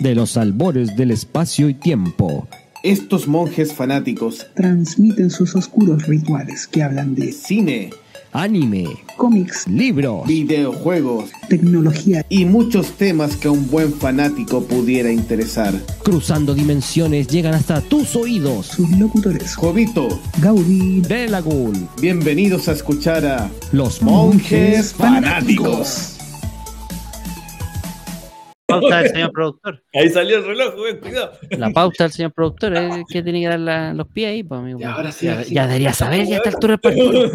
de los albores del espacio y tiempo. Estos monjes fanáticos transmiten sus oscuros rituales que hablan de cine, anime, cómics, libros, videojuegos, tecnología y muchos temas que a un buen fanático pudiera interesar. Cruzando dimensiones llegan hasta tus oídos. Sus locutores Jovito, Gaudí, De Lagoon. Bienvenidos a escuchar a Los Monjes Fanáticos. Pauta del señor productor. Ahí salió el reloj, güey, cuidado. La pauta del señor productor es que tiene que dar la- los pies ahí, pues, amigo. Y ahora sí, ya, ahora sí. ya debería saber ya a esta altura del partido.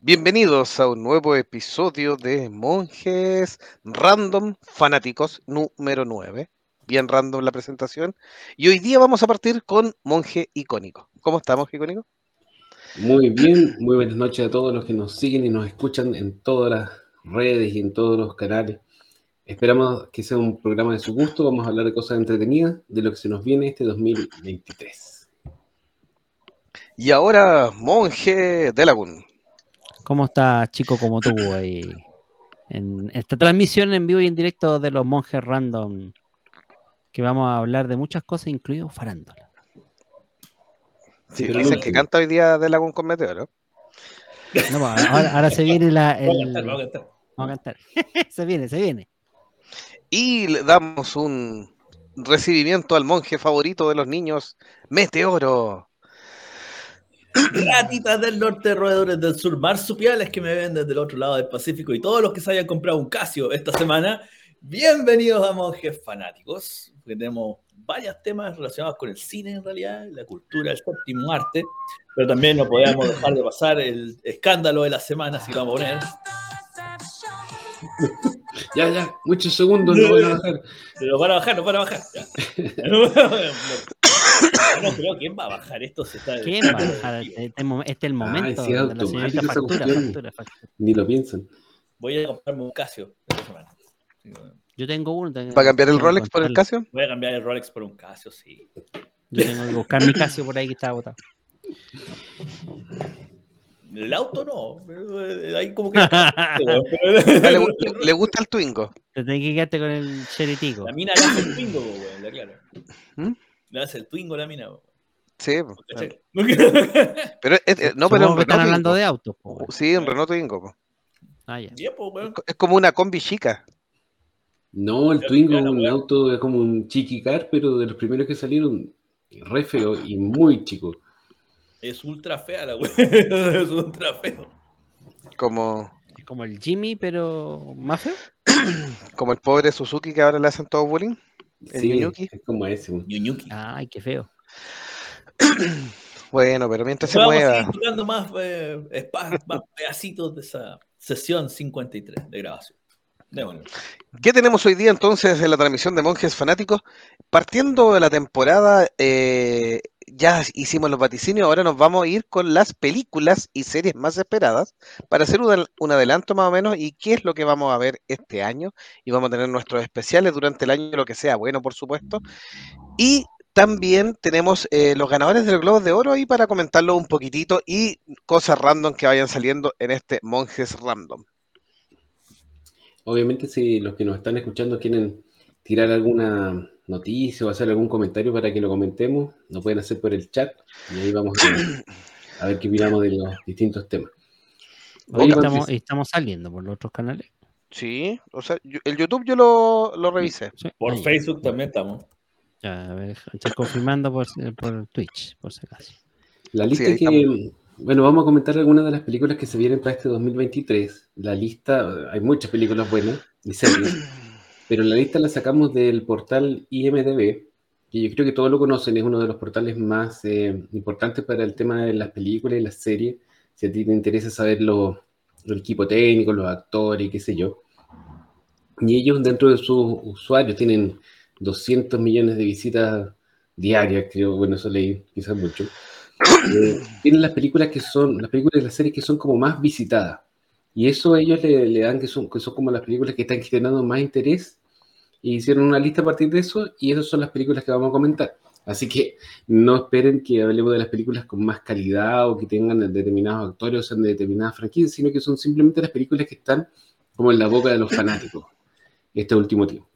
Bienvenidos a un nuevo episodio de Monjes Random Fanáticos número 9. Bien random la presentación. Y hoy día vamos a partir con Monje Icónico. ¿Cómo está, Monje Icónico? Muy bien, muy buenas noches a todos los que nos siguen y nos escuchan en todas las redes y en todos los canales. Esperamos que sea un programa de su gusto. Vamos a hablar de cosas entretenidas, de lo que se nos viene este 2023. Y ahora, Monje de Lagún. ¿Cómo está, chico, como tú ahí? En esta transmisión en vivo y en directo de los monjes random, que vamos a hablar de muchas cosas, incluido farándula. Sí, pero dicen no- que canta hoy día de Lagún con Meteoro. No, pues, ahora, ahora se viene la. el- Vamos a cantar, vamos a cantar. Vamos a cantar. se viene, se viene. Y le damos un recibimiento al monje favorito de los niños, Meteoro. Ratitas del norte, roedores del sur, marsupiales que me ven desde el otro lado del Pacífico y todos los que se hayan comprado un Casio esta semana, bienvenidos a Monjes Fanáticos, tenemos varios temas relacionados con el cine en realidad, la cultura, el séptimo arte, pero también no podemos dejar de pasar el escándalo de la semana, así que vamos a poner. Ya, ya, muchos segundos no van a bajar. Lo van a bajar, no van a bajar. No creo quién va a bajar esto. Se está... ¿Quién va a dejar este, este este es el momento sí, de la automático señorita esa factura, cuestión. factura, factura. Ni lo piensan. Voy a comprarme un Casio esta semana. Yo tengo uno. tengo- ¿Va a cambiar el Rolex por el. Casio? Voy a cambiar el Rolex por un Casio, sí. Yo tengo que buscar mi Casio por ahí que estaba botado. El auto no, pero, eh, ahí como que. ¿Le, gu- le gusta el Twingo? Te tenés que quedarte con el cheritico. La mina le hace el Twingo, weón, la clara. ¿Mm? Le hace el Twingo la mina, po, Sí, pero es- no, pero están hablando de autos. Sí, un Renault Twingo. po. Ah, ya. Po. Es como una combi chica. No, el Twingo es un auto, es como un chiquicar, pero de los primeros que salieron, re feo y muy chico. Es ultra fea la weón. Es ultra feo. Como, Es como el Jimmy, pero más feo. como el pobre Suzuki que ahora le hacen todo bullying. ¿El Sí, Yunyuki? es como ese. weón. Ñuñuki. Ay, qué feo. Bueno, pero mientras se Vamos a mueva. tocando más, eh, más pedacitos de esa sesión 53 de grabación. Démosle. ¿Qué tenemos hoy día entonces en la transmisión de Monjes Fanáticos? Partiendo de la temporada, eh, ya hicimos los vaticinios, ahora nos vamos a ir con las películas y series más esperadas para hacer un, adel- un adelanto más o menos y qué es lo que vamos a ver este año. Y vamos a tener nuestros especiales durante el año, lo que sea bueno, por supuesto. Y también tenemos eh, los ganadores del Globo de Oro ahí para comentarlo un poquitito y cosas random que vayan saliendo en este Monjes Random. Obviamente, si los que nos están escuchando quieren tirar alguna noticia o hacer algún comentario para que lo comentemos, lo pueden hacer por el chat y ahí vamos a, a ver qué opinamos de los distintos temas. Hoy estamos, saliendo por los otros canales. Sí, o sea, yo- el YouTube yo lo, lo revisé. Sí. Por ya. Facebook también estamos. Ya, a ver, estoy confirmando por, por Twitch, por si acaso. La lista que, bueno, vamos a comentar algunas de las películas que se vienen para este 2023. La lista, hay muchas películas buenas y series, pero la lista la sacamos del portal IMDB, que yo creo que todos lo conocen, es uno de los portales más eh, importantes para el tema de las películas y las series. Si a ti te interesa saber lo, el equipo técnico, los actores qué sé yo. Y ellos dentro de sus usuarios tienen 200 millones de visitas diarias, creo, bueno, eso leí quizás mucho. Eh, tienen las películas que son, las películas y las series que son como más visitadas. Y eso ellos le, le dan que son, que son como las películas que están generando más interés. Y hicieron una lista a partir de eso, y esas son las películas que vamos a comentar. Así que no esperen que hablemos de las películas con más calidad o que tengan determinados actores o sean de determinadas franquicias, sino que son simplemente las películas que están como en la boca de los fanáticos este último tiempo.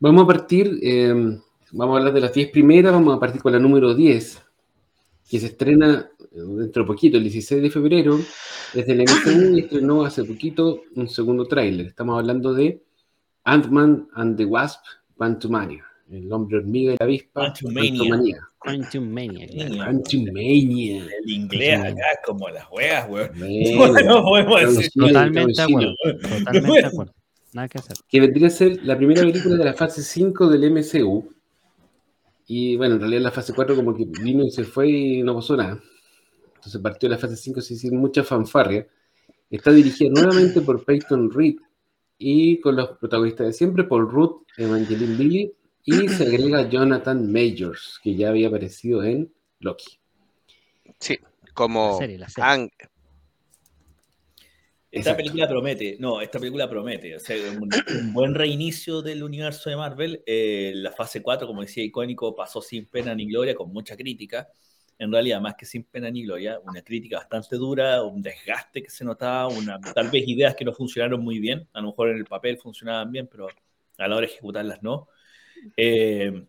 Vamos a partir, eh, vamos a hablar de las 10 primeras, vamos a partir con la número 10, que se estrena eh, dentro de poquito, el 16 de febrero, desde MCU y estrenó hace poquito un segundo tráiler. Estamos hablando de Ant-Man and the Wasp, Quantumania, el hombre hormiga y la avispa, Quantumania. Quantumania. Quantumania. El inglés acá es como las weas, weón. No podemos decir. Totalmente acuerdo. Totalmente de acuerdo. Nada que hacer. que vendría a ser la primera película de la fase 5 del MCU. Y bueno, en realidad la fase 4 como que vino y se fue y no pasó nada. Entonces partió la fase 5 sin mucha fanfarria. Está dirigida nuevamente por Peyton Reed y con los protagonistas de siempre, Paul Rudd, Evangeline Lilly y se agrega Jonathan Majors, que ya había aparecido en Loki. Sí, La como serie, la serie. Ang- Esta Exacto. película promete, no, esta película promete, o sea, un, un buen reinicio del universo de Marvel. Eh, la fase 4, como decía icónico, pasó sin pena ni gloria, con mucha crítica. En realidad, más que sin pena ni gloria, una crítica bastante dura, un desgaste que se notaba, una, tal vez ideas que no funcionaron muy bien, a lo mejor en el papel funcionaban bien, pero a la hora de ejecutarlas no. Eh,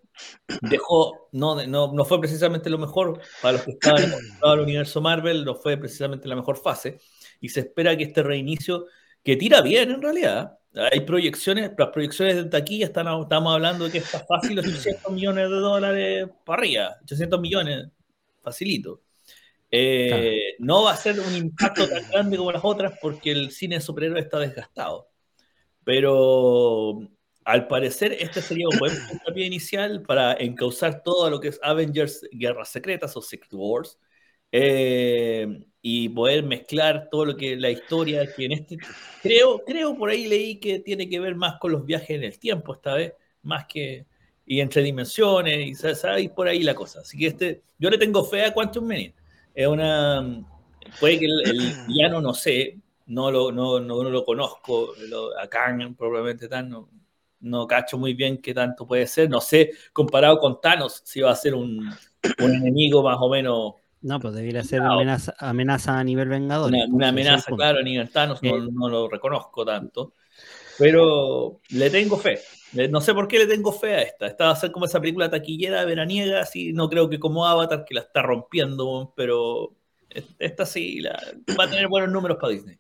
dejó, no, no, no fue precisamente lo mejor para los que estaban acostumbrados al universo Marvel, no fue precisamente la mejor fase y se espera que este reinicio, que tira bien en realidad, hay proyecciones, las proyecciones de taquilla están, estamos hablando de que está fácil los 800 millones de dólares para arriba, 800 millones, facilito. Eh, No va a ser un impacto tan grande como las otras porque el cine de superhéroes está desgastado. Pero al parecer este sería un buen puntapié inicial para encauzar todo lo que es Avengers Guerras Secretas o Secret Wars eh, y poder mezclar todo lo que la historia que en este creo creo por ahí leí que tiene que ver más con los viajes en el tiempo esta vez más que y entre dimensiones y sa- sabéis por ahí la cosa así que este yo le tengo fe a Quantum Mania es una puede que el, el villano no sé no lo no, no, no lo conozco lo, a Kang probablemente tan no, no cacho muy bien qué tanto puede ser no sé comparado con Thanos si va a ser un, un enemigo más o menos No, pues debería ser amenaza, amenaza a nivel vengador. una, una amenaza, claro, ni el Thanos no, Eh. no lo reconozco tanto. Pero le tengo fe. Le- No sé por qué le tengo fe a esta. Esta va a ser como esa película taquillera veraniega, así, no creo que como Avatar, que la está rompiendo, pero es- esta sí la- va a tener buenos números para Disney.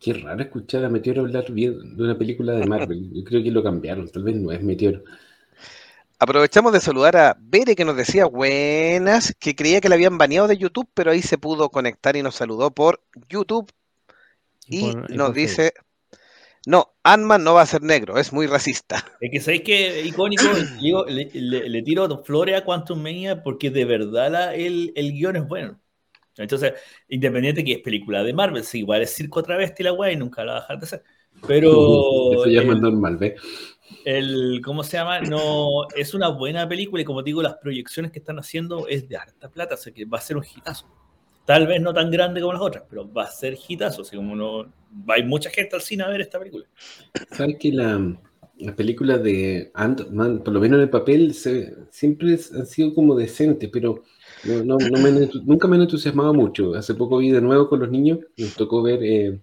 Qué raro escuchar a Meteoro hablar bien de una película de Marvel. Yo creo que lo cambiaron, tal vez no es Meteoro. Aprovechamos de saludar a Bere que nos decía buenas, que creía que la habían baneado de YouTube, pero ahí se pudo conectar y nos saludó por YouTube y por- y nos por dice, no, Ant-Man no va a ser negro, es muy racista. Es que sabéis que icónico, digo, le, le- le tiro flores a Quantum Mania porque de verdad la- el, el guion es bueno. Entonces, independiente que es película de Marvel, sí, igual es circo travesti la weá y nunca la va a dejar de ser. Pero Eso ya es normal, ¿ves? el, ¿cómo se llama? No, es una buena película y como te digo, las proyecciones que están haciendo es de harta plata, así que va a ser un hitazo. Tal vez no tan grande como las otras, pero va a ser hitazo, así como no, va a ir mucha gente al cine a ver esta película. Sabes que la, las películas de Ant-Man, por lo menos en el papel, se- siempre han sido como decentes, pero no, no- no me nunca me han entusiasmado mucho. Hace poco vi de nuevo con los niños, nos tocó ver eh,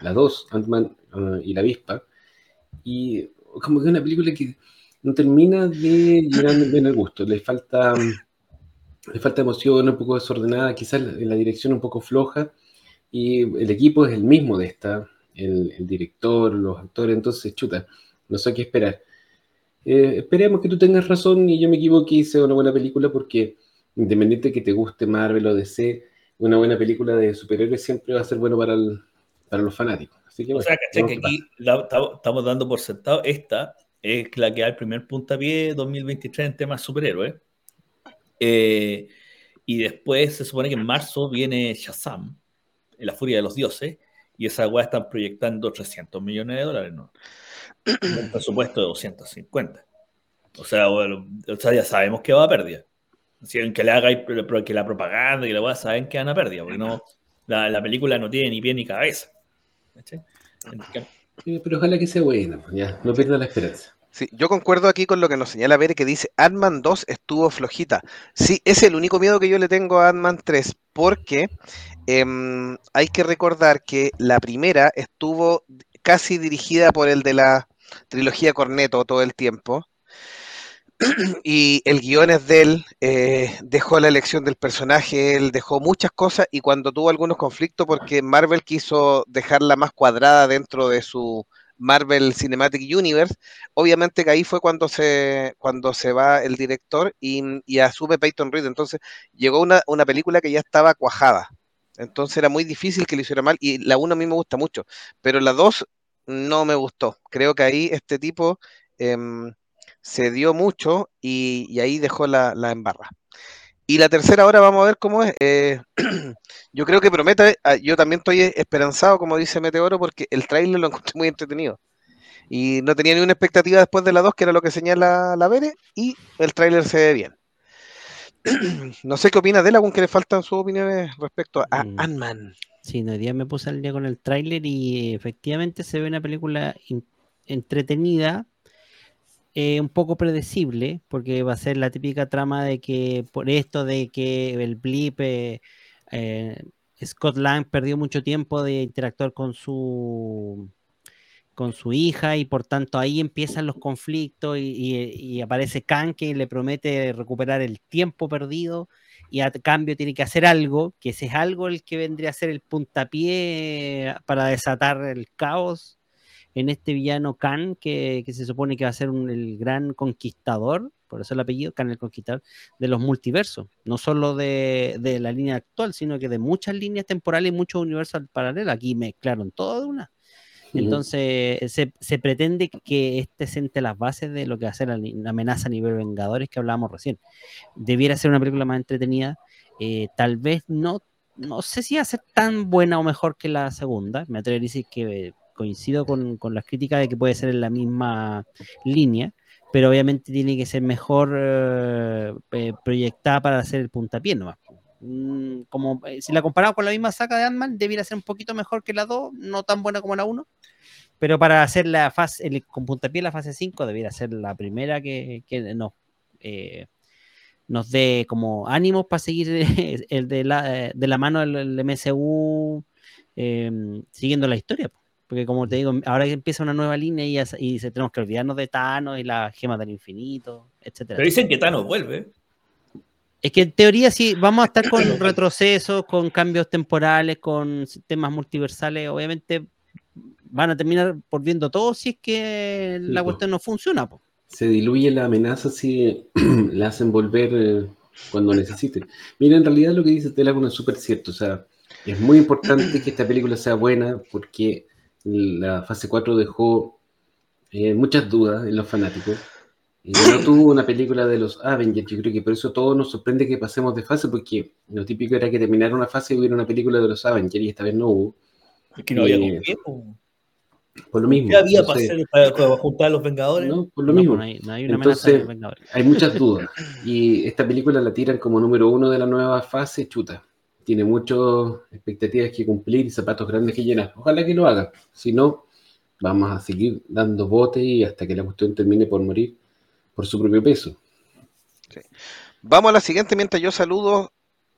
las dos, Ant-Man ah, y la avispa, y como que es una película que no termina de llegar en el gusto, le falta, le falta emoción, un poco desordenada, quizás la, la dirección un poco floja, y el equipo es el mismo de esta, el, el director, los actores, entonces, chuta, no sé qué esperar. Eh, esperemos que tú tengas razón y yo me equivoqué y sea una buena película porque independiente que te guste Marvel o DC, una buena película de superhéroes siempre va a ser bueno para, el- para los fanáticos. Así que O bueno, sea, Que aquí la- estamos dando por sentado, esta es la que da el primer puntapié 2023 en temas superhéroes. Eh, y después se supone que en marzo viene Shazam, La Furia de los Dioses, y esa weá están proyectando 300 millones de dólares, ¿no? Un presupuesto de 250. O sea, bueno, o sea, ya sabemos que va a pérdida. Si que le haga que la propaganda y la weá saben que van a pérdida, porque no, la, la película no tiene ni pie ni cabeza. Pero ojalá que sea buena, pues, ya, no pierda la esperanza. Sí, yo concuerdo aquí con lo que nos señala Bere que dice Ant-Man 2 estuvo flojita. Sí, es el único miedo que yo le tengo a Ant-Man 3, porque em, hay que recordar que la primera estuvo casi dirigida por el de la trilogía Corneto todo el tiempo. y el guion es de él, eh, dejó la elección del personaje, él dejó muchas cosas y cuando tuvo algunos conflictos porque Marvel quiso dejarla más cuadrada dentro de su Marvel Cinematic Universe, obviamente que ahí fue cuando se, cuando se va el director y, asume Peyton Reed, entonces llegó una, una película que ya estaba cuajada, entonces era muy difícil que lo hiciera mal y la 1 a mí me gusta mucho, pero la 2 no me gustó, creo que ahí este tipo... em, se dio mucho y, y ahí dejó la, la embarra. Y la tercera ahora vamos a ver cómo es. Eh, yo creo que promete, ah, yo también estoy esperanzado, como dice Meteoro, porque el tráiler lo encontré muy entretenido. Y no tenía ni una expectativa después de la 2, que era lo que señala la Vere, y el tráiler se ve bien. no sé qué opina de él, aunque le faltan sus opiniones respecto a Mm. Ant-Man. Sí, no, hoy día me puse al día con el tráiler y efectivamente se ve una película entretenida, eh, un poco predecible, porque va a ser la típica trama de que por esto de que el blip, eh, eh, Scott Lang perdió mucho tiempo de interactuar con su con su hija y por tanto ahí empiezan los conflictos y, y- aparece Khan que le promete recuperar el tiempo perdido y a cambio tiene que hacer algo, que ese es algo el que vendría a ser el puntapié para desatar el caos en este villano Khan, que, que se supone que va a ser un- el gran conquistador, por eso el apellido, Khan el conquistador, de los multiversos, no solo de, de la línea actual, sino que de muchas líneas temporales y muchos universos paralelos. Aquí mezclaron todo de una. Entonces se, se pretende que este siente las bases de lo que va a ser la, la amenaza a nivel Vengadores que hablábamos recién. Debiera ser una película más entretenida. eh, tal vez no, no sé si va a ser tan buena o mejor que la segunda. Me atrevería a decir que eh, coincido con, con las críticas de que puede ser en la misma línea, pero obviamente tiene que ser mejor eh, eh, proyectada para hacer el puntapié nomás. Mm, Como eh, si la comparamos con la misma saga de Ant-Man, debiera ser un poquito mejor que la 2, no tan buena como la 1, pero para hacer la fase, el, con puntapié la fase 5 debiera ser la primera que, que eh, nos dé como ánimos para seguir el de, la, de la mano del, del MCU eh, siguiendo la historia. po. Porque como te digo, ahora que empieza una nueva línea y, y tenemos que olvidarnos de Thanos y las gemas del infinito, etcétera. Pero dicen que Thanos vuelve. Es que en teoría sí, vamos a estar con retrocesos, con cambios temporales, con sistemas multiversales. Obviamente van a terminar por viendo todo si es que la cuestión no funciona. po. Se diluye la amenaza si la hacen volver eh, cuando necesiten. Mira, en realidad lo que dice Telágono es súper cierto. O sea, es muy importante que esta película sea buena porque la fase 4 dejó eh, muchas dudas en los fanáticos. Y no tuvo una película de los Avengers, yo creo que por eso todo nos sorprende que pasemos de fase, porque lo típico era que terminara una fase y hubiera una película de los Avengers, y esta vez no hubo, Es que no había Eh, con qué, po. por lo mismo. ¿Qué había para, hacer, juntar a los Vengadores? no, por lo No, mismo. pues no hay, no hay una amenaza Entonces, de los Vengadores. hay muchas dudas. Y esta película la tiran como número uno de la nueva fase, chuta. Tiene muchas expectativas que cumplir y zapatos grandes que llenar. Ojalá que lo haga. Si no, vamos a seguir dando bote y hasta que la cuestión termine por morir por su propio peso. Vamos a la siguiente mientras yo saludo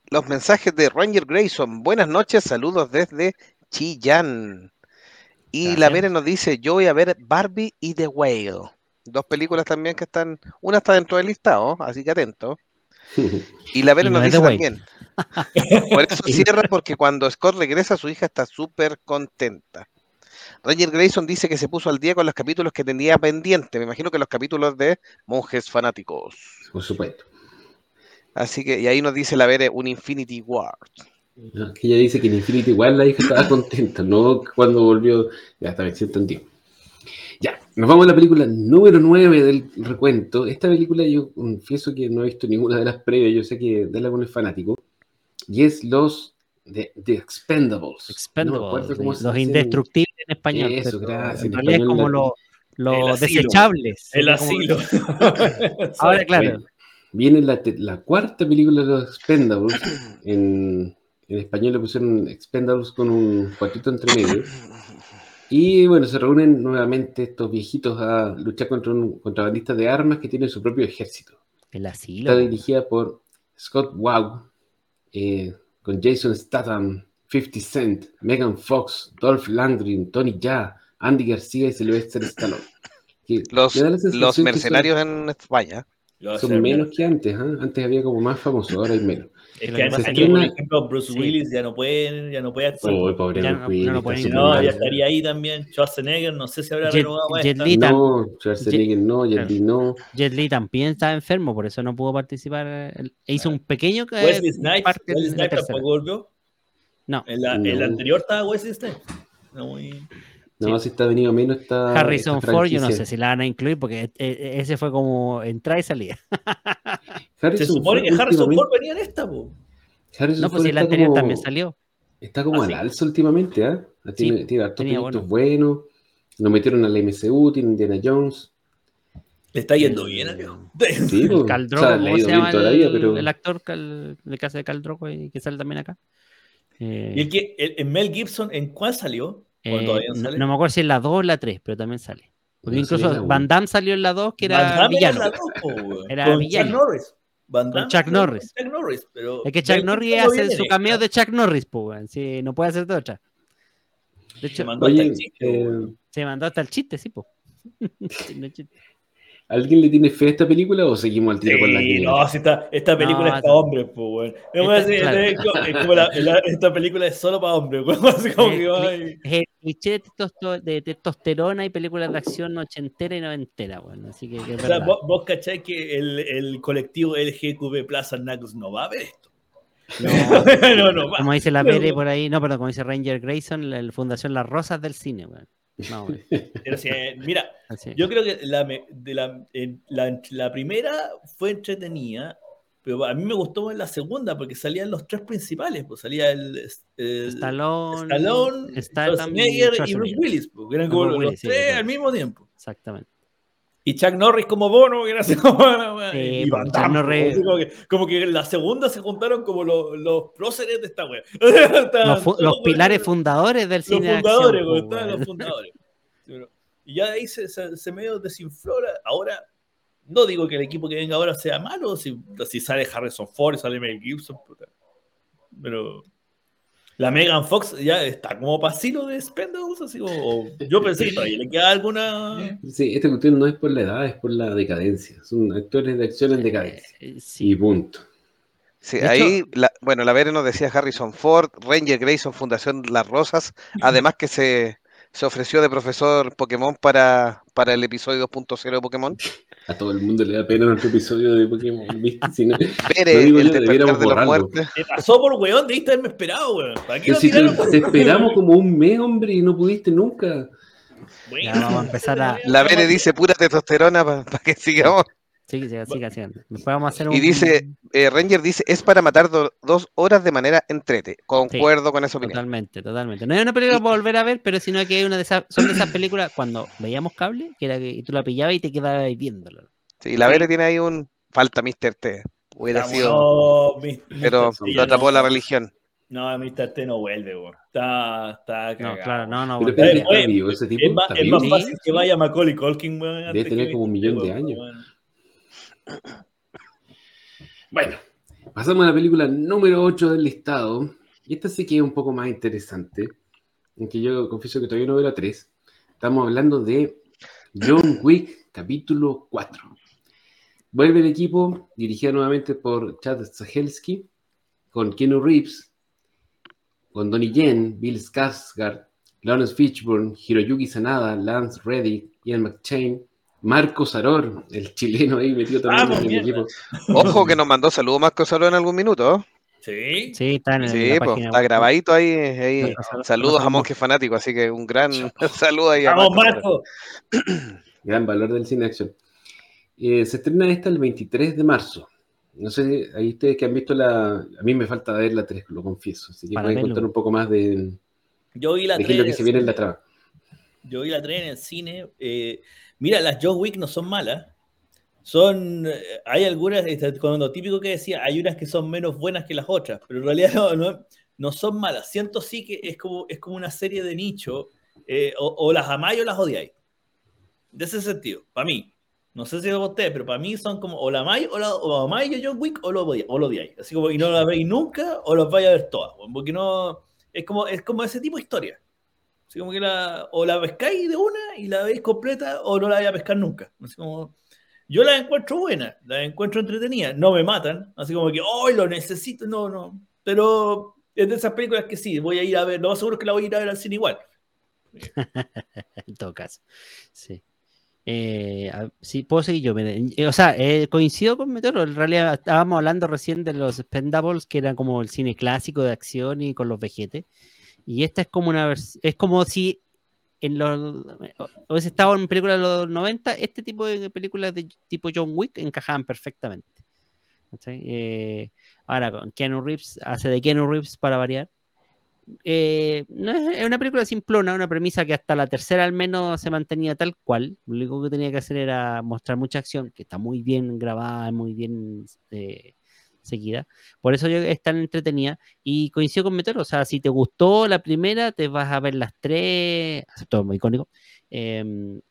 los mensajes de Ranger Grayson. Buenas noches, saludos desde Chillán. Y la. Vere nos dice, yo voy a ver Barbie y The Whale. Dos películas también que están, una está dentro del listado, así que atento. Y la no nos dice también. Por eso cierra, porque cuando Scott regresa, su hija está súper contenta. Ranger Grayson dice que se puso al día con los capítulos que tenía pendiente. Me imagino que los capítulos de Monjes Fanáticos. por supuesto. Así que, y ahí nos dice la Vere un Infinity War. Ah, Que ella dice que en Infinity igual la hija estaba contenta, no cuando volvió. Ya está bien, se entendió. Ya, nos vamos a la película número 9 del recuento. Esta película yo confieso que no he visto ninguna de las previas, yo sé que Dela con es fanático. Y es los de, The Expendables. No Expendables, cómo se los indestructibles en español. Eso, pero gracias, En realidad es como los asilo. desechables. El asilo. Ahora, claro. Bueno, viene la, la cuarta película de los Expendables. En, en español le pusieron Expendables con un cuartito entre medio. Y bueno, se reúnen nuevamente estos viejitos a luchar contra un contrabandista de armas que tiene su propio ejército. El asilo. Está dirigida por Scott Wow, eh, con Jason Statham, 50 Cent, Megan Fox, Dolph Lundgren, Tony Jaa, Andy García y Sylvester Stallone. Que Los, me da la los sensación que son- mercenarios en España. Son, menos que antes, ¿ah? Antes había como más famosos, ahora hay menos. Es que además aquí, por ejemplo, Bruce Sí. Willis ya no puede, ya no puede actuar. Oh, pobre Ya Bruce no- Willis, no súper no, ya estaría ahí también. Schwarzenegger, no sé si habrá Jet- renovado Jet. Li. No, Schwarzenegger no, Jet. Li no. Jet Li también estaba enfermo, por eso no pudo participar. e hizo un pequeño eh, Wesley Snipes, parte Wesley Snipes tampoco volvió. No, En la, en la No. anterior estaba Wesley Snipes. No, muy- No, si está venido menos está. Harrison esta Ford, yo no sé si la van a incluir porque eh, eh, ese fue como entrada y salida. Se Harrison supone Ford que Harrison Ford venía en esta, po. Harrison No, pues Ford si la está anterior como- también salió. Está como ¿Ah, al sí? alza últimamente, ¿ah? Tiene, tiene hartos proyectos buenos. Lo metieron al MCU, tiene Indiana Jones. Le está yendo bien viejo. Sí, pues, Cal o sea, ¿cómo se llama toda la el, pero el actor Cal, de casa de Cal Drogo y que sale también acá? Eh, Y el que, el, el Mel Gibson, ¿en cuál salió? ¿O eh, todavía no no, me acuerdo si en la 2 o la 3, pero también sale. Porque No incluso la. Van Damme salió en la 2, que Van era Damme villano. la dos, po, weón. Era Con villano. Norris. Van Damme Chuck Norris. Chuck Norris, pero Es que Chuck Norris hace viene su cameo de Chuck Norris, pues. Sí, no puede hacer de otra. De Se hecho, mandó hasta el chiste, eh, se mandó hasta el chiste, sí, pues. ¿alguien le tiene fe a esta película o seguimos al tiro con la Sí, quiniela? no, si esta, esta película No, es para hombres, pues, weón. Es, como Esta- película es solo para hombres, que, Es el cliché de, testosterona y películas de acción ochentera y noventera, bueno, así que, que O sea, vos, vos cachai que el, el colectivo LGQB Plaza Nacos no va a ver esto. no, no va. Como dice la Pere por ahí, no, perdón, como dice Ranger Grayson, la, la Fundación Las Rosas del Cine, weón. No, Pero sí, eh, mira, yo creo que la, de la, la, la primera fue entretenida, pero a mí me gustó más la segunda porque salían los tres principales, pues salía el, el Stallone, Stallone, Schwarzenegger y Bruce. Willis, pues, que eran como Bruce los Willis, tres al mismo tiempo. Exactamente. Y Chuck Norris como Bono, que era así como, Sí, y pues, Van Damme, Norris- como, que, como que en la segunda se juntaron como los, los próceres de esta wea. Los, fu- los pilares fundadores del los cine de fundadores, acción, weón, pues, estaban los fundadores. Y ya de ahí se, se, se medio desinflora. Ahora, no digo que el equipo que venga ahora sea malo, si, si sale Harrison Ford sale Mel Gibson, puta. pero la Megan Fox ya está como pasilo de Spendables, así como, o yo pensé que todavía le queda alguna... Sí, esta cuestión no es por la edad, es por la decadencia. Son actores de acción en decadencia. Eh, sí. Y punto. Sí, De ahí, la- bueno, la Vere nos decía Harrison Ford, Ranger Grayson, Fundación Las Rosas, además que se, se ofreció de profesor Pokémon para, para el episodio 2.0 de Pokémon. A todo el mundo le da pena nuestro episodio de Pokémon, ¿viste? Si no- Vere, Lo digo el yo, debiéramos de la borrarlo. muerte. Te pasó por weón, debiste haberme esperado, weón. ¿Para qué si te, te esperamos como un mes, hombre, y no pudiste nunca. Bueno, Ya vamos a empezar a- La Vere dice pura testosterona para que sigamos. Sí, siga, siga, siga. Después vamos a hacer un. Y dice, eh, Ranger dice, es para matar do- dos horas de manera entrete. Concuerdo con esa opinión. Totalmente, totalmente. No es una película para volver a ver, pero sino que hay una de esas, son de esas películas cuando veíamos cable, que era que tú la pillabas y te quedabas ahí viéndolo. Sí, la Vere tiene ahí un... Falta Mr. T. Hubiera Estamos- sido... no, mi- Pero lo atrapó no. la religión. No, Mr. T no vuelve, weón. Está, está No, cagado. claro, no, no. Pero. Es más, ¿Está es más vivo? Sí, fácil que sí. vaya Macaulay Culkin, weón. Debe tener que como un Mr. millón de años. Bueno, pasamos a la película número 8 del listado. Y esta sí que es un poco más interesante. Aunque yo confieso que todavía no veo la 3. Estamos hablando de John Wick, capítulo 4. Vuelve el equipo, dirigido nuevamente por Chad Stahelski, con Keanu Reeves, con Donnie Yen, Bill Skarsgård, Lawrence Fishburne, Hiroyuki Sanada, Lance Reddick, Ian McShane, Marco Saror, el chileno ahí metido también Vamos, en el mierda. equipo. Ojo que nos mandó saludos Marco Salón en algún minuto. Sí. Sí, está en, Sí, la pues, página está grabadito ahí. Saludos a Marco Monjes Fanáticos, así que un gran saludo ahí a Vamos, Marco. Gran valor del cine acción. Eh, se estrena esta el 23 de marzo. No sé, ahí ustedes que han visto la. A mí me falta ver la 3, lo confieso. Así que Para pueden verlo. contar un poco más de, Yo vi la de qué es lo que 3 se viene en la trama. Yo vi la 3 en el cine. eh, mira, las John Wick no son malas. Son. eh, Hay algunas, con lo típico que decía, hay unas que son menos buenas que las otras, pero en realidad no, no, no son malas. Siento sí que es como, es como una serie de nicho. eh, o, o las amáis o las odiáis. De ese sentido, para mí. No sé si para ustedes, pero para mí son como o la amáis o la o amáis John Wick o lo. O lo odiáis. Así como y no la veis nunca o las vais a ver todas. Porque no. Es como, es como ese tipo de historia. Así como que la, o la pescáis de una y la veis completa o no la vais a pescar nunca. Así como, yo la encuentro buena, la encuentro entretenida, no me matan, así como que, hoy lo necesito, no, no. Pero es de esas películas que sí, voy a ir a ver, lo seguro es que la voy a ir a ver al cine igual. en todo caso. Sí. Eh, sí, puedo seguir yo. Eh, O sea, eh, coincido con Meteoro. En realidad estábamos hablando recién de los Spendables, que era como el cine clásico de acción y con los vejetes. Y esta es como una es como si en los hubiese estado en películas de los 90, este tipo de películas de tipo John Wick encajaban perfectamente. Eh, ahora con Keanu Reeves, hace de Keanu Reeves para variar. Eh, no es, es una película simplona, una premisa que hasta la tercera al menos se mantenía tal cual. Lo único que tenía que hacer era mostrar mucha acción, que está muy bien grabada, muy bien eh, seguida. Por eso yo es tan entretenida. Y coincido con Meteoro, o sea, si te gustó la primera, te vas a ver las tres, todo muy icónico. em,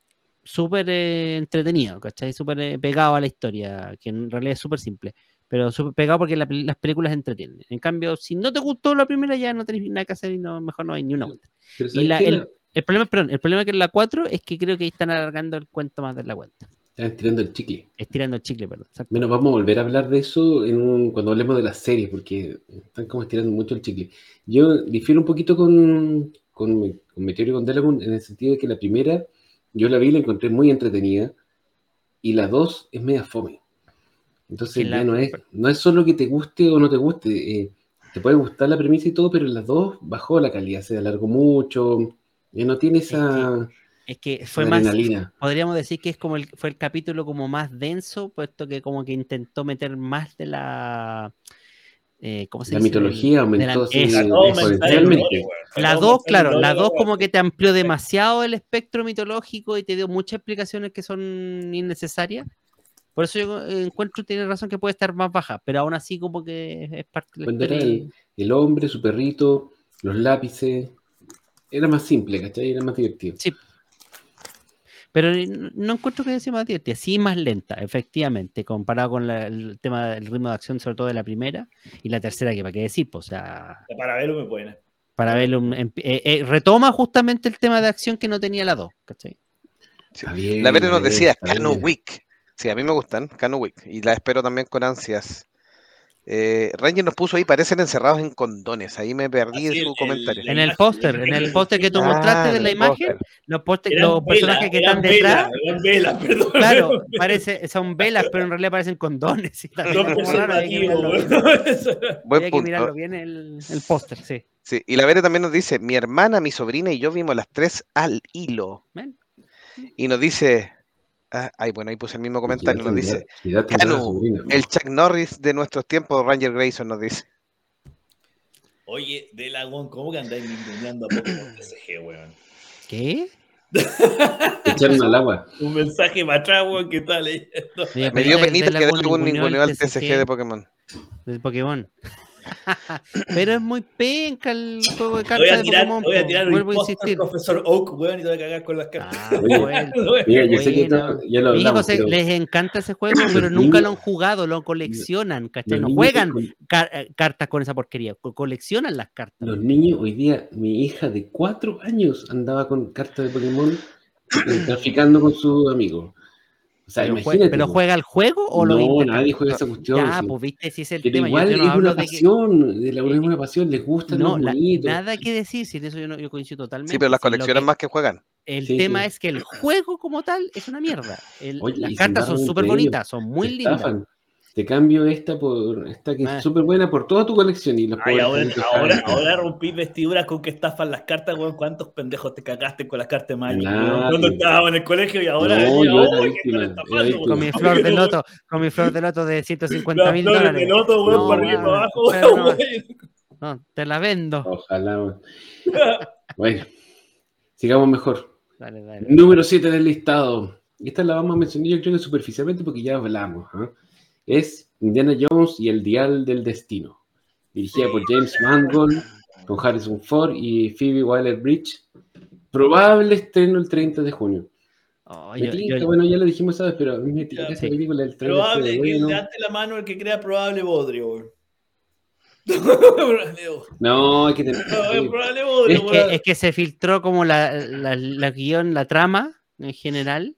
súper eh, entretenido, ¿cachai? Súper eh, pegado a la historia, que en realidad es súper simple pero súper pegado porque la las películas entretienen. En cambio, si no te gustó la primera, ya no tenés nada que hacer y no, mejor no hay ni una vuelta. El problema, perdón, el problema que en la 4 es que creo que están alargando el cuento más de la cuenta. Están tirando el chicle. Estirando el chicle, perdón. exacto. Bueno, vamos a volver a hablar de eso en un- cuando hablemos de las series, porque están como estirando mucho el chicle. Yo difiero un poquito con, con, con Meteoro y con Delagun en el sentido de que la primera, yo la vi y la encontré muy entretenida, y la dos es media fome. Entonces la- ya no es, no es solo que te guste o no te guste, eh, te puede gustar la premisa y todo, pero en las dos bajó la calidad, se alargó mucho, ya no tiene esa, Es que esa fue más, podríamos decir que es como el, fue el capítulo como más denso, puesto que como que intentó meter más de la... eh, ¿Cómo se La dice? mitología aumentó exponencialmente. La 2, claro, la 2 como que te amplió demasiado el espectro mitológico y te dio muchas explicaciones que son innecesarias. Por eso yo eh, encuentro, tiene razón que puede estar más baja, pero aún así como que es parte de la Cuando era el, el hombre, su perrito, los lápices, era más simple, ¿cachai? Era más divertido. Sí. Pero no, encuentro que sea más divertida, sí más lenta, efectivamente, comparado con la- el tema del ritmo de acción, sobre todo de la primera, y la tercera, que para qué decir, pues, o sea, Para verlo me pueden. para verlo, em- eh, eh, retoma justamente el tema de acción que no tenía la 2, ¿cachai? Sí. Bien, La Vere nos decía bien. Wick. Sí, a mí me gustan, Canu Wick. Y la espero también con ansias. Eh, Ranger nos puso ahí, parecen encerrados en condones. Ahí me perdí Así, de su el- comentario. En el póster, en el póster que tú Ah, mostraste de la imagen, los, Eran los personajes que están detrás, velas, eran velas, perdón. claro, parece, son velas, pero en realidad parecen condones. y también Son es como raro, hay que mirarlo bien. preservativos, Buen Hay que mirarlo punto. bien el, el póster, sí. Sí, y la Vere también nos dice, mi hermana, mi sobrina y yo vimos las tres al hilo. Ven. Y nos dice, ah, ay, bueno, ahí puse el mismo comentario, nos dice, Canu, el Chuck Norris de nuestros tiempos, Ranger Grayson nos dice. Oye, de Lagón, ¿cómo que andáis ninguneando a Pokémon TCG, weón? ¿Qué? Echaron al agua. Un mensaje para atrás, weón, ¿qué tal? eh? Oye, Me dio Penita, que Lagoon algún ninguneó ninguneo al TCG de Pokémon. del Pokémon. Pero es muy penca el juego de Voy cartas de Pokémon. voy a po. tirar un Vuelvo a insistir. profesor Oak, weón, y te voy a cagar con las cartas. Ah, Oye, bueno. Mira, yo sé que Bueno. esto ya lo Mi hijo hablamos, se- pero les encanta ese juego, pero nunca lo han jugado, lo coleccionan, ¿cachai? No juegan con- car- eh, cartas con esa porquería, co- coleccionan las cartas. Los niños, hoy día, mi hija de cuatro años andaba con cartas de Pokémon eh, traficando con sus amigos. O sea, pero, jue- imagínate. pero po. juega el juego o lo No, nadie juega esa cuestión. Ya, pues viste, si es el Pero tema. Igual yo, no es una de que. pasión, de la es una pasión, les gustan No, los la- nada que decir, sin eso yo, no, yo coincido totalmente. Sí, pero las colecciones que- más que juegan. El Sí, tema sí. es que el juego como tal es una mierda. El- Oye, las cartas son súper bonitas, son muy lindas. estafan. Te cambio esta por esta que Ah. es súper buena por toda tu colección y los Ay, ahora, ahora, rompí vestiduras con que estafan las cartas, weón. ¿Cuántos pendejos te cagaste con las cartas de Magic? Nadie. weón? Cuando estábamos en el colegio y ahora. No, y yo era víctima, era. Con mi flor de loto, con mi flor de loto de 150 Las mil dólares. de loto, weón, No, para arriba para abajo, weón. no. No, te la vendo. Ojalá. weón. Bueno, sigamos mejor. Dale, dale. Número 7 del listado. Esta la vamos a mencionar yo creo que superficialmente porque ya hablamos. ¿ah? Es Indiana Jones y el Dial del Destino. Dirigida por James Mangold, con Harrison Ford y Phoebe Waller-Bridge. Probable estreno el 30 de junio. Oh, yo- yo- bueno, ya lo dijimos, ¿sabes? Pero a mí me tinca Ya, esa sí. película el 30 Probable, de que bueno. levante la mano el que crea probable bodrio. No, hay que tener. No, es probable odio, Es que, es que se filtró como la, la, la guion, la trama en general,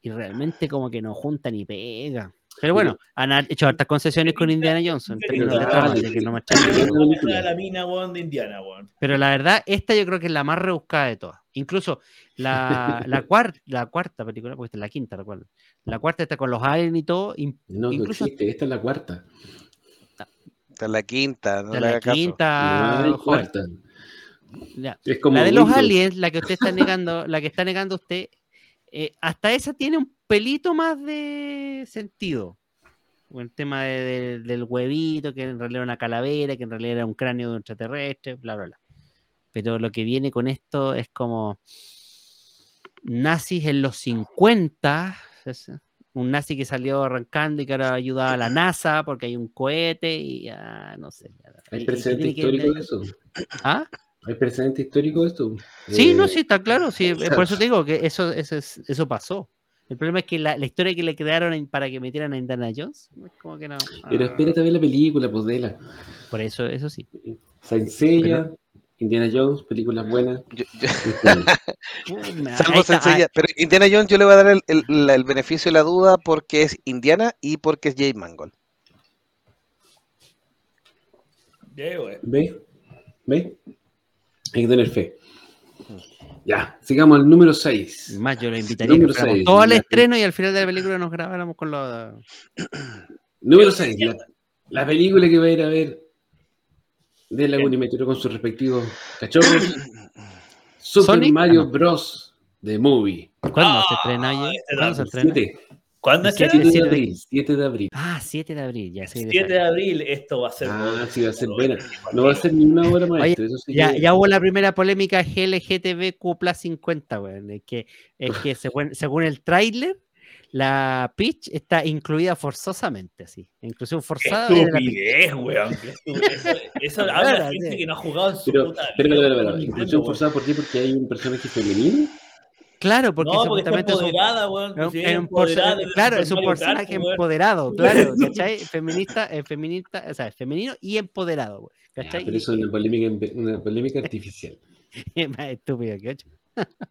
y realmente como que no junta ni pega. Pero bueno, han hecho hartas concesiones con Indiana Johnson no. Pero la verdad, esta yo creo que es la más rebuscada de todas. Incluso la, la, cuar- la cuarta película, porque esta es la quinta, recuerdo. La cuarta está con los aliens y todo. No, no Incluso- existe. Esta es la cuarta. Esta es la quinta, no la quinta. no hay joven. cuarta. Ya. Es como La de los aliens, la que usted está negando, la que está negando usted, eh, hasta esa tiene un pelito más de sentido. El tema de- de- del huevito, que en realidad era una calavera, que en realidad era un cráneo de un extraterrestre, bla, bla, bla. Pero lo que viene con esto es como nazis en los 50, es un nazi que salió arrancando y que ahora ayuda a la NASA porque hay un cohete y ya, no sé. ya- Hay precedente histórico de eso. ¿Ah? Hay precedente histórico de esto. Sí, Eh, no, sí, está claro. Sí, eh, por eso te digo que eso, eso, es- eso pasó. El problema es que la, la historia que le crearon en- para que metieran a Indiana Jones, es como que no. Pero ah, espérate a ver la película, pues de la. Por eso, eso sí. Saint Seiya, Indiana Jones, películas buenas. Yo- yo- Ahí Salvo está, sencilla, pero Indiana Jones yo le voy a dar el, el- beneficio de la duda porque es Indiana y porque es Jay Mangold. Ya, weón. ¿Ve? ¿Ve? Hay que tener fe. Ya, sigamos al número 6. ah, Más yo lo invitaría a que todo al la- estreno y al final de la película nos grabáramos con los. Número 6. La, la película que va a ir a ver de Laguna y Meteoro con sus respectivos cachorros. Super ¿Sonic? Mario Ah, no. Bros. The Movie. ¿Cuándo se Ah, estrena este ¿Cuándo se estrena? 7, ¿Cuándo es ¿Qué- que 7 siete de abril. 7 de abril. Ah, 7 de abril, ya sé. 7 de abril, esto va a ser. Ah, sí, va a ser buena. No va a ser ni una hora. Oye, eso sí Ya, que- ya hubo la primera polémica LGTBQ 50, weón. Es que, es que según, según el tráiler, la Peach está incluida forzosamente, así. Inclusión Qué forzada. Peach. estupidez, weón. qué. Eso, eso habla de gente sí. que no ha jugado en su Pero, puta pero, pero, pero, inclusión forzada por qué? Porque hay un personaje femenino. Claro, porque No, porque es un- empoderada, weón. Sí, de claro, es un Kart, personaje weón. empoderado, claro, ¿cachai? Feminista, eh, feminista, o sea, femenino y empoderado, weón, Ya, ¿cachai? pero eso es una polémica, una polémica artificial. Es más estúpido que ocho.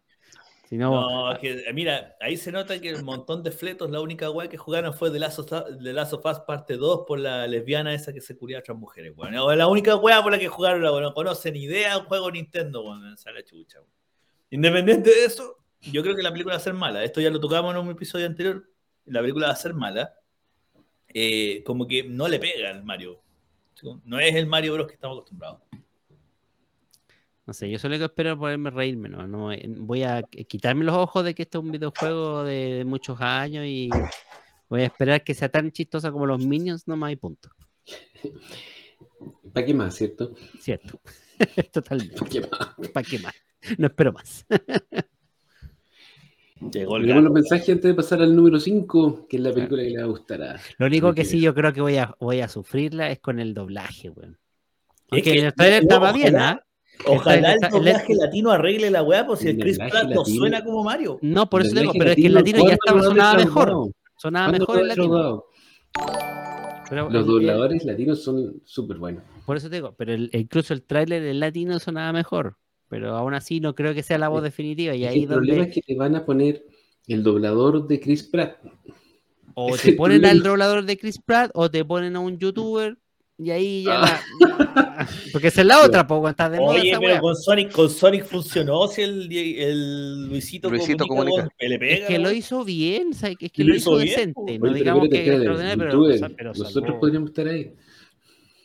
si no, No, es que, eh, mira, ahí se nota que el montón de fletos, la única weá que jugaron fue The Last of Us- The Last of Us parte 2 por la lesbiana esa que se curía a otras mujeres, weón. O La única weá por la que jugaron, weón. No conocen idea un juego Nintendo, weón. Es la chucha, weón. Independiente de eso, yo creo que la película va a ser mala. Esto ya lo tocamos en un episodio anterior. La película va a ser mala. Eh, como que no le pega al Mario. No es el Mario Bros que estamos acostumbrados. no sé, yo solo que espero poderme reírme, ¿no? no eh, voy a quitarme los ojos de que esto es un videojuego de, de muchos años y voy a esperar que sea tan chistosa como los Minions nomás y punto. ¿Para qué más, cierto? Cierto. Totalmente. ¿Para qué más? ¿Para qué más? No espero más. Llegó el Leemos los mensajes antes de pasar al número 5, que es la película que le va a gustar a. Lo único que sí yo creo que voy a, voy a sufrirla es con el doblaje, weón. Es que- el trailer no, estaba ojalá- bien, ¿ah? Ojalá el el- doblaje latino arregle la weá, pues si el El Chris Pratt no suena como Mario. No, por eso El digo, pero es que el latino ya ¿cuándo estaba sonaba mejor. Sonaba ¿Cuándo mejor el latino. Pero Los el- dobladores latinos son súper buenos. Por eso te digo, pero el- incluso el tráiler en latino sonaba mejor. Pero aún así no creo que sea la voz Sí. definitiva. Y que ahí el problema donde es que te van a poner el doblador de Chris Pratt. o te ponen al problema. doblador de Chris Pratt o te ponen a un youtuber y ahí ya Ah. la... Porque esa es la otra, poco está de moda Oye, esa pero wea. con Sonic, con Sonic funcionó si el, el Luisito, Luisito comunica, comunica. con- le pega, Es que lo hizo bien, es que Lo lo hizo hizo bien, decente. No digamos espérate, que espérate, extraordinario, pero, pero Nosotros salvó. podríamos estar ahí.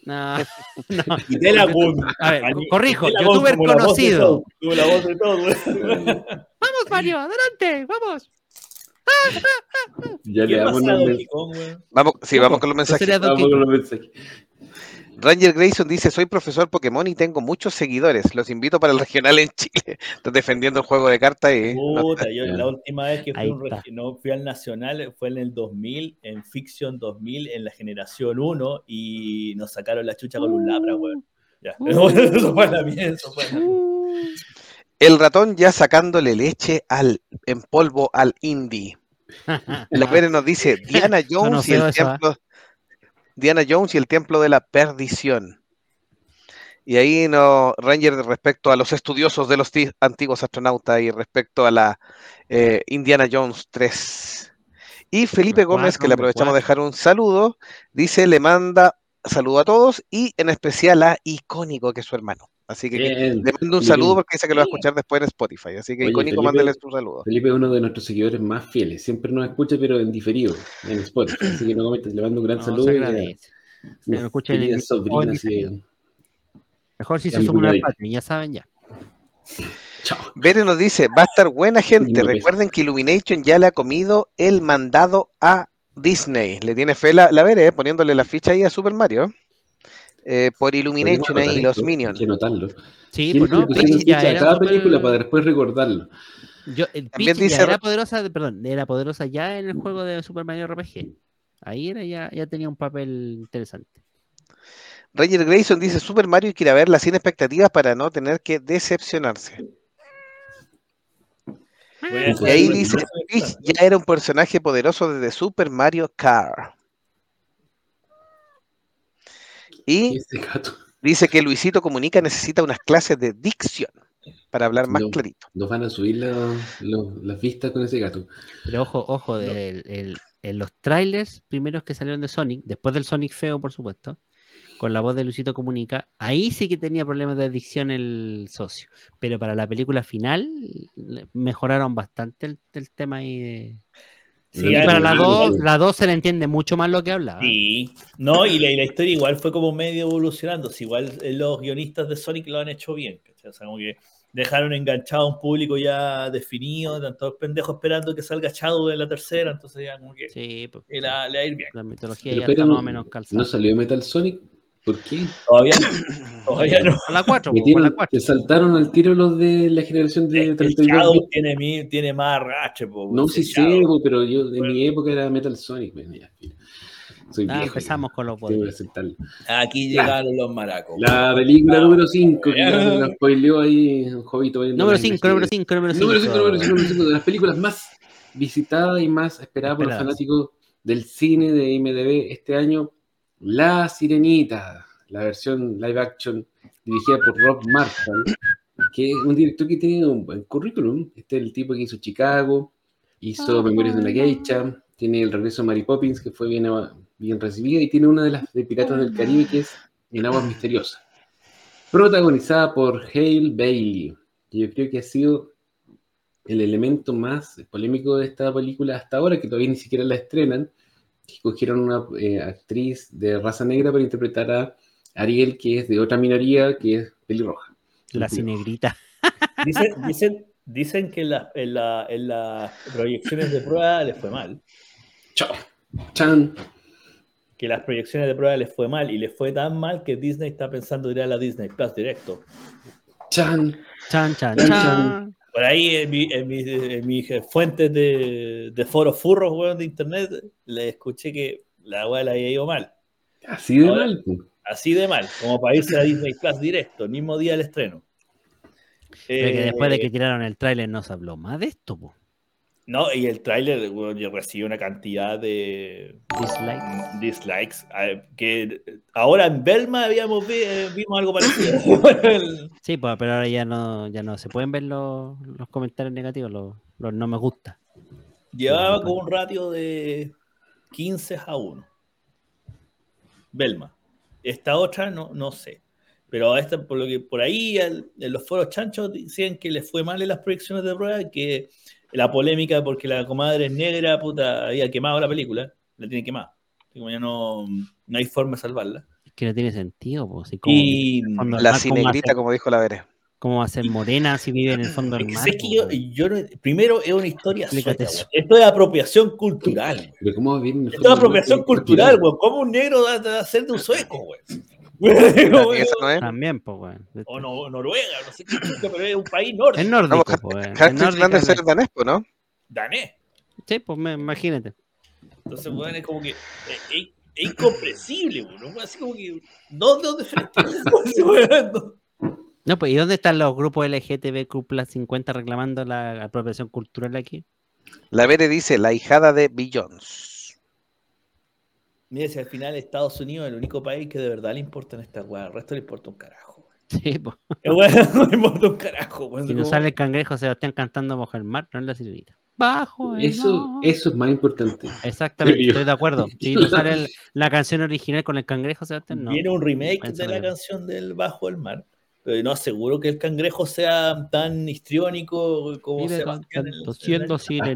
No, no. Y de la gun. A ver, corrijo, la youtuber voz conocido. Como la voz de todo. Vamos, Mario, adelante, vamos. Ya le ¿Quién damos weón? Vamos, sí, vamos con los mensajes. Vamos con los mensajes. Ranger Grayson dice, soy profesor Pokémon y tengo muchos seguidores. Los invito para el regional en Chile. Estás defendiendo el juego de cartas y... no- Puta, yo la última vez que fui, un no, al Nacional fue en el 2000, en Fiction 2000, en la generación 1, y nos sacaron la chucha con un labra, weón. Ya. Uh. eso fue la mía, eso fue la mía. Uh, El ratón ya sacándole leche al en polvo al indie. La Pérez nos dice Diana Jones y el eso, templo. Diana Jones y el templo de la perdición. Y ahí no, Ranger respecto a los estudiosos de los ti- antiguos astronautas y respecto a la eh, Indiana Jones 3. Y Felipe Gómez, que le aprovechamos de dejar un saludo, dice, le manda saludo a todos y en especial a Icónico, que es su hermano. Así que, Bien. le mando un Felipe. saludo porque dice que lo va a escuchar después en Spotify. Así que Oye, Icónico, mándale su saludo. Felipe es uno de nuestros seguidores más fieles. Siempre nos escucha, pero en diferido, en Spotify. Así que no comentes, le mando un gran No, saludo. se y a agradece. mis lo escuchen en y- Mejor si se me suman voy a al ir. Patreon, ya saben ya. Bere nos dice, va a estar buena gente. Recuerden que Illumination ya le ha comido el mandado a Disney. Le tiene fe la, la Bere, eh, poniéndole la ficha ahí a Super Mario. Eh, por Illumination anotar los Minions. Hay que anotarlo. Sí, pues no, ya era cada película para después recordarlo. Yo, el ya dice- era poderosa, perdón, era poderosa ya en el juego de Super Mario RPG. Ahí era ya, ya tenía un papel interesante. Ranger Grayson dice, Super Mario quiere verla sin expectativas para no tener que decepcionarse. Y ahí dice, Peach ya era un personaje poderoso desde Super Mario Kart. Y este gato dice que Luisito Comunica necesita unas clases de dicción para hablar más No. clarito. nos van a subir la- las vistas con ese gato. Pero ojo, ojo, el- en los trailers primeros que salieron de Sonic, después del Sonic feo, por supuesto, con la voz de Luisito Comunica, ahí sí que tenía problemas de adicción el socio. Pero para la película final mejoraron bastante el, el tema ahí de... Sí, para la igual- 2, la 2 se le entiende mucho más lo que habla. ¿eh? Sí, no, y la, y la historia igual fue como medio evolucionando. Si igual eh, los guionistas de Sonic lo han hecho bien, ¿cachai? O sea, como que dejaron enganchado a un público ya definido, tantos pendejos esperando que salga Shadow en la tercera, entonces ya como que Sí, pues, la- le va a ir bien. la mitología Pero ya está más o menos calzada. ¿No salió Metal Sonic? ¿Por qué? Todavía no. Todavía no. Con la 4, con Metieron- la 4. te saltaron al tiro los de la generación de El 32 Shadow bits. tiene, tiene más rache, po, No, ese sí sé, pero yo en Bueno. mi época era Metal Sonic. bueno, ya. Soy Ah, viejo. empezamos con los ya, que poderes. aceptarlo. Aquí llegaron los maracos. La película Ah, número 5, que la spoileó ahí un jovito. Número la 5, noche. número 5, número 5. Número 5, número 5, número 5, de las películas más visitadas y más esperadas por los fanáticos del cine de IMDB este año, La Sirenita, la versión live action dirigida por Rob Marshall, que es un director que tiene un buen currículum. Este es el tipo que hizo Chicago, hizo Memorias de una Geisha, tiene el regreso de Mary Poppins, que fue bien, bien recibida, y tiene una de las de Piratas del Caribe, que es En Aguas Misteriosas, protagonizada por Hale Bailey, que yo creo que ha sido el elemento más polémico de esta película hasta ahora, que todavía ni siquiera la estrenan, que cogieron una eh, actriz de raza negra para interpretar a Ariel, que es de otra minoría, que es pelirroja. La cinegrita. Dicen, dicen, dicen que en, la- en la- en las proyecciones de prueba les fue mal. Chao. Chan. Que las proyecciones de prueba les fue mal y les fue tan mal que Disney está pensando ir a la Disney Plus directo. Chan. Chan, chan, Chan, chan. Por ahí en, mi- en mi- en mis fuentes de, de foros furros weón, de internet le escuché que la weá le había ido mal. Así de Ahora- mal. pues. Así de mal, como para irse a Disney Plus directo, el mismo día del estreno. Pero que Eh, después de que tiraron el tráiler no se habló más de esto, po. No, y el tráiler, weón, yo recibí una cantidad de Dislikes. dislikes. eh, Que ahora en Belma habíamos vi- eh, vimos algo parecido. Sí, pues, pero ahora ya no, ya no se pueden ver los, los comentarios negativos, los, los no me gusta. Llevaba con un ratio de 15 a 1. Belma. Esta otra no, no sé. Pero esta, por lo que por ahí en los foros chanchos decían que les fue mal en las proyecciones de prueba, que la polémica porque la comadre es negra, puta, había quemado la película, la tiene quemada. Como ya no, no hay forma de salvarla. Es que no tiene sentido, pues. Si como, Y La mar, ¿cómo va a cinegrita, ser- como dijo la Vere. ¿Cómo va a ser morena si vive en el fondo del mar? sé que po, yo, weón? yo no- primero es una historia Explícate sueca, eso. weón. Esto es apropiación cultural. Pero ¿cómo va a venir? Esto es apropiación cultural, güey. ¿Cómo un negro va a hacer de un sueco, güey? También esa no es. También, pues, weón. O no, Noruega, no sé qué, pero es un país nórdico, Es nórdico, Vamos, pues, weón. Es es danés, ¿no? danés. Sí, pues me, imagínate. Entonces, weón, es como que eh, es, es incomprensible. ¿no? Así como que dos dedos de frente. Weón. No, pues, ¿y dónde están los grupos LGTBQ 50 reclamando la apropiación cultural aquí? La Vere dice, la hijada de Billions. Mira, si al final Estados Unidos es el único país que de verdad le importa en esta weá, el resto le importa un carajo. Sí, weón no importa un carajo, weón. Si no Como- sale el cangrejo Sebastián cantando bajo el mar, no es la sirenita. Bajo el Eso, mar. eso es más importante. Exactamente, estoy de acuerdo. Si no sale el- la canción original con el cangrejo Sebastián, no. Viene un remake de la canción del Bajo el Mar. Pero no aseguro que el cangrejo sea tan histriónico como Vive Sebastián en el-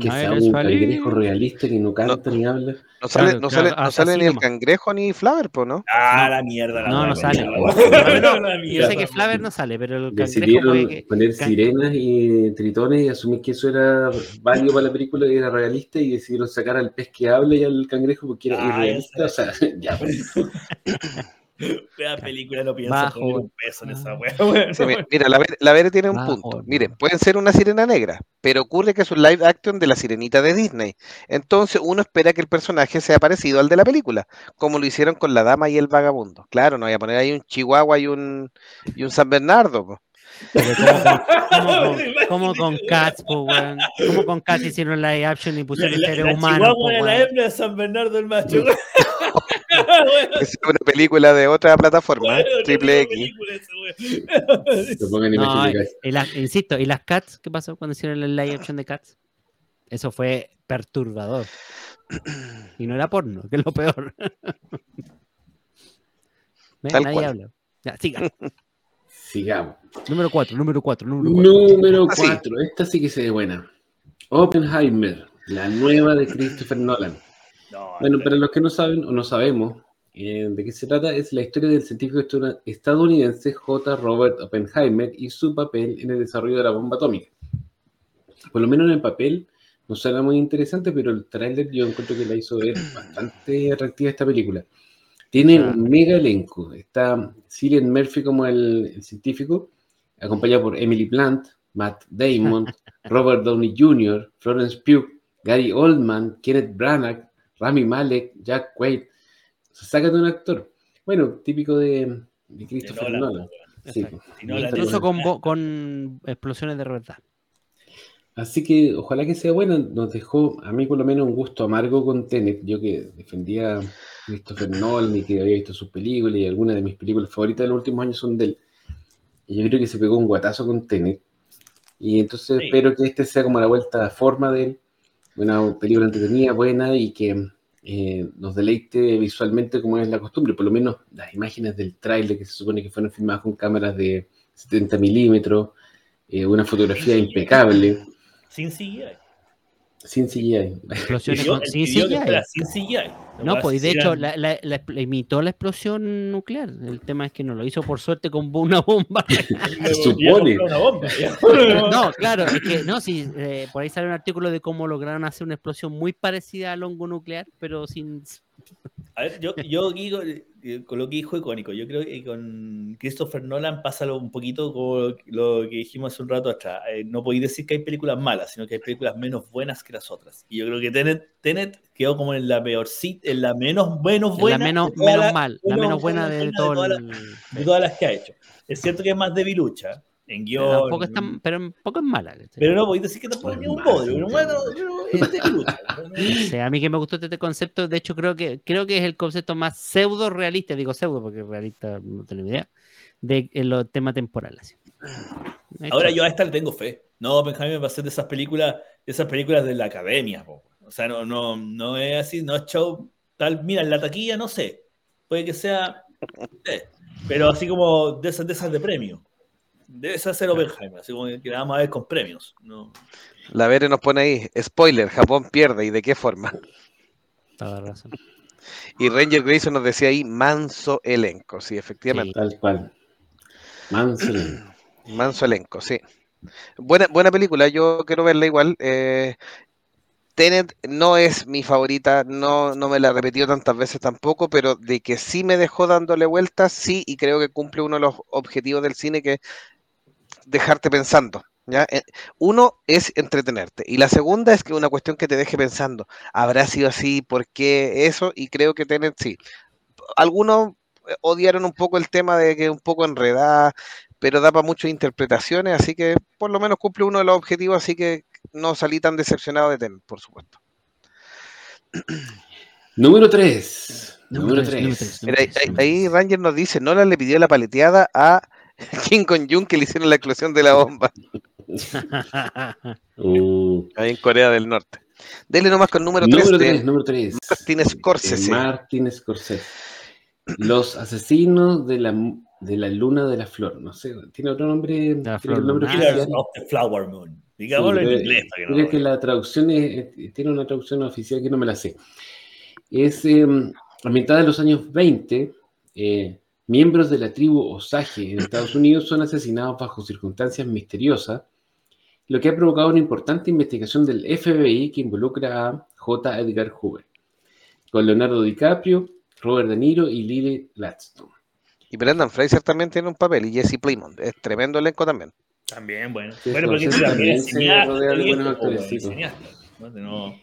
Ah, un cangrejo realista que no canta ni habla. No sale, Claro, no claro, sale, no así sale ni el cangrejo ni Flaver, po, ¿no? Ah, la mierda. La No, no sale. Yo sé que. Flaver no sale, pero el cangrejo Decidieron puede que. poner can- sirenas y tritones y asumir que eso era válido para la película y era realista y decidieron sacar al pez que habla y al cangrejo porque era Ah, irrealista. O sea, ya, pues. La película no piensa Bajo. poner un peso en esa wea. Sí, mi- mira, la, Ver- la Vere tiene un Bajo, punto. Miren, pueden ser una sirena negra, pero ocurre que es un live action de la sirenita de Disney. Entonces uno espera que el personaje sea parecido al de la película, como lo hicieron con la dama y el vagabundo. Claro, no voy a poner ahí un Chihuahua y un, y un San Bernardo. po. Pero como con, Cats, po, weón. Como con Cats hicieron live action y La, pusieron la, seres la humanos. po, la hembra de San Bernardo el macho. Es una película de otra plataforma, ¿eh? Triple X. insisto, ¿y las Cats? ¿Qué pasó cuando hicieron el live action de Cats? Eso fue perturbador. Y no era porno, que es lo peor. Nadie cual. habla. Ya, siga. Sigamos. Número 4, número 4, número 4. Número Ah, sí. 4. Esta sí que se ve buena. Oppenheimer, la nueva de Christopher Nolan. No, Bueno, para los que no saben o no sabemos eh, de qué se trata, es la historia del científico estadounidense J. Robert Oppenheimer y su papel en el desarrollo de la bomba atómica. Por lo menos en el papel no suena muy interesante, pero el tráiler yo encuentro que la hizo ver bastante atractiva esta película. Tiene un mega elenco. Está Cillian Murphy como el, el científico, acompañado por Emily Blunt, Matt Damon, Robert Downey Jr., Florence Pugh, Gary Oldman, Kenneth Branagh, Rami Malek, Jack Quaid. Se saca de un actor. Bueno, típico de, de Christopher Nolan, Sí, pues. Nolan Incluso con, explosiones de verdad. Así que ojalá que sea buena. Nos dejó, a mí por lo menos, un gusto amargo con Tenet. Yo que defendía Christopher Nolan y que había visto sus películas y algunas de mis películas favoritas de los últimos años son de él. Y yo creo que se pegó un guatazo con Tenet. Y entonces Sí. espero que este sea como la vuelta a forma de él. Una película entretenida, buena y que eh, nos deleite visualmente como es la costumbre. Por lo menos las imágenes del tráiler que se supone que fueron filmadas con cámaras de 70 milímetros, eh, una fotografía impecable, Sin CGI. sin CGI. Explosiones con, sin CGI. Sin CGI. No, pues y de hecho la, la- la- la imitó la explosión nuclear. El tema es que no lo hizo por suerte con una bomba. Supone. No, claro, es que no, sí, eh, por ahí sale un artículo de cómo lograron hacer una explosión muy parecida al hongo nuclear, pero sin. A ver, yo, yo digo, con lo que dijo icónico, yo creo que con Christopher Nolan pasa un poquito como lo que dijimos hace un rato atrás. Eh, no podéis decir que hay películas malas, sino que hay películas menos buenas que las otras. Y yo creo que Tenet, Tenet quedó como en la peor en la menos, menos buena. la menos, de todas menos las- mal, la menos buena de, buena todo todas las- el. de todas las que ha hecho. Es cierto que es más debilucha en Pero guion. tampoco es tan- pero tampoco es mala. ¿cachai? Pero no podéis decir que tampoco es ni un bodrio, pero bueno, pero es debilucha. O sea, a mí que me gustó este concepto, de hecho creo que creo que es el concepto más pseudo realista, digo pseudo porque realista no tengo idea, de los temas temporales. Ahora yo a esta le tengo fe. No, Oppenheimer va a ser de esas películas, de esas películas de la academia. po. O sea, no, no, no es así, no es show tal. Mira, en la taquilla no sé. Puede que sea. eh, pero así como de esas de, esas de premio. Debe ser Oppenheimer, así como que la vamos a ver con premios. No. La Vere nos pone ahí, spoiler, Japón pierde, ¿y de qué forma? Toda razón. Y Ranger Grayson nos decía ahí, manso elenco, sí, efectivamente. Tal cual. Manson. Manso elenco, sí. Buena, buena película, yo quiero verla igual. eh, Tenet no es mi favorita, no, no me la he repetido tantas veces tampoco, pero de que sí me dejó dándole vueltas, sí, y creo que cumple uno de los objetivos del cine que es dejarte pensando. ¿ya? Eh, Uno es entretenerte, y la segunda es que una cuestión que te deje pensando, ¿habrá sido así? ¿Por qué eso? Y creo que Tenet sí. Algunos eh, odiaron un poco el tema de que es un poco enredada, pero da para muchas interpretaciones, así que por lo menos cumple uno de los objetivos, así que no salí tan decepcionado de Tenet, por supuesto. Número 3. Número Número tres, número 3. tres. Mira, ahí, ahí- ahí Ranger nos dice, Nolan le pidió la paleteada a King con Jung que le hicieron la explosión de la bomba Uh, ahí en Corea del Norte. Dele nomás con número 3 número de 3, número 3. Martin Scorsese. Martin Scorsese. Los asesinos de la, de la luna de la flor. No sé, tiene otro nombre. la lunar. Killers of the Flower Moon. Sí, Digámoslo en inglés. para que no- creo que la traducción es- es- tiene una traducción oficial que no me la sé. Es eh, ambientada en los años 20. eh, miembros de la tribu Osage en Estados Unidos son asesinados bajo circunstancias misteriosas, lo que ha provocado una importante investigación del FBI que involucra a J. Edgar Hoover, con Leonardo DiCaprio, Robert De Niro y Lily Gladstone. Y Brendan Fraser también tiene un papel. Y Jesse Plemons. Es tremendo elenco también. También, bueno. Sí, bueno, porque también es no.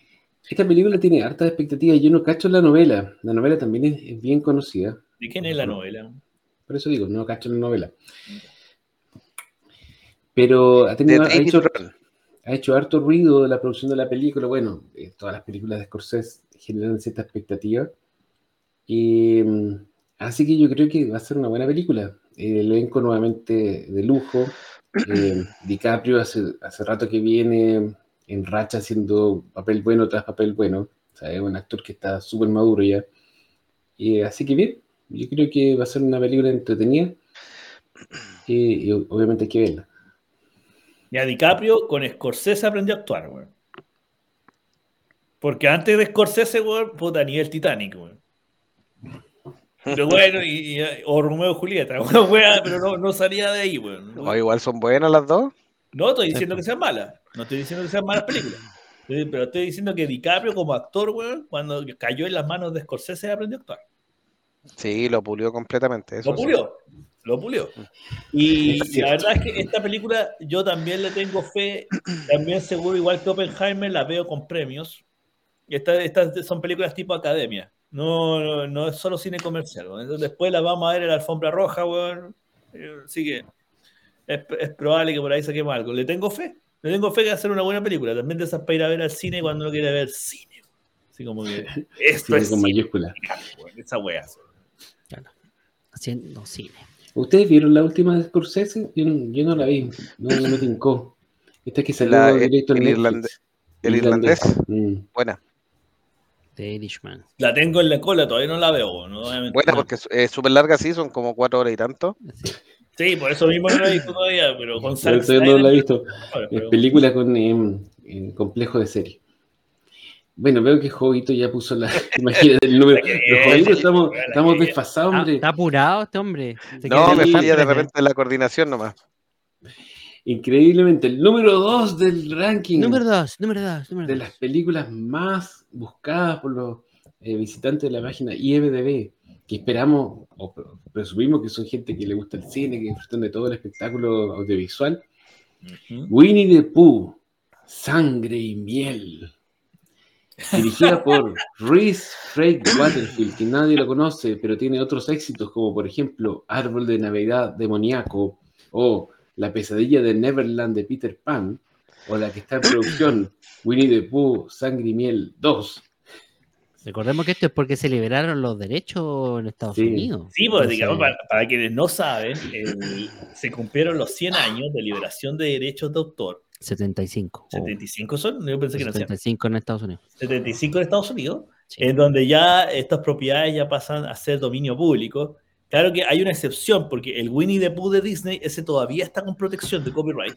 Esta película tiene hartas expectativas. Yo no cacho la novela. La novela también es, es bien conocida. ¿De quién es la novela? Por eso digo, no cacho la novela. Pero ha, tenido, ha, hecho, ha hecho harto ruido la producción de la película. Bueno, eh, todas las películas de Scorsese generan cierta expectativa. Y, mm, así que yo creo que va a ser una buena película. El elenco nuevamente de lujo. Eh, DiCaprio hace, hace rato que viene en racha haciendo papel bueno tras papel bueno. O sea, es un actor que está súper maduro ya. Y, así que bien, yo creo que va a ser una película entretenida. Y, y obviamente hay que verla. Ya DiCaprio con Scorsese aprendió a actuar, weón. Porque antes de Scorsese, weón, puta, ni el Titanic, weón. Pero bueno, y, y- o Romeo y Julieta, weón, weón, pero no, no salía de ahí, weón. O igual son buenas las dos. No estoy diciendo que sean malas, no estoy diciendo que sean malas películas. Pero estoy diciendo que DiCaprio como actor, weón, cuando cayó en las manos de Scorsese aprendió a actuar. Sí, lo pulió completamente. Eso Lo sí. pulió, lo pulió. Y la verdad es que esta película yo también le tengo fe, también seguro, igual que Oppenheimer, la veo con premios. Y esta- estas son películas tipo academia, no, no, no es solo cine comercial. Entonces, después la vamos a ver en la alfombra roja, weón. Eh, Así que es, es probable que por ahí saquemos algo. Le tengo fe, le tengo fe que va a ser una buena película. También de esas para ir a ver al cine cuando no quiere ver cine. Así como que esto Sí, es con cine, mayúscula. weón, esa wea. Haciendo cine. ¿Ustedes vieron la última de Scorsese? Yo, no- yo no la vi, no, no me tincó. Esta que salió La- directo en el irlande- el irlandés. Mm. Buena. The Irishman. La tengo en la cola, todavía no la veo, obviamente. Buena porque es es súper larga, sí, son como cuatro horas y tanto. Sí. Sí, por eso mismo no la he visto todavía, pero con Pero Zack todavía no la he visto. Es película con em, complejo de serie. Bueno, veo que Jovito ya puso la imagen del número. Los Jovitos estamos, estamos desfasados, hombre. ¿Está apurado este hombre? Se No, me falla de repente la coordinación nomás. Increíblemente, el número 2 del ranking Número dos, número dos, número de dos. las películas más buscadas por los eh, visitantes de la página IMDB, que esperamos o pre- presumimos que son gente que le gusta el cine, que disfrutan de todo el espectáculo audiovisual. Winnie the Pooh, Sangre y Miel. Dirigida por Reese Craig Waterfield, que nadie lo conoce, pero tiene otros éxitos, como por ejemplo Árbol de Navidad demoníaco o La pesadilla de Neverland de Peter Pan, o la que está en producción, Winnie the Pooh, Sangre y Miel 2. Recordemos que esto es porque se liberaron los derechos en Estados Sí. Unidos. Sí, pues digamos, para, para quienes no saben, el- se cumplieron los 100 años de liberación de derechos de autor. 75. o 75 son, yo pensé que eran 100. 75 en Estados Unidos. 75 en Estados Unidos, Sí. en donde ya estas propiedades ya pasan a ser dominio público. Claro que hay una excepción, porque el Winnie the Pooh de Disney, ese todavía está con protección de copyright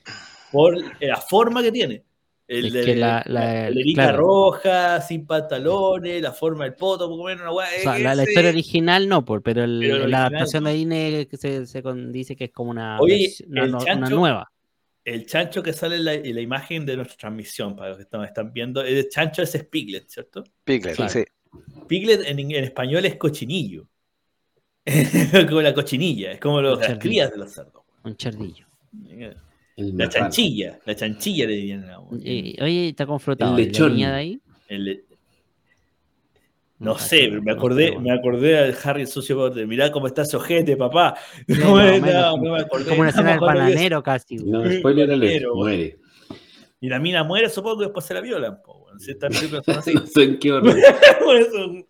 por la forma que tiene. El Es de, que la- la- de Erika claro. roja, sin pantalones, la forma del poto, poco menos, una O sea, la, la historia original no, por, pero, el- Pero la original adaptación no. de Disney que se, se con- dice que es como una, Oye, una, no- una chancho- nueva. El chancho que sale en la, en la imagen de nuestra transmisión, para los que están, están viendo, el chancho es Piglet, ¿cierto? Piglet, Claro. sí. Piglet en, en español es cochinillo. como la cochinilla, es como los, las crías de los cerdos. Un chardillo. La chanchilla, la chanchilla le dirían. oye, está confrontado. El ¿y la lechón. niña de ahí? El- no Ah, sé, me no, acordé, me bueno. acordé al Harry el socio Potter. Mirá cómo está ese ojete, papá. No, más o me- menos, no, como- no me acordé. como una escena del No de bananero casi. No, spoiler alert, muere. Y la mina muere, supongo que después se la violan. po, weón. Si estas películas son así. No sé en qué eso,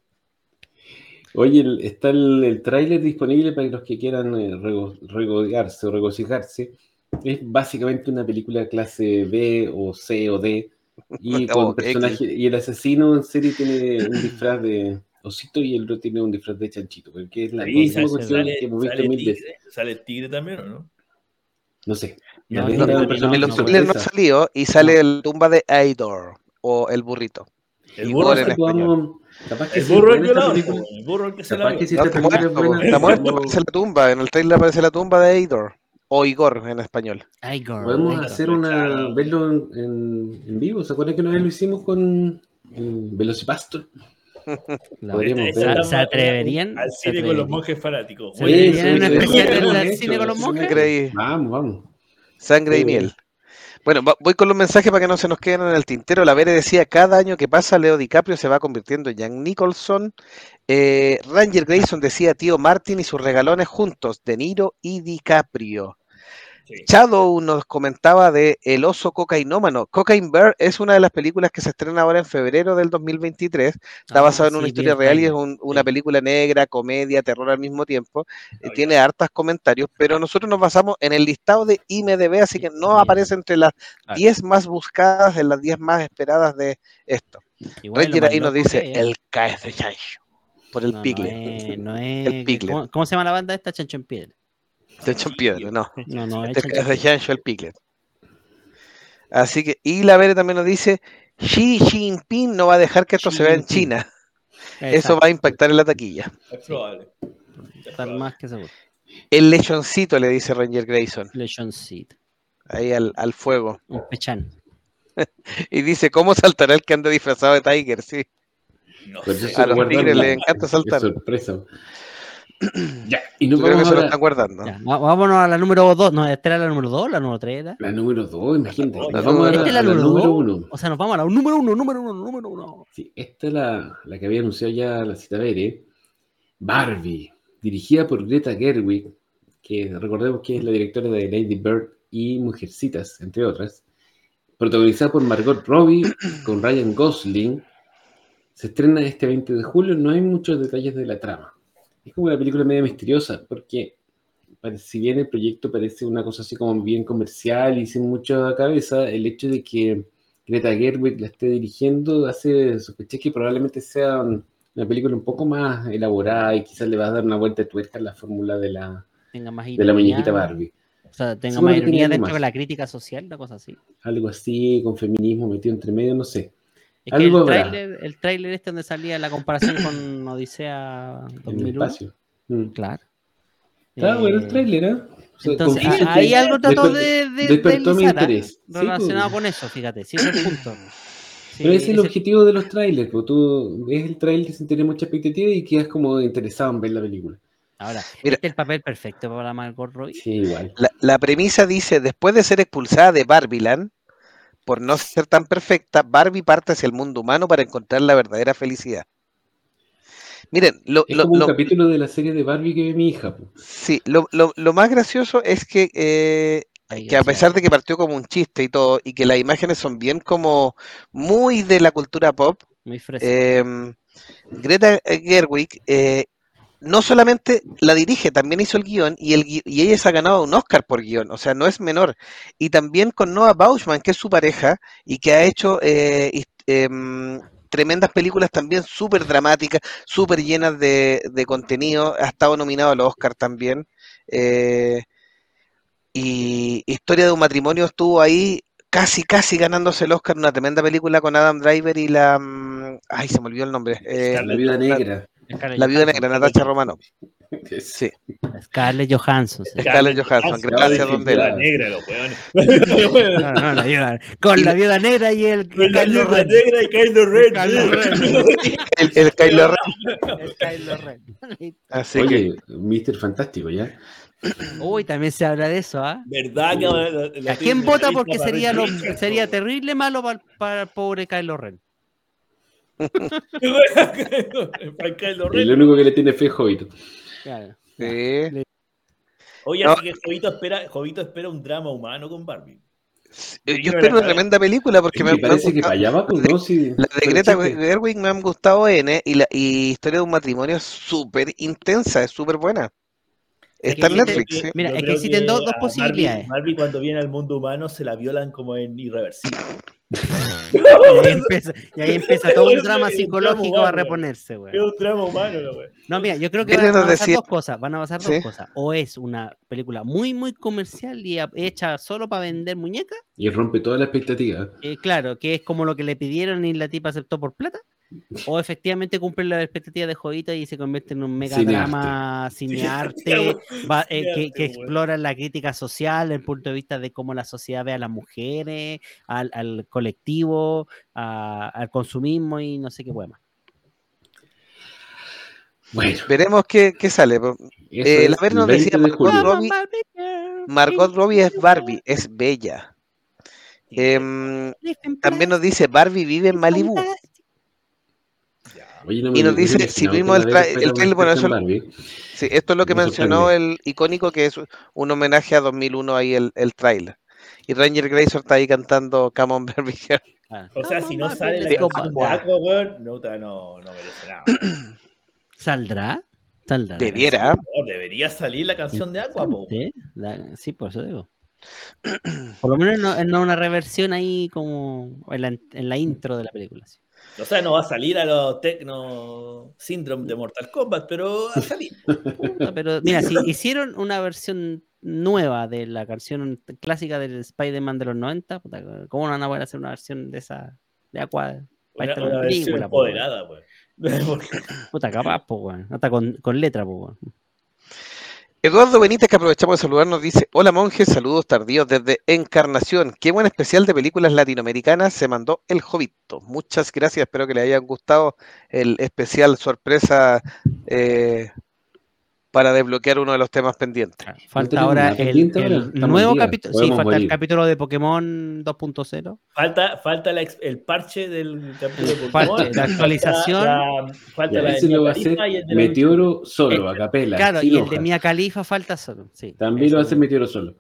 Oye, está el, el tráiler disponible para los que quieran eh, rego- regodearse o regocijarse. Es básicamente una película clase B o C o D. Y, con personaje, y el asesino en serie tiene un disfraz de osito y el otro tiene un disfraz de chanchito. Porque es la Sí, misma sale- cuestión Sale, que hemos visto sale mil veces. tigre, sale el tigre también, ¿o no? No sé. No, no, no, En no, los no, trailers no salido y sale la tumba de Aidor o el burrito. El burro, que el burro es violado, el burro es que se la está es muerto, aparece la tumba. En el trailer aparece la tumba de Aidor o Igor en español. Igor, Podemos Igor. hacer una. verlo en, en- en vivo. ¿Se acuerdan que una vez lo hicimos con está ¿Se atreverían? Al ¿Se cine con los monjes fanáticos. Sí, Muy sí, bien. sí, un sí, especial sí, del sí, cine con los monjes. Creí. Vamos, vamos. Sangre y miel. Bueno, voy con los mensajes para que no se nos queden en el tintero. La Vere decía, cada año que pasa, Leo DiCaprio se va convirtiendo en Jack Nicholson. Eh, Ranger Grayson decía, tío Martin y sus regalones juntos, De Niro y DiCaprio. Sí. Shadow nos comentaba de El oso cocainómano. Cocaine Bear es una de las películas que se estrena ahora en febrero del 2023. Está Ah, basada en una sí, historia el real y es un- una película negra, comedia, terror al mismo tiempo. Eh, Ah, tiene hartas comentarios, pero nosotros nos basamos en el listado de IMDB, así que no aparece entre las Claro. 10 más buscadas, en las 10 más esperadas de esto. Igual Ranger ahí nos dice es. el caes de Chancho por el No, no es- no es- El. ¿cómo, cómo se llama la banda esta? Chancho en piedra. De hecho en piedra, no. No, no, es de el Piglet. Así que, y la Vere también nos dice, Xi Jinping no va a dejar que esto Xi se vea en. China. Eso va a impactar en la taquilla. Es probable. Es probable. más que seguro. El lechoncito, le dice Ranger Grayson, Lechoncito. ahí al, al fuego. Un pechán. Y dice, ¿cómo saltará el que anda disfrazado de Tiger? Sí. No A los tigres les encanta saltar. sorpresa. ya, y nos creo que vamos se lo están guardando. Ya, vámonos a la número 2. No, esta era la número 2, la número 3 era. la número 2, imagínate. Nos ya. vamos ¿Esta es la a la número número dos? 1. O sea, nos vamos a la número 1, número 1, número 1. Sí, esta es la, la que había anunciado ya la cita Bere. Barbie, dirigida por Greta Gerwig, que recordemos que es la directora de Lady Bird y Mujercitas, entre otras. Protagonizada por Margot Robbie, con Ryan Gosling. Se estrena este 20 de julio. No hay muchos detalles de la trama. Es como una película medio misteriosa, porque si bien el proyecto parece una cosa así como bien comercial y sin mucha cabeza, el hecho de que Greta Gerwig la esté dirigiendo hace sospechar que probablemente sea un- una película un poco más elaborada y quizás le va a dar una vuelta de tuerca a la fórmula de la, Tenga más de la muñequita Barbie. O sea, tenga Seguro más ironía dentro más. de la crítica social, una cosa así. Algo así, con feminismo metido entre medio, no sé. Es que el tráiler, el tráiler este donde salía la comparación con Odisea En el 2001. espacio. Mm. Claro. Está bueno el Eh, tráiler, ¿eh? O sea, Entonces, ahí algo trató de, de, despertó mi ¿ah? interés. Sí, relacionado pues. con eso, fíjate, sí, ese es el punto. Sí, Pero ese es el ese- objetivo de los trailers, pues tú ves el trailer sin tener mucha expectativa y quedas como interesado en ver la película. Ahora, Mira. este es el papel perfecto para Margot Robbie. Sí, igual. La, la premisa dice, después de ser expulsada de Barbiland, por no ser tan perfecta, Barbie parte hacia el mundo humano para encontrar la verdadera felicidad. Miren, lo, Es lo- como un lo- capítulo de la serie de Barbie que ve mi hija. sí, lo- lo- lo más gracioso es que, eh, que a pesar de que partió como un chiste y todo, y que las imágenes son bien como muy de la cultura pop, Muy eh, Greta Gerwig eh, no solamente la dirige, también hizo el guion y, el, y ella se ha ganado un Oscar por guion, o sea, no es menor. Y también con Noah Bauschman, que es su pareja y que ha hecho eh, em, tremendas películas también súper dramáticas, súper llenas de, contenido. Ha estado nominado a los Oscar también. eh, y Historia de un matrimonio estuvo ahí casi, casi ganándose el Oscar, una tremenda película con Adam Driver y la... mm, Ay, se me olvidó el nombre. eh, La vida negra. Scarlett la viuda negra, Natasha Romano. Es- Sí, Scarlett Johansson. sí. Scarlett Johansson, gracias, Don La negra, los weones. No, no, la viuda- con la viuda negra y el Con la Kylo viuda Ren. negra y Kylo Ren. Kylo el, el Kylo Ren. El Kylo Ren. Así que, Oye, Mr. Fantástico, ¿ya? Uy, también se habla de eso, ¿ah? ¿Verdad que la- la ¿A quién vota porque sería, lo, sería terrible malo para, para el pobre Kylo Ren? El único que le tiene fe es Jovito. Claro. sí. Oye, No. así que Jovito espera, Jovito espera un drama humano con Barbie. Yo Pero espero una tremenda película porque me, me parece que pues, ¿no? Sí, Las de Greta. Gerwig me han gustado N y la y Historia de un matrimonio es súper intensa, es súper buena. Está en Netflix, sí. Mira, es que existen dos- dos posibilidades. Barbie, cuando viene al mundo humano se la violan como en irreversible. Y ahí empieza, y ahí empieza todo un Es drama psicológico a reponerse, Es güey. un drama humano, wea. No, mira, yo creo que van, van a pasar decía- dos cosas. Van a pasar Sí. dos cosas. O es una película muy, muy comercial y hecha solo para vender muñecas. Y rompe toda la expectativa. eh, claro, que es como lo que le pidieron y la tipa aceptó por plata. O efectivamente cumple la expectativa de Jodita y se convierte en un mega drama cinearte, va- eh, que, explora la crítica social, el punto de vista de cómo la sociedad ve a las mujeres, al, al colectivo, a- al consumismo y no sé qué más. Bueno, Veremos qué, qué sale. Eh, la Ver nos el decía 20 de Margot julio. Robbie- Margot Robbie es Barbie, es bella. Em, también nos dice Barbie vive en Malibu. Oye, no y nos dice, si vimos el tra- el trailer, bueno, eso-. Sí, esto es lo que Me mencionó el icónico, que es un homenaje a 2001 ahí el, el trailer. Y Ranger Grayson está ahí cantando Come on Barbie Girl. Ah. O sea, si no sale la canción de Barbie. Aqua, weón, no, no, no merece nada. ¿Saldrá? ¿Saldrá? Debiera. No, debería salir la canción de Aqua, po. ¿Sí? La- sí, por eso digo. Por lo menos no, no una reversión ahí como en la, en la intro de la película. sí. O sea, no va a salir a los Tecno Syndrome de Mortal Kombat, pero va a salir. Puta, Pero mira, si hicieron una versión nueva de la canción clásica del Spider-Man de los 90, puta, ¿cómo no van a poder hacer una versión de esa de Aqua? Una, una versión película, empoderada, pues. Puta, capaz, pues. Hasta con, con letra, pues, weón. Eduardo Benítez, que aprovechamos de saludar, nos dice: Hola monjes, saludos tardíos desde Encarnación. Qué buen especial de películas latinoamericanas se mandó el Jovito. Muchas gracias, espero que les hayan gustado el especial sorpresa eh, para desbloquear uno de los temas pendientes. Falta ahora el, nuevo capítulo. Sí, falta el capítulo de Pokémon 2.0. Falta, falta la el parche del capítulo de Pokémon, parche, la falta actualización. la- falta la lo va a hacer Khalifa y el de la Meteoro solo, Eh, a capela. Claro, y el de. Mia Califa falta solo. Sí. También lo va a hacer Meteoro solo.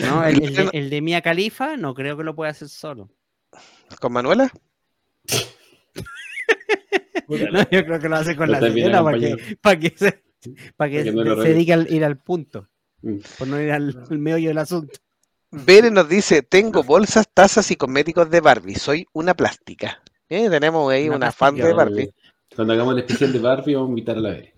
No, el, el de, el de Mia Califa no creo que lo pueda hacer solo. ¿Con Manuela? No, yo creo que lo hace con la sirena para que, para que se, para que no se dedique al ir al punto, Mm. por no ir al, al meollo del asunto. Bere nos dice: Tengo bolsas, tazas y cosméticos de Barbie. Soy una plástica. Eh, tenemos ahí Una una fan de. Barbie. Cuando hagamos el especial de Barbie, vamos a invitar a la Vera.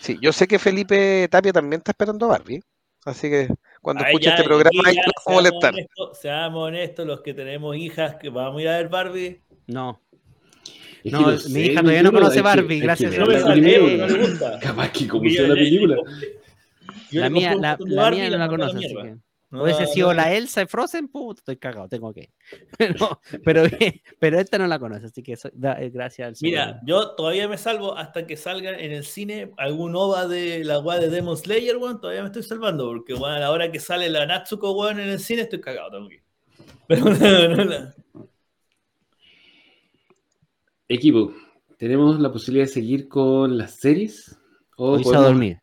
Sí, yo sé que Felipe Tapia también está esperando a Barbie. Así que cuando Ay, escuche ya, este programa, ahí a molestar. Seamos honestos, seamos honestos, los que tenemos hijas que vamos a ir a ver Barbie. No, Es No, que mi sé, hija todavía no conoce que- Barbie, que gracias a No verla me Dios. no gusta. Capaz que como sea la película. yo la mía, la, la Barbie mía no la a conoce, así que No, hubiese sido no. la Elsa de Frozen, puta, estoy cagado, tengo que. No, pero, pero esta no la conoce, así que soy- da- eh, gracias al Mira, señor. yo todavía me salvo hasta que salga en el cine algún OVA de la weá de Demon Slayer, weón. Todavía me estoy salvando, porque weón, a la hora que sale la Natsuko, weón, en el cine estoy cagado, tengo que. Pero no, no, no. Equipo, ¿tenemos la posibilidad de seguir con las series? ¿O Hoy se a podemos dormir,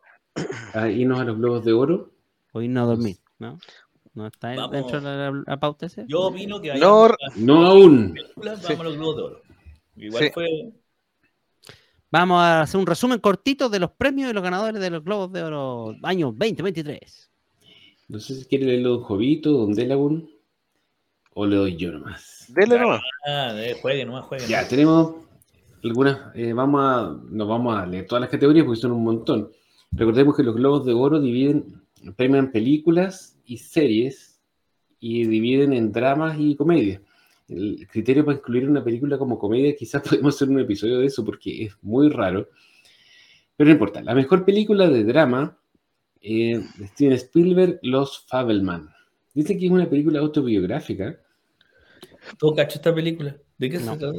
a irnos a los globos de oro? hoy no a dormir, ¿no? ¿No está Vamos. dentro de la, la pauta ese? Yo opino que No, a las No aún. películas, Sí. vamos a los Globos de Oro. Igual Sí. fue. Vamos a hacer un resumen cortito de los premios y los ganadores de los Globos de Oro año 2023. No sé si quiere leerlo Don Jovito, Don Delagun, o le doy yo nomás. Dele nomás. Ah, de, jueguen, nomás jueguen. Ya, tenemos algunas, eh, vamos a, no vamos a leer todas las categorías porque son un montón. Recordemos que los globos de oro dividen, premian películas y series y dividen en dramas y comedias. El criterio para incluir una película como comedia, quizás podemos hacer un episodio de eso porque es muy raro. Pero no importa. La mejor película de drama eh, de Steven Spielberg, Los Fabelman. Dice que es una película autobiográfica. ¿Tú cacho esta película? ¿De qué No. se trata?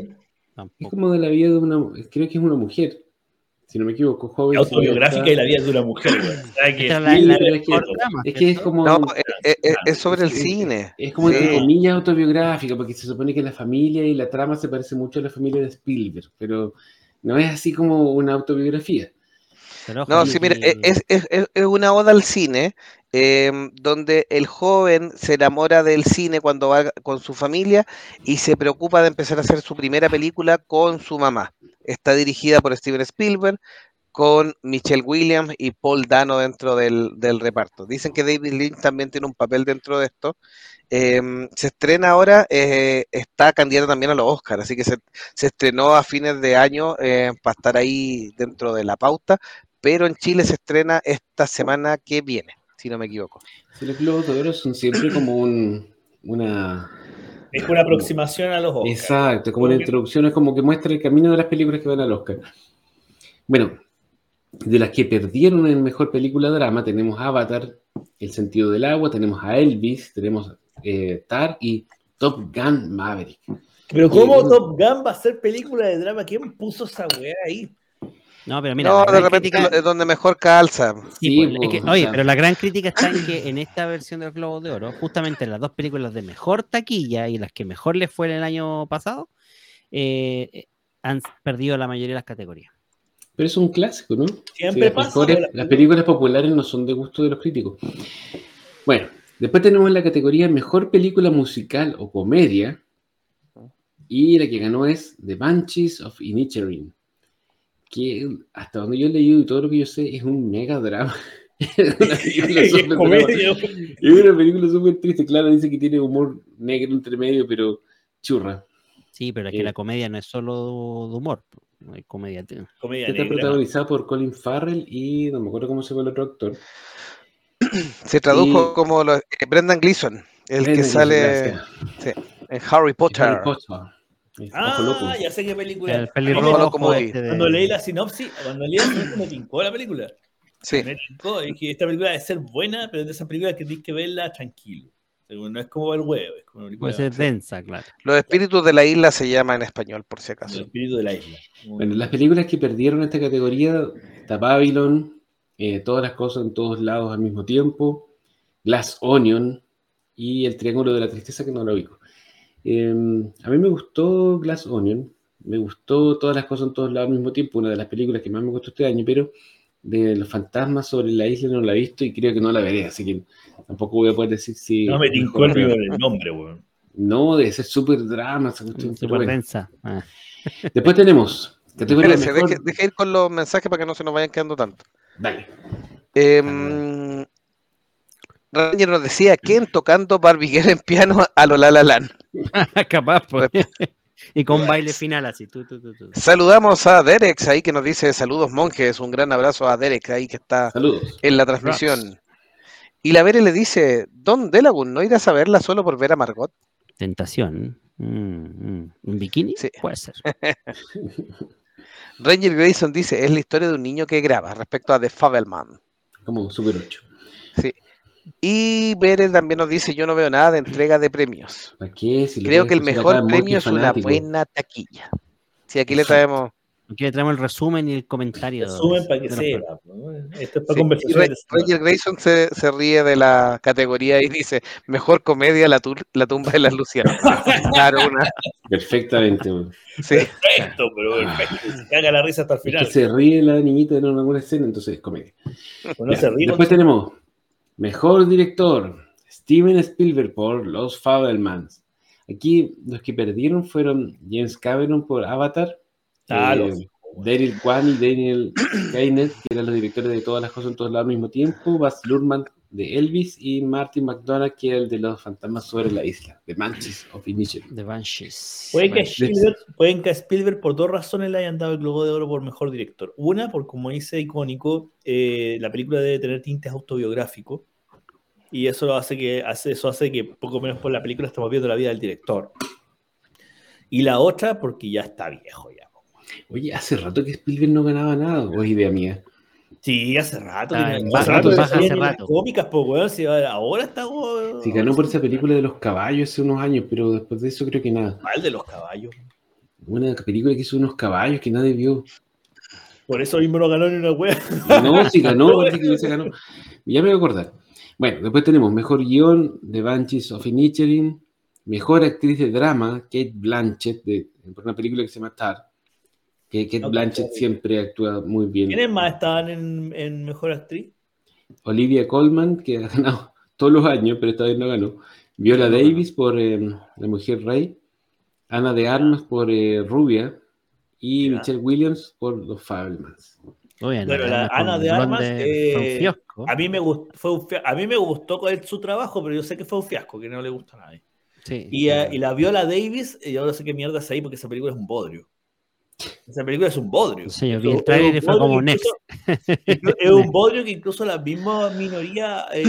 Es como de la vida de una, creo que es una mujer, si no me equivoco, joven. Autobiográfica y la vida de una mujer, que es la, sí, la pero es que- Es que es ¿cierto? como, No, es, es- es- es sobre el cine. es como entre comillas autobiográfica, porque se supone que la familia y la trama se parece mucho a la familia de Spielberg, pero no es así como una autobiografía. Pero No, sí, mira, e- es, es- es- es una oda al cine, em, donde el joven se enamora del cine cuando va con su familia y se preocupa de empezar a hacer su primera película con su mamá. Está dirigida por Steven Spielberg, con Michelle Williams y Paul Dano dentro del, reparto. Dicen que David Lynch también tiene un papel dentro de esto. Em, se estrena ahora, eh, está candidata también a los Oscars, así que se, se estrenó a fines de año eh, para estar ahí dentro de la pauta, pero en Chile se estrena esta semana que viene, si no me equivoco. Sí, los globos de oro son siempre como un, una... Es una aproximación a los Oscars. Exacto, como una que- introducción, es como que muestra el camino de las películas que van al Oscar. Bueno, de las que perdieron en Mejor Película Drama, tenemos Avatar, El Sentido del Agua, tenemos a Elvis, tenemos eh, Tar y Top Gun Maverick. Pero ¿cómo Sí. Top Gun va a ser película de drama? ¿Quién puso esa weá ahí? No, pero mira, no, de repente crítica- es donde mejor calza. Sí, Sí, pues, es que- o oye, pero la gran crítica está en que en esta versión del Globo de Oro, justamente las dos películas de mejor taquilla y las que mejor les fue el año pasado, eh, han perdido la mayoría de las categorías. Pero es un clásico, ¿no? Siempre las, pasa, mejores- la- las películas populares no son de gusto de los críticos. Bueno, después tenemos la categoría Mejor Película Musical o Comedia. Y la que ganó es The Banshees of Inisherin. Que hasta donde yo he leído y todo lo que yo sé es un mega drama. Es una película Es súper comedia. drama. Es una película súper triste. Claro, dice que tiene humor negro entre medio, pero churra. Sí, pero es que la comedia no es solo de humor, no hay comedia. Está negra. protagonizada por Colin Farrell y no me acuerdo cómo se llama el otro actor. Se tradujo Y- como lo- eh, Brendan Gleeson, el que sale en Harry Potter. Harry Potter. Es Loco. Ah, ya sé qué película. El es. pelirrojo este de- Cuando leí la sinopsis, cuando leí la sinopsis me tincó la película. Sí. Me tincó. Y dije, esta película debe ser buena, pero es de esas películas que tienes que verla tranquilo. No es como ver huevo, es como una película Puede ser densa, claro. Los espíritus de la isla se llama en español, por si acaso. espíritu de la isla. Bueno, las películas que perdieron esta categoría, está Babylon, eh, todas las cosas en todos lados al mismo tiempo, Glass Onion y El Triángulo de la Tristeza, que no lo ubico. Eh, a mí me gustó Glass Onion, me gustó todas las cosas en todos lados al mismo tiempo, una de las películas que más me gustó este año, pero de los fantasmas sobre la isla no la he visto y creo que no la veré, así que tampoco voy a poder decir si... No me tincó el, nombre, weón. No, debe ser súper drama esa cuestión. Súper densa. Ah. Después tenemos categoría Espérese, mejor- deje, deje ir con los mensajes para que no se nos vayan quedando tanto. Dale. Em, Ranger nos decía, ¿quién tocando Barbie Girl en piano a lo La La Land? Capaz, pues. y con baile final así. Tú, tú, tú, tú. Saludamos a Derek ahí que nos dice saludos monjes, un gran abrazo a Derek ahí que está Saludos. en la transmisión. Y la Vere le dice, Don Delagun, ¿no irás a verla solo por ver a Margot? Tentación. Mm, mm. ¿Un bikini? Sí. Puede ser. Ranger Grayson dice, es la historia de un niño que graba respecto a The Fabelman. Como Super 8. Y Vere también nos dice, yo no veo nada de entrega de premios. ¿Para qué? Si lo Creo que el mejor premio es una buena taquilla. Sí, aquí le traemos... Aquí le traemos el resumen y el comentario. Resumen para que sepa. ¿no? Esto es para Sí, Ranger Grayson se, se ríe de la categoría y dice, mejor comedia, la, tumba de las Lucianas. claro, una... Perfectamente. Sí. Perfecto, pero perfecto. Se caga la risa hasta el Es que final. se ríe la niñita en alguna escena, entonces es comedia. No Ya, se ríe. Después tenemos Mejor Director, Steven Spielberg por Los Fabelmans. Aquí los que perdieron fueron James Cameron por Avatar, Ah, eh, los- Daryl Kwan y Daniel Kainet, que eran los directores de todas las cosas en todos lados al mismo tiempo, Baz Luhrmann de Elvis y Martin McDonagh, que era el de los fantasmas sobre la isla, de Manches of Inisherin. The Banshees. Pueden que, Spielberg, pueden que a Spielberg por dos razones le hayan dado el Globo de Oro por mejor director. Una, por como dice icónico, eh, la película debe tener tintes autobiográficos. Y eso hace que hace, eso hace que poco menos por la película estamos viendo la vida del director. Y la otra, porque ya está viejo ya. Oye, hace rato que Spielberg no ganaba nada, o idea mía. Sí, hace rato. Ah, tiene- hace rato baja, hace rato. cómicas, pues, weón, si ahora está. weón, Si ganó por esa película de los caballos hace unos años, pero después de eso creo que nada. Mal de los caballos. Una película que hizo unos caballos que nadie vio. Por eso mismo no ganó ni una wea. No, si ganó, parece que se ganó. Ya me voy a acordar. Bueno, después tenemos Mejor Guión de Banshees of Inisherin, Mejor Actriz de Drama, Kate Blanchett, de, por una película que se llama Tar. Que Kate No, Blanchett siempre actúa muy bien. ¿Quiénes más estaban en, en Mejor Actriz? Olivia Colman, que ha ganado todos los años, pero esta vez no ganó. Viola No, no. Davis por eh, La Mujer Rey. Ana de Armas por eh, Rubia. Y. Michelle Williams por Los Fabelmans. Bueno, la Ana de Armas, fue un eh, fiasco. A mí me gustó, fue un fia- a mí me gustó con él su trabajo, pero yo sé que fue un fiasco, que no le gusta a nadie. Sí. Y, eh, y la Viola Davis, yo no sé qué mierda es ahí porque esa película es un bodrio. Esa película es un bodrio. Sí, yo Es vi el trailer y fue como next. incluso- inclu- Es un bodrio que incluso la misma minoría eh,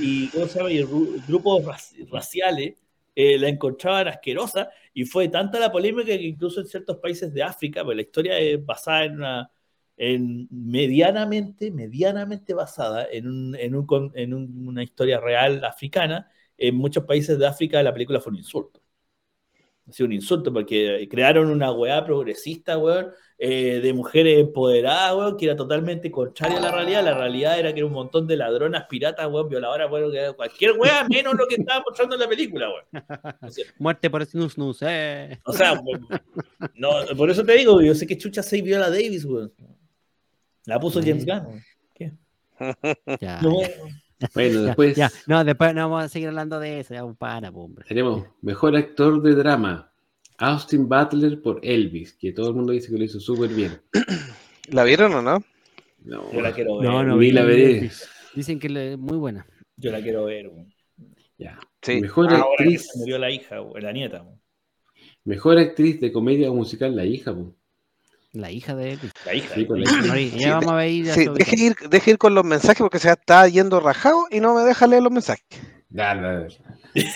y, ¿cómo se llama? y ru- grupos raci- raciales eh, la encontraban asquerosa y fue tanta la polémica que incluso en ciertos países de África, pues la historia es basada en una en medianamente, medianamente basada en, un- en, un con- en un- una historia real africana, en muchos países de África la película fue un insulto. Ha sido un insulto porque crearon una weá progresista, weón, eh, de mujeres empoderadas, weón, que era totalmente contraria a la realidad. La realidad era que era un montón de ladronas, piratas, weón, violadoras, weón, que- cualquier weá menos lo que estaba mostrando en la película, weón. O sea, Muerte por snus snus, eh. o sea, weón, no, por eso te digo, yo sé que Chucha se Viola Davis, weón. La puso James Gunn, weón. ¿Qué? Ya, No, ya, Bueno, ya, después ya. No, después no vamos a seguir hablando de eso. Ya, para, hombre. tenemos Mejor Actor de Drama. Austin Butler por Elvis, que todo el mundo dice que lo hizo súper bien. ¿La vieron o no? No, yo la quiero ver. No, no vi la veré. Dicen que es muy buena. Yo la quiero ver, ya. Sí. Mejor Ahora que actriz. se murió la hija, la nieta. Mejor actriz de comedia o musical, la hija. po. La hija de Elvis. La hija. Sí, con la weón. hija. Ya vamos a ver. ya Sí, deje ir, deje ir con los mensajes porque se está yendo rajado y no me deja leer los mensajes. Dale, dale.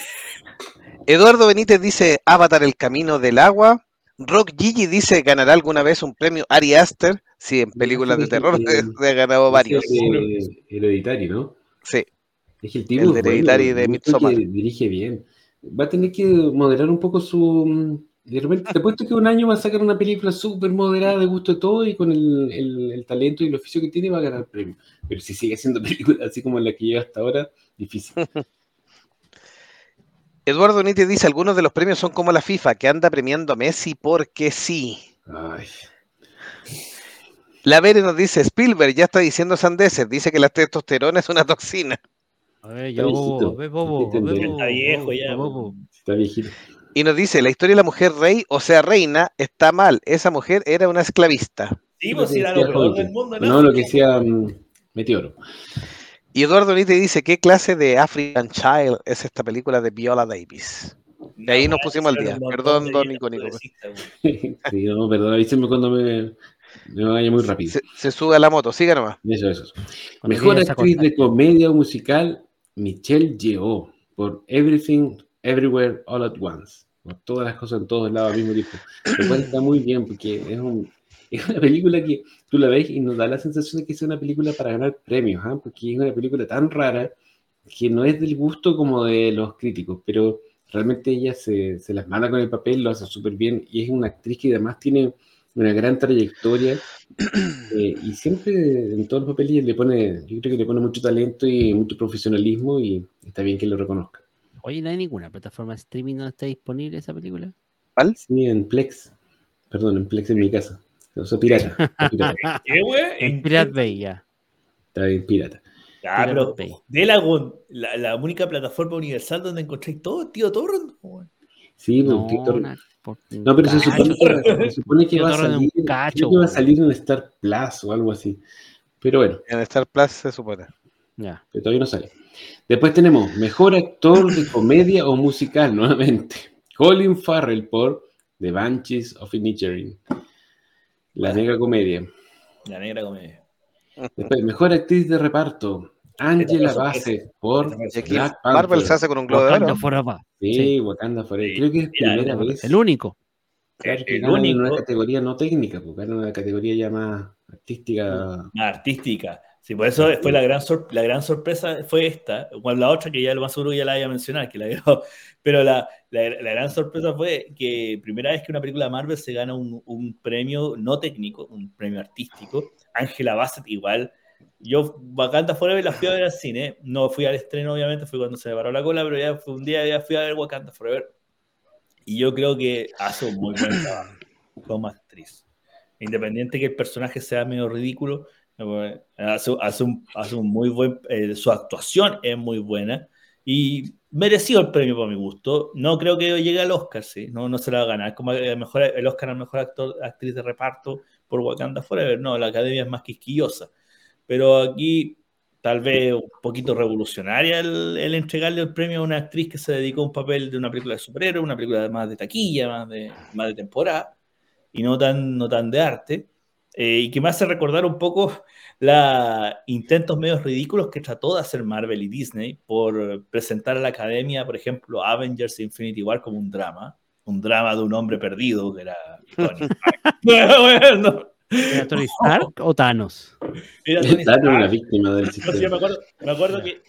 Eduardo Benítez dice Avatar el camino del agua. Rock Gigi dice ganará alguna vez un premio Ari Aster. Sí, en películas de sí, terror sí. ha ganado varios. Eh, hereditario, ¿no? Sí. Es el tipo El es de bueno, Midsommar. dirige bien. Va a tener que moderar un poco su. De repente, te apuesto que un año va a sacar una película súper moderada de gusto de todo y con el, el- el talento y el oficio que tiene va a ganar premio. Pero si sigue haciendo películas así como la que lleva hasta ahora, difícil. Eduardo Benítez dice algunos de los premios son como la FIFA que anda premiando a Messi porque sí. Ay, La Vere nos dice Spielberg ya está diciendo sandeces, dice que la testosterona es una toxina. A ver, viejito, bobo, ve, bobo, ve, bobo, Está viejo ya, bobo. está viejito. Y nos dice la historia de la mujer rey, o sea, reina, está mal. Esa mujer era una esclavista. Sí, pues era lo peor del mundo, No, lo que decía mm, Meteoro. Y Eduardo Benítez dice qué clase de African Child es esta película de Viola Davis. Y ahí nos pusimos al día. Perdón, don Nico Nico. sí, no, perdón, avísenme cuando me, me vaya muy rápido. Se, se sube a la moto, siga nomás. Eso, eso. Cuando Mejor actriz de comedia o musical, Michelle Yeoh, por Everything, Everywhere, All at Once. Todas las cosas en todos lados al mismo tiempo. Lo cual está muy bien, porque es, un- una película que tú la ves y nos da la sensación de que es una película para ganar premios, ¿ah? porque es una película tan rara que no es del gusto como de los críticos, pero realmente ella se, se las manda con el papel, lo hace súper bien y es una actriz que además tiene una gran trayectoria eh, y siempre en todos los papeles le pone, yo creo que le pone mucho talento y mucho profesionalismo y está bien que lo reconozca. Oye, no hay ninguna plataforma de streaming donde está disponible esa película. Sí, en Plex, perdón, en Plex en mi casa. O sea, pirata. ¿Qué, güey? En Pirate Bay, ya. Está bien pirata. Ah, pero. Delagon, la, la única plataforma universal donde encontréis todo, tío Torrent. Sí, No, una- por un no, pero se supone que, se supone que va a es un salir, cacho, que va a salir en Star Plus o algo así. Pero bueno, En Star Plus se supone. Ya. que todavía no sale. Después tenemos Mejor Actor de Comedia o Musical, nuevamente. Colin Farrell por The Banshees of Inisherin. La negra comedia. La negra comedia. Después, Mejor Actriz de Reparto. Angela Bassett por Black Marvel se hace con un globo de Wakanda oro. Forever. Sí, Sí. Wakanda Forever. Creo que es Mira, primera el- vez. El único. Claro, el ganan en único- una categoría no técnica, porque ganan una categoría ya más artística. Artística. Sí, por eso fue la gran, sor- la gran sorpresa fue esta, igual la otra que ya lo más seguro ya la voy a mencionar, que la grabó. pero la, la- la gran sorpresa fue que primera vez que una película de Marvel se gana un, un premio no técnico, un premio artístico. Angela Bassett igual. Yo Wakanda Forever la fui a ver al cine, no fui al estreno obviamente, fue cuando se me paró la cola, pero ya fue un día ya fui a ver Wakanda Forever. Y yo creo que hace un muy buen trabajo como actriz. Independiente que el personaje sea medio ridículo, hace, hace un, hace un muy buen. eh, su actuación es muy buena y merecido el premio para mi gusto. No creo que llegue al Oscar, sí. No, no se la va a ganar. Como el, mejor, el Oscar al mejor actor, actriz de reparto por Wakanda Forever. No, la academia es más quisquillosa. Pero aquí, tal vez un poquito revolucionaria el, el entregarle el premio a una actriz que se dedicó a un papel de una película de superhéroe, una película más de taquilla, más de, más de temporada, y no tan, no tan de arte. Eh, y que me hace recordar un poco los intentos medios ridículos que trató de hacer Marvel y Disney por presentar a la academia, por ejemplo, Avengers Infinity War como un drama, un drama de un hombre perdido que era Tony. Bueno, ¿Era Tony Stark o Thanos? era Stark. una víctima del No, sí, sistema. me acuerdo, me acuerdo que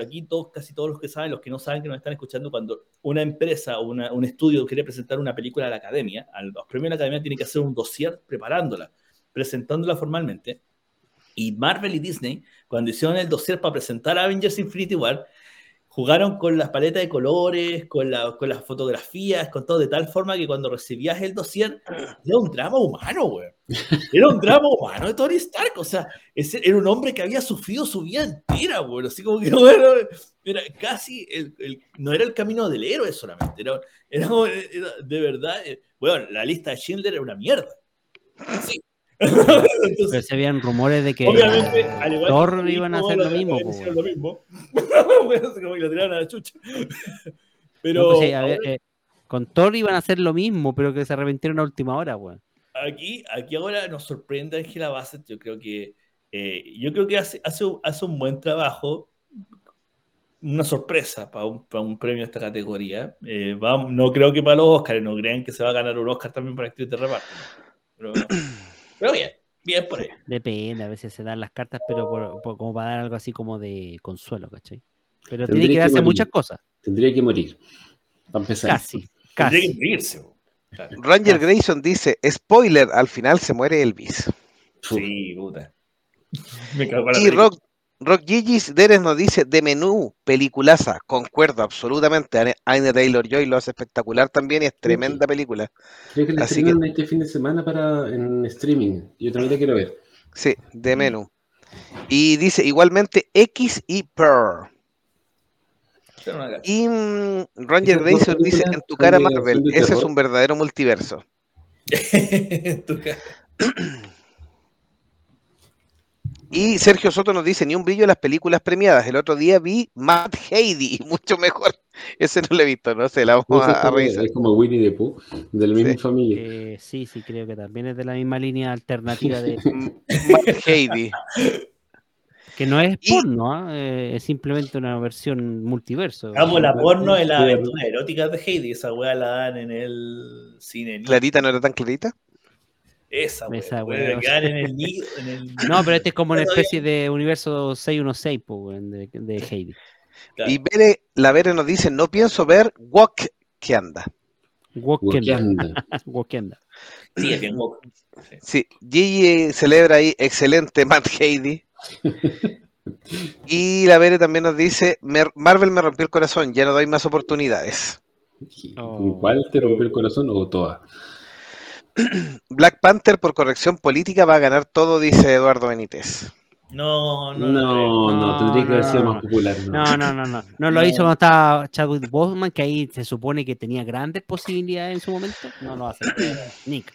aquí todos, casi todos los que saben, los que no saben que nos están escuchando, cuando una empresa o una- un estudio quiere presentar una película a la academia, a los premios de la academia tiene que hacer un dossier preparándola, presentándola formalmente. Y Marvel y Disney, cuando hicieron el dossier para presentar Avengers Infinity War, jugaron con las paletas de colores, con, la- con las fotografías, con todo, de tal forma que cuando recibías el dossier, era un drama humano, güey. Era un drama humano de Tony Stark, o sea, ese era un hombre que había sufrido su vida entera, güey. Así como que, bueno, era casi, el- no era el camino del héroe solamente, era, era, de verdad, eh, bueno, la lista de Schindler era una mierda. Sí. Pero se habían rumores de que Obviamente, al igual Thor que iban a hacer lo mismo. hicieron po, lo mismo. Bueno, así como que lo tiraron a la chucha. Pero No, pues sí, eh, con Thor iban a hacer lo mismo, pero que se arrepintieron a última hora, weón. aquí, aquí ahora nos sorprende Angela Bassett. Yo creo que, eh, yo creo que hace, hace, un- hace un buen trabajo. Una sorpresa para un, para un premio de esta categoría. Eh, vamos- no creo que para los Oscars, no crean que se va a ganar un Oscar también para actriz de reparto. Pero, pero bien, bien por ella. Depende, a veces se dan las cartas, pero por- por- como para dar algo así como de consuelo, ¿cachai? Pero Tendría tiene que que darse morir. muchas cosas. Tendría que morir. Para empezar. Casi, Tendría que casi. morirse. Claro. Ranger Casi. Grayson dice, spoiler, al final se muere Elvis. Sí, puta. Me cago Y. Rock, Rock Gigis Deres nos dice, de menú, peliculaza, concuerdo absolutamente. Ane- Anya Taylor-Joy lo hace espectacular también y es tremenda película. Creo que la Así estrenan este fin de semana para en streaming. Yo también la quiero ver. Sí, de menú. Y dice igualmente X y gacha. Y Ranger Esas dos Grayson dice, en tu cara Marvel, ese es un verdadero multiverso. Y Sergio Soto nos dice, ni un brillo en las películas premiadas. El otro día vi Matt Heidi, mucho mejor. Ese no lo he visto, no sé, la vamos a, es, a revisar. es como Winnie the Pooh, de la misma Sí. familia. Eh, sí, sí, creo que también es de la misma línea alternativa de Matt Heidi. que no es Y- porno, ¿ah? Eh, es simplemente una versión multiverso. Amo la porno de las Sí, aventuras eróticas de Heidi. Esa weá la dan en el cine. Clarita no era tan clarita. Esa weá. Esa en el nido. En el... No, pero este es como una especie de universo 616 po, weón, de, de Heidi. Claro. Y Bere, la Bere nos dice, no pienso ver Walk que anda. Wakanda. Wakanda. Sí, es bien woke. Sí. Sí, Gigi celebra ahí, excelente Matt Heidi. Y la Bere también nos dice, "Mer- Marvel me rompió el corazón, ya no doy más oportunidades. Oh. ¿Con cuál te rompió el corazón o todas? Black Panther por corrección política va a ganar todo, dice Eduardo Benítez. No, no, No, no. no, No, tendría que haber no, sido no. más popular. No. No, no, no, no. No lo No. hizo cuando estaba Chadwick Boseman, que ahí se supone que tenía grandes posibilidades en su momento. No lo hace. Nick.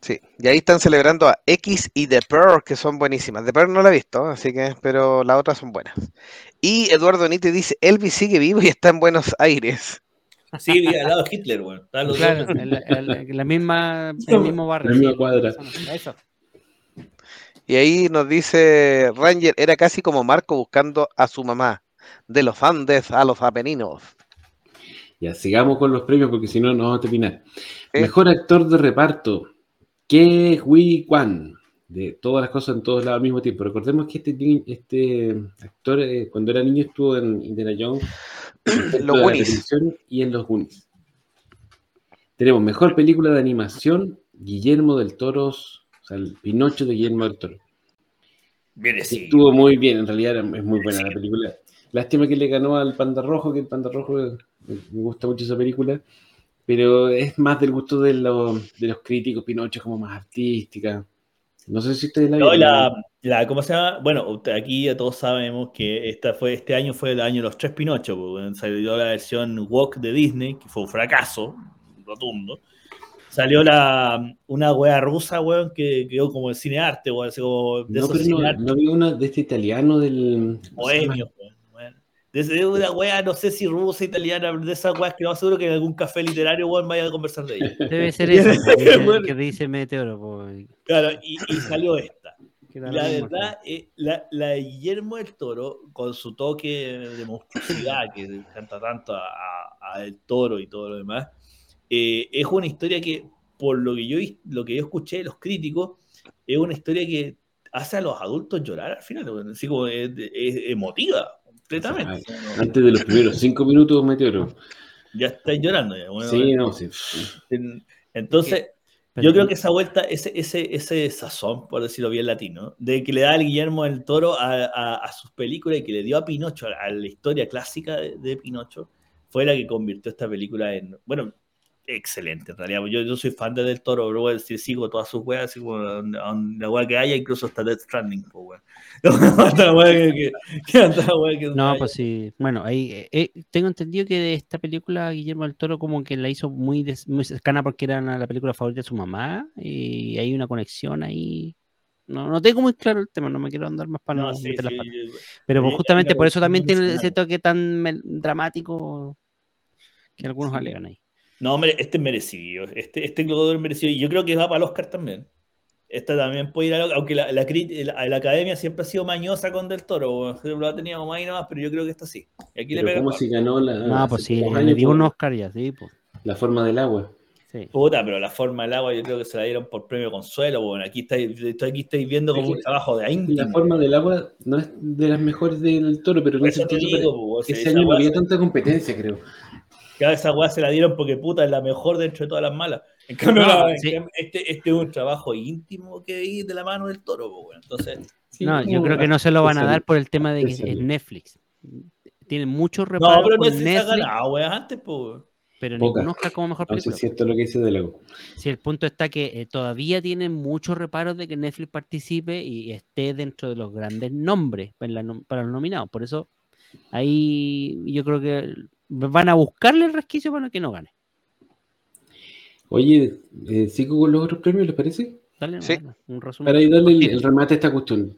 Sí, y ahí están celebrando a X y The Pearl, que son buenísimas. The Pearl no la he visto, así que, pero las otras son buenas. Y Eduardo Benítez dice, Elvis sigue vivo y está en Buenos Aires. Sí, vi al lado de Hitler, weón. Los Claro, la, misma, el mismo barrio. La misma cuadra. Eso. Y ahí nos dice Ranger, era casi como Marco buscando a su mamá, de los Andes a los Apeninos. Ya, sigamos con los premios porque si no, no vamos a terminar. Mejor actor de reparto, Ke Huy Kwan, de todas las cosas en todos lados al mismo tiempo. Recordemos que este, este actor, eh, cuando era niño, estuvo en Indiana Jones, Los Goonies. Y en Los Goonies. Tenemos mejor película de animación, Guillermo del Toro, o sea, el Pinocho de Guillermo del Toro. Viene sí. Estuvo muy bien, en realidad es muy buena la película. Lástima que le ganó al Panda Rojo, que el Panda Rojo eh, me gusta mucho esa película, pero es más del gusto de, los- de los críticos. Pinocho es como más artística. No sé si ustedes la No, la, la- ¿cómo se llama? Bueno, aquí ya todos sabemos que esta fue, este año fue el año de los tres Pinocho, porque salió la versión Walk de Disney, que fue un fracaso rotundo. Salió la, una wea rusa, weón, que quedó como el cinearte, weón, así como de No, pero no, no vi una de este italiano del. bohemios, weón, weón. De ese- de una wea, no sé si rusa, italiana, de esas weas que no seguro que en algún café literario, weón, vaya a conversar de ella. Debe ser eso, que dice- Bueno. que dice Meteoro. po, Claro, y, y salió esta. La verdad, eh, la, la de Guillermo del Toro, con su toque de monstruosidad que le encanta tanto a, a- a El Toro y todo lo demás, eh, es una historia que, por lo que, yo, lo que yo escuché de los críticos, es una historia que hace a los adultos llorar al final, así como es, es emotiva, completamente. Antes de los primeros cinco minutos, Meteoro. Ya estáis llorando. ya, bueno, Sí, no, sí. en- Entonces, Pero- yo creo que esa vuelta, ese, ese, ese sazón, por decirlo bien latino, de que le da al Guillermo del Toro a, a- a sus películas y que le dio a Pinocho, a, a la historia clásica de, de Pinocho, fue la que convirtió esta película en, bueno, excelente en realidad. Yo, yo soy fan de Del Toro, bro, a decir, sigo todas sus weas, donde la wea que haya, incluso hasta Death Stranding, weón. Hasta la wea que- que- que- hasta la wea que- No, pues sí. Bueno, ahí eh, eh, tengo entendido que de esta película Guillermo del Toro como que la hizo muy, des- muy cercana porque era la película favorita de su mamá y hay una conexión ahí. No, no tengo muy claro el tema, no me quiero andar más para no, sí, meter las sí, patas. yo- Pero pues, justamente por eso también tiene ese toque tan dramático que algunos Sí. alegan ahí. No, mere- este es merecido. Este, este Globador es merecido. Y yo creo que va para el Oscar también. Esta también puede ir a aunque la, la, la- la academia siempre ha sido mañosa con Del Toro. Lo ha tenido más y nada más, pero yo creo que esta sí. Y aquí le Pero pega. ¿cómo si ganó la. No, pues sí, le dio por un Oscar ya, sí, pues. La forma del agua. Sí. Puta, pero la forma del agua yo creo que se la dieron por premio consuelo. Bueno, aquí estáis, aquí estáis viendo como Es un trabajo de La íntimo. forma del agua no es de las mejores del toro, pero en Por ese eso te sentido, digo, po, o sea, ese año no había tanta competencia, creo. Cada esa weá se la dieron porque puta es la mejor dentro de todas las malas. En cambio, No, la- sí. este, este es un trabajo íntimo que vi de la mano del toro, po, weón. Entonces, Sí, No, yo creo que no se lo van a dar por el tema de que es. Netflix. Tienen muchos no, reparos pero con Netflix, ha Netflix, ganado, antes, po. pero Pocas. ningún Oscar como mejor No sé si es cierto lo que dice de luego. Si el punto está que eh, todavía tienen muchos reparos de que Netflix participe y esté dentro de los grandes nombres para, la nom- para los nominados. Por eso ahí yo creo que van a buscarle el resquicio para que no gane. Oye, eh, ¿sigo con los otros premios, les parece? Dale, Sí. bueno, un resumen. Para ahí darle el, el remate a esta cuestión.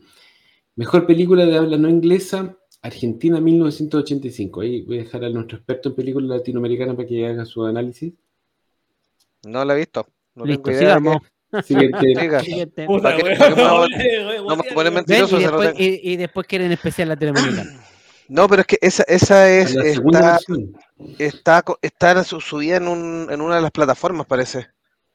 Mejor película de habla no inglesa, Argentina 1985. Ahí voy a dejar a nuestro experto en películas latinoamericanas para que haga su análisis. No la he visto. No Listo, tengo idea. sigamos. Siguiente. qué- Siga. Siguiente. Puta, ¿Para qué- weón, para qué me hago- oye, weón, no me oye, ponen weón. ¿Ven? mentiroso, Y, se lo después, tengo. y- y después quieren especial latinoamericana. No, pero es que esa, esa es, la segunda está, versión. está, está su- subida en, un, en una de las plataformas, parece.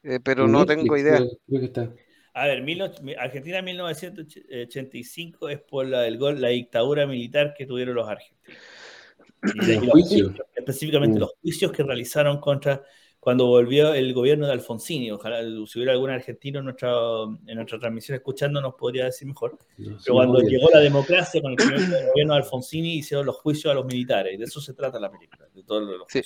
Eh, pero no Netflix, tengo idea. creo- creo que está. A ver, mil Argentina 1985 es por la, del gol, la dictadura militar que tuvieron los argentinos. Y Los juicios, específicamente Mm. los juicios que realizaron contra cuando volvió el gobierno de Alfonsini. Ojalá si hubiera algún argentino en nuestra, en nuestra transmisión escuchando nos podría decir mejor. No, sí, Pero cuando llegó la democracia con el gobierno de Alfonsini hicieron los juicios a los militares. De eso se trata la película. De todos los Sí.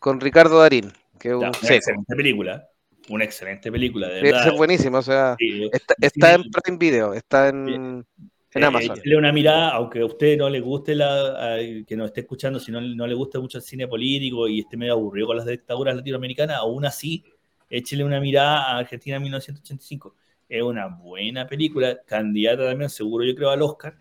Con Ricardo Darín, que es un una excelente película. Una excelente película, de Ese verdad. es buenísimo, o sea, Sí, está, en. Prime Video, está en, en Eh, Amazon. una mirada, aunque a usted no le guste la, a- que nos esté escuchando, si no, no le gusta mucho el cine político y esté medio aburrido con las dictaduras latinoamericanas, aún así, échele una mirada a Argentina 1985. Es una buena película, candidata también, seguro yo creo, al Oscar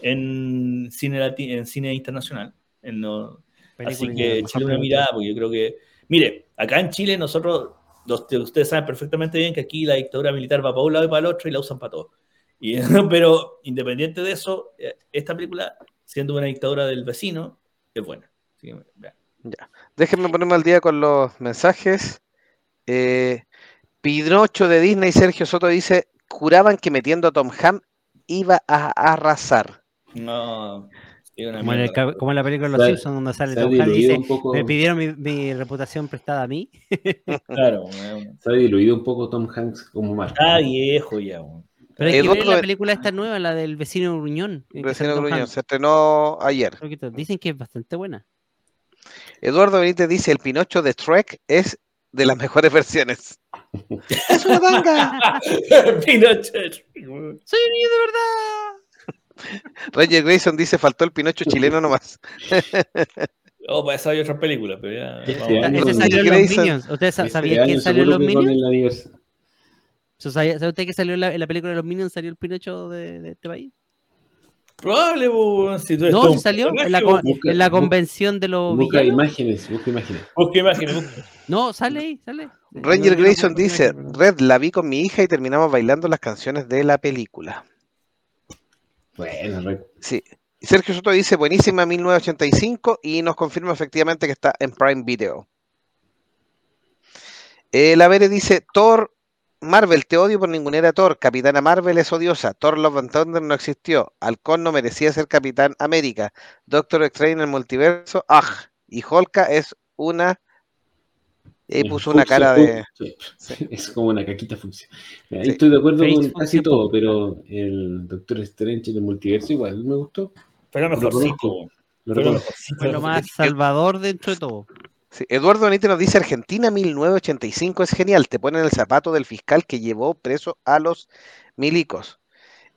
en cine, lati- en cine internacional. En lo- así que échale una mirada, porque yo creo que. Mire, acá en Chile nosotros, los- ustedes saben perfectamente bien que aquí la dictadura militar va para un lado y para el otro y la usan para todo. Y, pero independiente de eso, eh, esta película, siendo una dictadura del vecino, es buena. Así que, vean. Déjenme ponerme al día con los mensajes. Eh, Pinocho de Disney, Sergio Soto dice, juraban que metiendo a Tom Ham iba a arrasar. No, Como en, el como en la película de los Simpsons donde sale Tom Hanks dice, poco, me pidieron mi, mi reputación prestada a mí. Claro, se ha diluido un poco Tom Hanks como marca. está viejo ya. weón. Pero hay que ver Eduardo- la película esta nueva, la del vecino Gruñón. que Vecino Gruñón, se estrenó ayer. Dicen que es bastante buena. Eduardo Benítez dice, el Pinocho de Shrek es de las mejores versiones. ¡Es una tanga! Pinochet. ¡Soy un niño de verdad! Roger Grayson dice, faltó el Pinocho chileno nomás. Oh, para eso hay otras películas, pero ya. Este salió en los Grayson. Minions. ¿Usted sa- Este sabía año quién salió en los Minions? ¿Sabía ¿Sabe usted que salió en la, en la película de los Minions? ¿Salió el Pinocho de, de este país? Probable, po, si tú eres No, un salió en la, personaje, con- po. Busca- en la busca- convención de los Busca villanos. imágenes, busca imágenes. Busca imágenes, busca. No, sale ahí, sale. Ranger No, yo no Grayson dice, Red, la vi con mi hija y terminamos bailando las canciones de la película. Bueno, re- Sí. Sergio Soto dice, buenísima 1985 y nos confirma efectivamente que está en Prime Video. Eh, la Vere dice, Thor, Marvel, te odio por ningunera Thor. Capitana Marvel es odiosa. Thor Love and Thunder no existió. Halcón no merecía ser Capitán América. Doctor Strange en el multiverso, ¡aj! Y Holka es una... Y ahí eh, puso una cara de... Es como una caquita. Ahí Sí. estoy de acuerdo con casi todo, pero el Doctor Strange en el multiverso igual me gustó. Pero Lo mejorcito. conozco. Lo Pero reconozco. mejorcito. Fue lo más salvador dentro de todo. Sí, Eduardo Benítez nos dice Argentina 1985 es genial, te ponen el zapato del fiscal que llevó preso a los milicos.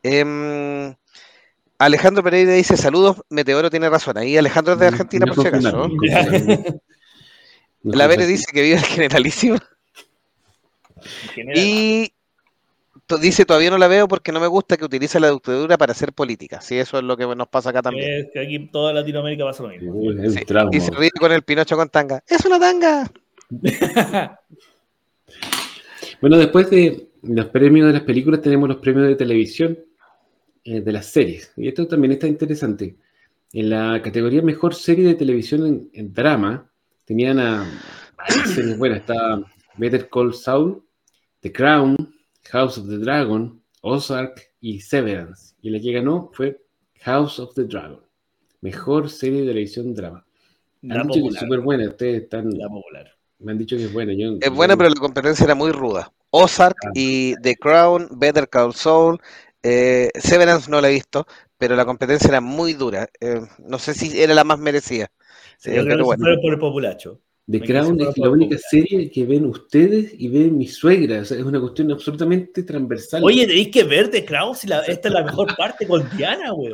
Em, Alejandro Pereira dice saludos, Meteoro tiene razón. Ahí Alejandro es de Argentina No por si acaso. La Vere dice que vive el generalísimo En general. y dice todavía no la veo porque no me gusta que utilice la dictadura para hacer política. Sí, eso es lo que nos pasa acá también. Es que aquí en toda Latinoamérica pasa lo mismo. Uy, Es Sí, un trauma. Y se ríe con el Pinocho con tanga. ¡Es una tanga! Bueno, después de los premios de las películas tenemos los premios de televisión eh, de las series. Y esto también está interesante. En la categoría Mejor Serie de Televisión en, en Drama tenían a varias series buenas. Está Better Call Saul, The Crown, House of the Dragon, Ozark y Severance. Y la que ganó fue House of the Dragon. Mejor serie de televisión drama. La Han dicho que es súper buena. Ustedes están, La popular. me han dicho que es buena. Yo- Es buena, yo- pero la competencia era muy ruda. Ozark Ah. y The Crown, Better Call Saul, eh, Severance no la he visto, pero la competencia era muy dura. Eh, no sé si era la más merecida. Sí, Eh, yo creo pero que bueno. fue por el populacho. The Crown es la única popular. serie que ven ustedes y ven mi suegra. O sea, es una cuestión absolutamente transversal. Oye, tenéis que ver The Crown si la- esta es la mejor parte con Diana, güey.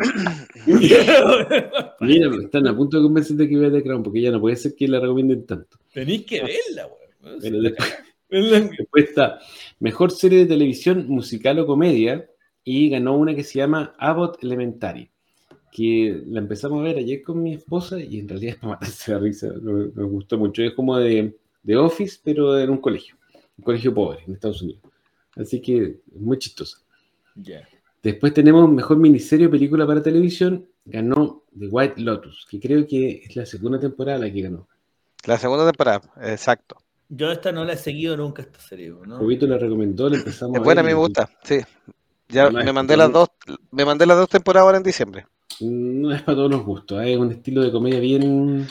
Mira, están a punto de convencerte que vea The Crown, porque ya no puede ser que la recomienden tanto. tenéis que verla, güey. Bueno, después, después está Mejor serie de televisión musical o comedia y ganó una que se llama Abbott Elementary, que la empezamos a ver ayer con mi esposa y en realidad es para matarse la risa, me, me gustó mucho. Es como de, de Office, pero en un colegio, un colegio pobre en Estados Unidos. Así que es muy chistosa. Ya. Después tenemos mejor miniserie o película para televisión. Ganó The White Lotus, que creo que es la segunda temporada la que ganó. La segunda temporada, exacto. Yo esta no la he seguido nunca, esta serie, ¿no? Jovito la recomendó, la empezamos Es a buena, a ver mí me y- gusta, sí. Ya me mandé las dos, me mandé las dos temporadas ahora en diciembre. No es para todos los gustos, ¿eh? es un estilo de comedia bien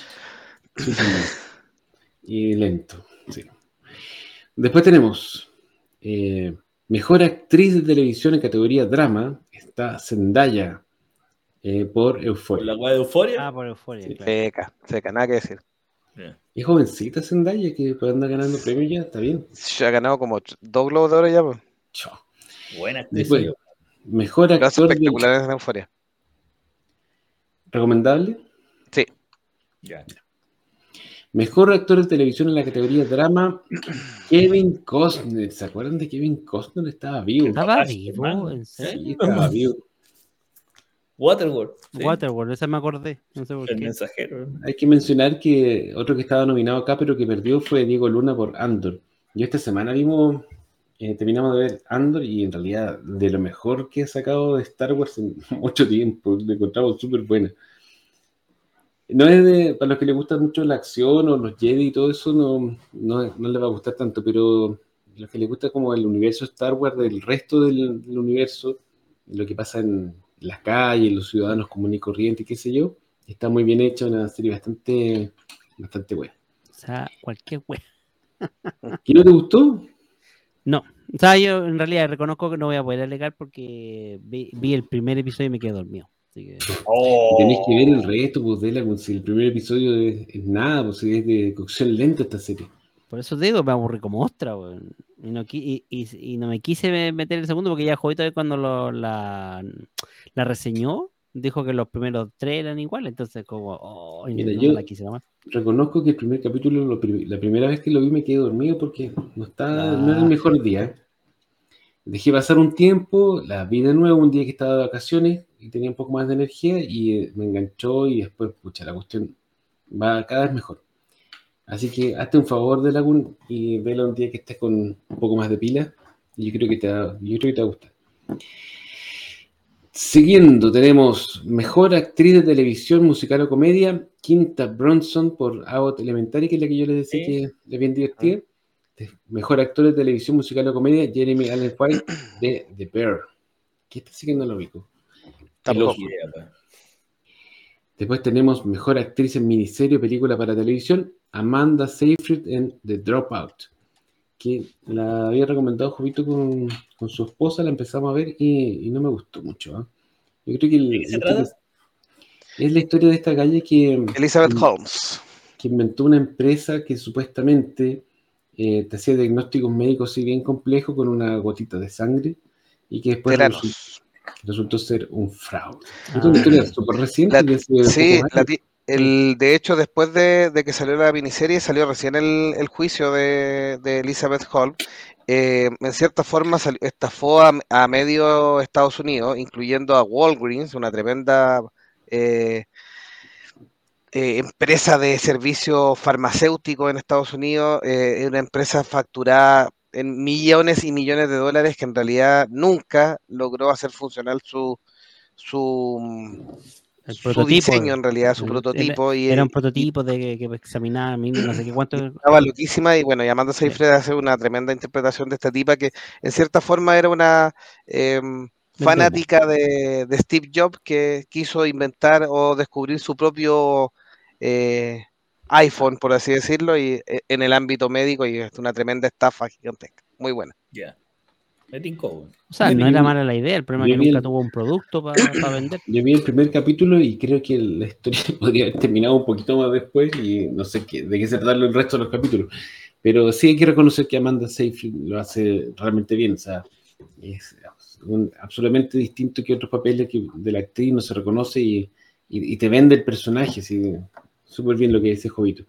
y lento. sí. Después tenemos eh, Mejor Actriz de Televisión en categoría Drama. Está Zendaya eh, por Euphoria. la de Euforia. Ah, por euforia, Sí. claro. Seca, seca, nada que decir. Es jovencita Zendaya que puede andar ganando premios ya, está bien. Ya ha ganado como dos globos de oro ya. pues. Chao. Buena actriz. Después, mejor actor espectacular en Euforia. Recomendable. Ya. Mejor actor de televisión en la categoría drama, Kevin Costner. ¿Se acuerdan de Kevin Costner? Estaba vivo. ¿Estaba vivo? ¿En serio? Sí, estaba vivo. Waterworld. sí. Waterworld, esa me acordé. No sé por El qué. mensajero. Hay que mencionar que otro que estaba nominado acá, pero que perdió fue Diego Luna por Andor. Y esta semana vimos, eh, terminamos de ver Andor y en realidad de lo mejor que ha sacado de Star Wars en mucho tiempo. Lo encontramos súper buena. No es de, para los que les gusta mucho la acción o los Jedi y todo eso, no, no, no les va a gustar tanto, pero los que les gusta como el universo Star Wars del resto del, del universo, lo que pasa en las calles, los ciudadanos comunes y corrientes, qué sé yo, está muy bien hecha, una serie bastante, bastante buena. O sea, cualquier wea. ¿Y no te gustó? No. O sea, yo en realidad reconozco que no voy a poder alegar porque vi, vi el primer episodio y me quedé dormido. Así que, Oh. Tenés que ver el resto, pues, de la, si el primer episodio es, es nada, pues es de cocción lenta esta serie. Por eso te digo, me aburrí como ostra, weón. Y no, y, y- y no me quise me- meter el segundo porque ya Jovito cuando lo- la, la reseñó, dijo que los primeros tres eran iguales. Entonces, como, oh, y Mira, no yo- la quise más. Reconozco que el primer capítulo, lo la primera vez que lo vi me quedé dormido porque no, estaba, no era el Ah. mejor día. Dejé pasar un tiempo, la vi de nuevo un día que estaba de vacaciones y tenía un poco más de energía y eh, me enganchó y después, pucha, la cuestión va cada vez mejor. Así que hazte un favor de Lagoon y vela un día que estés con un poco más de pila y yo creo que te va, yo creo que te va a gustar. Siguiendo, tenemos Mejor Actriz de Televisión, Musical o Comedia, Quinta Bronson por Abbott Elementary, que es la que yo les decía Sí. que es bien divertida. Mejor Actor de Televisión, Musical o Comedia, Jeremy Allen White de The Bear. Que sí que no lo ubico. Después tenemos Mejor Actriz en Miniserie o Película para Televisión, Amanda Seyfried en The Dropout, que la había recomendado Jovito con, con su esposa, la empezamos a ver y, y no me gustó mucho. ¿ah? Yo creo que es la historia de esta calle que, Elizabeth. Holmes. que inventó una empresa que supuestamente eh, te hacía diagnósticos médicos así bien complejos con una gotita de sangre y que después resultó, ser un fraude. Ah. Es una historia súper reciente. La- que Sí, la el, de hecho, después de, que salió la miniserie, salió recién el, el juicio de, Elizabeth Holmes. Eh, en cierta forma estafó a, medio Estados Unidos, incluyendo a Walgreens, una tremenda eh, eh, empresa de servicios farmacéuticos en Estados Unidos, eh, una empresa facturada en millones y millones de dólares que en realidad nunca logró hacer funcional su, su, El su prototipo. diseño en realidad, su El- prototipo y, Era un prototipo de que, que examinaba, no sé qué cuánto. estaba loquísima y bueno, y Amanda Seyfried hace una tremenda interpretación de esta tipa que en cierta forma era una em, fanática de, de Steve Jobs que quiso inventar o descubrir su propio eh, iPhone, por así decirlo, y eh, en el ámbito médico y es una tremenda estafa gigantesca. Muy buena. Ya. Me tincó. O sea, Yo no vi era mala la idea, el problema es que nunca el- tuvo un producto para vender. Yo vi el primer capítulo y creo que la historia podría haber terminado un poquito más después y no sé qué, de qué se trata el resto de los capítulos. Pero sí hay que reconocer que Amanda Seyfried lo hace realmente bien. O sea, es un- absolutamente distinto que otros papeles que de la actriz no se reconoce y, y- y te vende el personaje. Sí, súper bien lo que dice Jovito.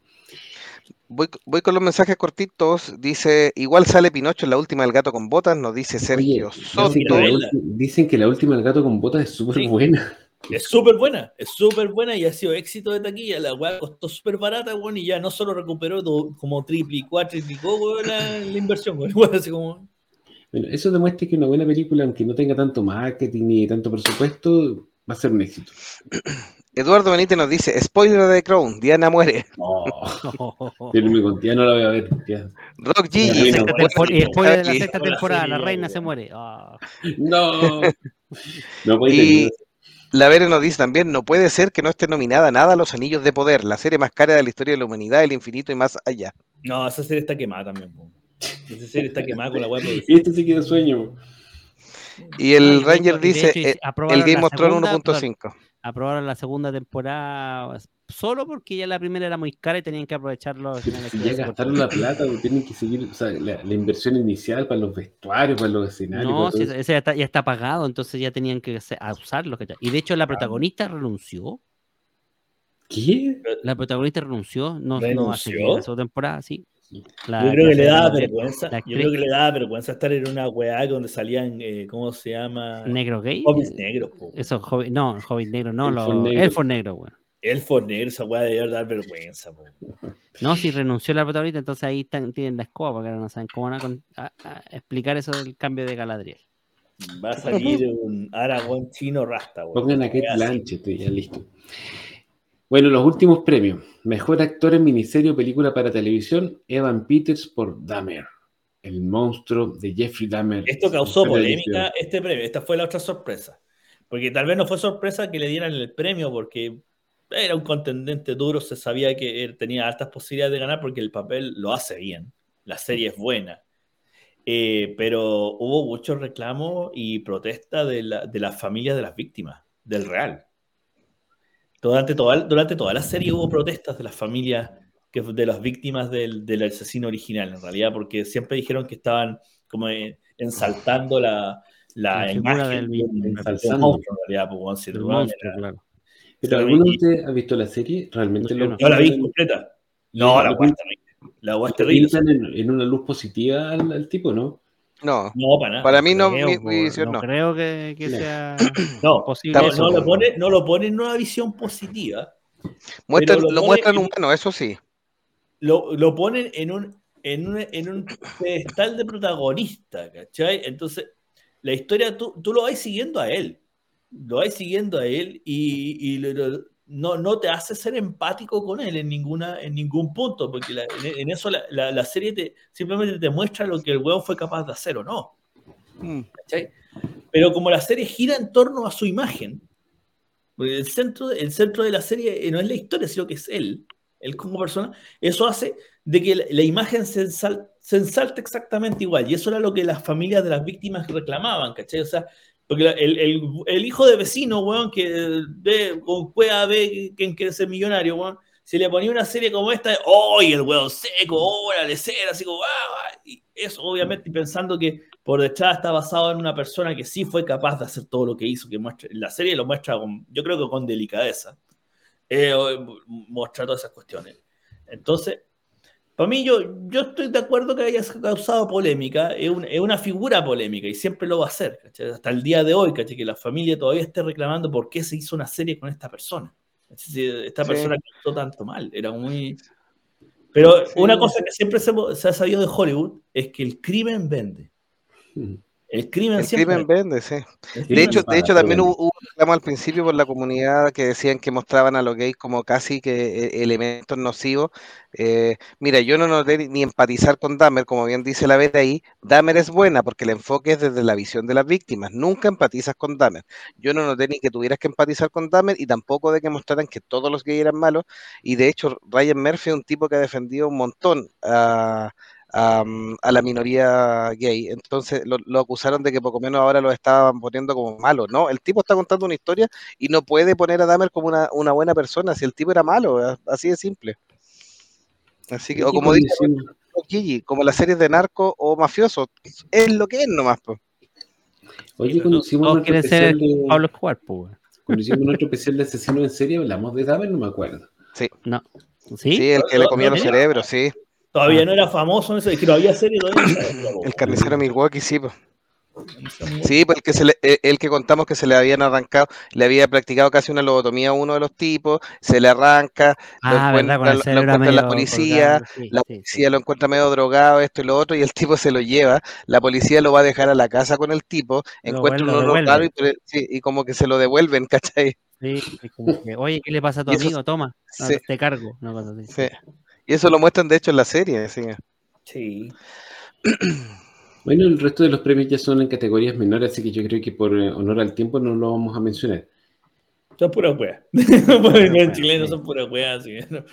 Voy, voy con los mensajes cortitos. Dice, igual sale Pinocho en la última del gato con botas, nos dice Sergio Oye, Soto. dicen, que la Novela. ulti- dicen que la última del gato con botas es súper Sí. buena. Es súper buena, es súper buena y ha sido éxito de taquilla. La weá costó súper barata, weón, y ya no solo recuperó como triplicó, triplicó, weón, la, la inversión, weón. Weón, así como, Bueno, eso demuestra que una buena película, aunque no tenga tanto marketing ni tanto presupuesto, va a ser un éxito. Eduardo Benítez nos dice, spoiler de The Crown, Diana muere. No, pero me conté, ya no la voy a ver. Rock tempor- y después de la sexta Con temporada, la reina se muere. Ah. No, no puede Y la Vere nos dice también, no puede ser que no esté nominada nada a los Anillos de Poder, la serie más cara de la historia de la humanidad, el infinito y más allá. no, esa serie está quemada también. Esa serie está quemada con la. Y este sí que da sueño. Y el Ranger dice, eh, el Game of Thrones segunda, 1.5. Aprobaron la segunda temporada solo porque ya la primera era muy cara y tenían que aprovecharlo. Si ya gastaron la plata, pues tienen que seguir, o sea, la, la inversión inicial para los vestuarios, para los escenarios. No, si ese ya está, ya está pagado, entonces ya tenían que a usarlo. Y de hecho la protagonista renunció. ¿Qué? La protagonista renunció, no, no ¿Renunció? seguir la segunda temporada, sí. La- Yo creo que le daba la- vergüenza. la Yo creo que le daba vergüenza estar en una weá donde salían, eh, ¿cómo se llama? Negro gay. Hobbits negros, po. Eso, hobbit- no, hobbit negro, no, Elfos los negros. elfos negros, güey. Elfos negros, esa weá debe dar vergüenza, po. No, si renunció la protagonista, entonces ahí están- tienen la escoba, porque ahora no saben cómo van a, con- a- a explicar eso del cambio de Galadriel. Va a salir un Aragón chino rasta, weón. Pongan a Kate. Blanchett ya listo. Bueno, los últimos premios. Mejor actor en miniserie o película para televisión, Evan Peters por Dahmer, el monstruo de Jeffrey Dahmer. Esto causó polémica este premio. Esta fue la otra sorpresa. Porque tal vez no fue sorpresa que le dieran el premio porque era un contendente duro, se sabía que él tenía altas posibilidades de ganar porque el papel lo hace bien. La serie es buena. Eh, pero hubo muchos reclamos y protestas de, la- de las familias de las víctimas, del Real. Durante toda, durante toda la serie hubo protestas de las familias que de las víctimas del, del asesino original, en realidad, porque siempre dijeron que estaban como eh, ensaltando la, la, La imagen del- monstruo, en realidad, pues, si claro. ¿Pero alguno de ustedes ha visto la serie? ¿Realmente No, lo Yo la vi completa. No, la terrible. La lo terrible. en, en una luz positiva al, al tipo, ¿no? No, No, para nada. para mí no, Creo, mi, visión no. creo que, que No. sea No, posible. no, Estamos- no lo pone, no lo pone en una visión positiva. Muestran, lo muestran en- humano, eso sí. Lo, lo ponen en un, en un, en un pedestal de protagonista, ¿cachai? Entonces, la historia tú, tú lo vas siguiendo a él. Lo vas siguiendo a él y, y lo- lo- no, no te hace ser empático con él en, ninguna, en ningún punto, porque la- en, en eso la, la- la serie te, simplemente te muestra lo que el huevo fue capaz de hacer o no. Mm. ¿cachai? Pero como la serie gira en torno a su imagen, porque el centro, el centro de la serie no es la historia, sino que es él, él como persona, eso hace de que la, la imagen se, ensal- se ensalte exactamente igual. Y eso era lo que las familias de las víctimas reclamaban, ¿cachai? O sea, porque el, el- hijo de vecino, weón, que ve con cueva ve quién quiere ser millonario, weón, se le ponía una serie como esta, ¡ay, el weón seco! ¡Órale, cera! Así como, ¡ah! Y eso, obviamente, pensando que por detrás está basado en una persona que sí fue capaz de hacer todo lo que hizo, que muestra, la serie lo muestra, con, yo creo que con delicadeza, eh, muestra todas esas cuestiones. Entonces, para mí, yo, yo estoy de acuerdo que haya causado polémica, es, un- es una figura polémica y siempre lo va a hacer, ¿cachai? hasta el día de hoy, ¿cachai? que la familia todavía esté reclamando por qué se hizo una serie con esta persona. Esta Sí. persona que hizo tanto mal, era muy... Pero una cosa que siempre se, se ha sabido de Hollywood es que el crimen vende. El crimen El siempre crimen vende, sí. el De hecho, de hecho también hubo, hubo un reclamo al principio por la comunidad que decían que mostraban a los gays como casi que eh, elementos nocivos. Eh, mira, yo no noté ni- empatizar con Dahmer, como bien dice la Vera ahí. Dahmer es buena porque el enfoque es desde la visión de las víctimas. Nunca empatizas con Dahmer. Yo no noté ni que tuvieras que empatizar con Dahmer y tampoco de que mostraran que todos los gays eran malos. Y de hecho, Ryan Murphy es un tipo que ha defendido un montón a, a, a la minoría gay. Entonces lo, lo acusaron de que poco menos ahora lo estaban poniendo como malo. No, el tipo está contando una historia y no puede poner a Dahmer como una, una buena persona si el tipo era malo, así de simple. Así que, o ¿Qué como dice Gigi, como las series de narco o mafioso, es lo que es nomás. po. Oye, cuando hicimos nuestro especial de, Pablo Escobar, pues, weón. cuando hicimos nuestro especial de asesino en serie, hablamos de Dahmer, no me acuerdo. No. Sí, ¿Sí? el que le comía ¿No los cerebros, sí. Todavía no era famoso en eso, es que no había serie todavía. El carnicero Milwaukee, sí. po. Sí, pues el que, se le- eh, el que contamos que se le habían arrancado, le había practicado casi una lobotomía a uno de los tipos, se le arranca, Ah, lo verdad, encuentra, lo cerebro encuentra la policía, sí, la sí, sí. policía lo encuentra medio drogado, esto y lo otro, y el tipo se lo lleva, la policía lo va a dejar a la casa con el tipo, Lo encuentra vuelve- un lo olor raro y, como que se lo devuelven, ¿cachai? Sí, es como que, Oye, ¿qué le pasa a tu eso- amigo? Toma, no, sí. te cargo. Así. Sí. Y eso lo muestran de hecho en la serie, sí. Sí. Bueno, el resto de los premios ya son en categorías menores, así que yo creo que por eh, honor al tiempo no lo vamos a mencionar. Son puras weas. Los chilenos son puras weas. así, ¿no?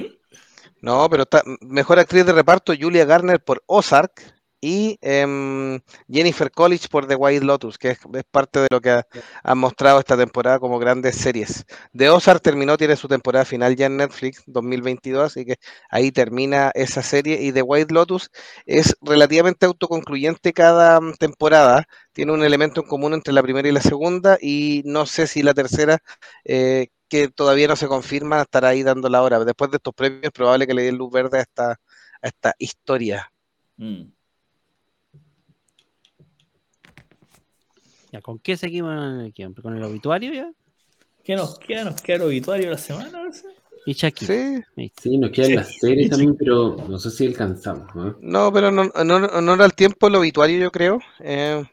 No, pero está mejor actriz de reparto Julia Garner por Ozark y em, Jennifer Coolidge por The White Lotus, que es, es parte de lo que ha- han mostrado esta temporada como grandes series. The Ozark terminó, tiene su temporada final ya en Netflix 2022, así que ahí termina esa serie. Y The White Lotus es relativamente autoconcluyente cada mm, temporada, tiene un elemento en común entre la primera y la segunda, y no sé si la tercera eh, que todavía no se confirma, estará ahí dando la hora. Después de estos premios, es probable que le den luz verde a esta, a esta historia. Mm. Ya, ¿Con qué seguimos? ¿Con el obituario ya? ¿Qué nos queda? ¿Nos queda el obituario de la semana? no sé? Y Shakira. Sí. Sí, nos quedan las series también, pero no sé si alcanzamos. ¿no? no, pero no, no, no era el tiempo el obituario, yo creo. eh,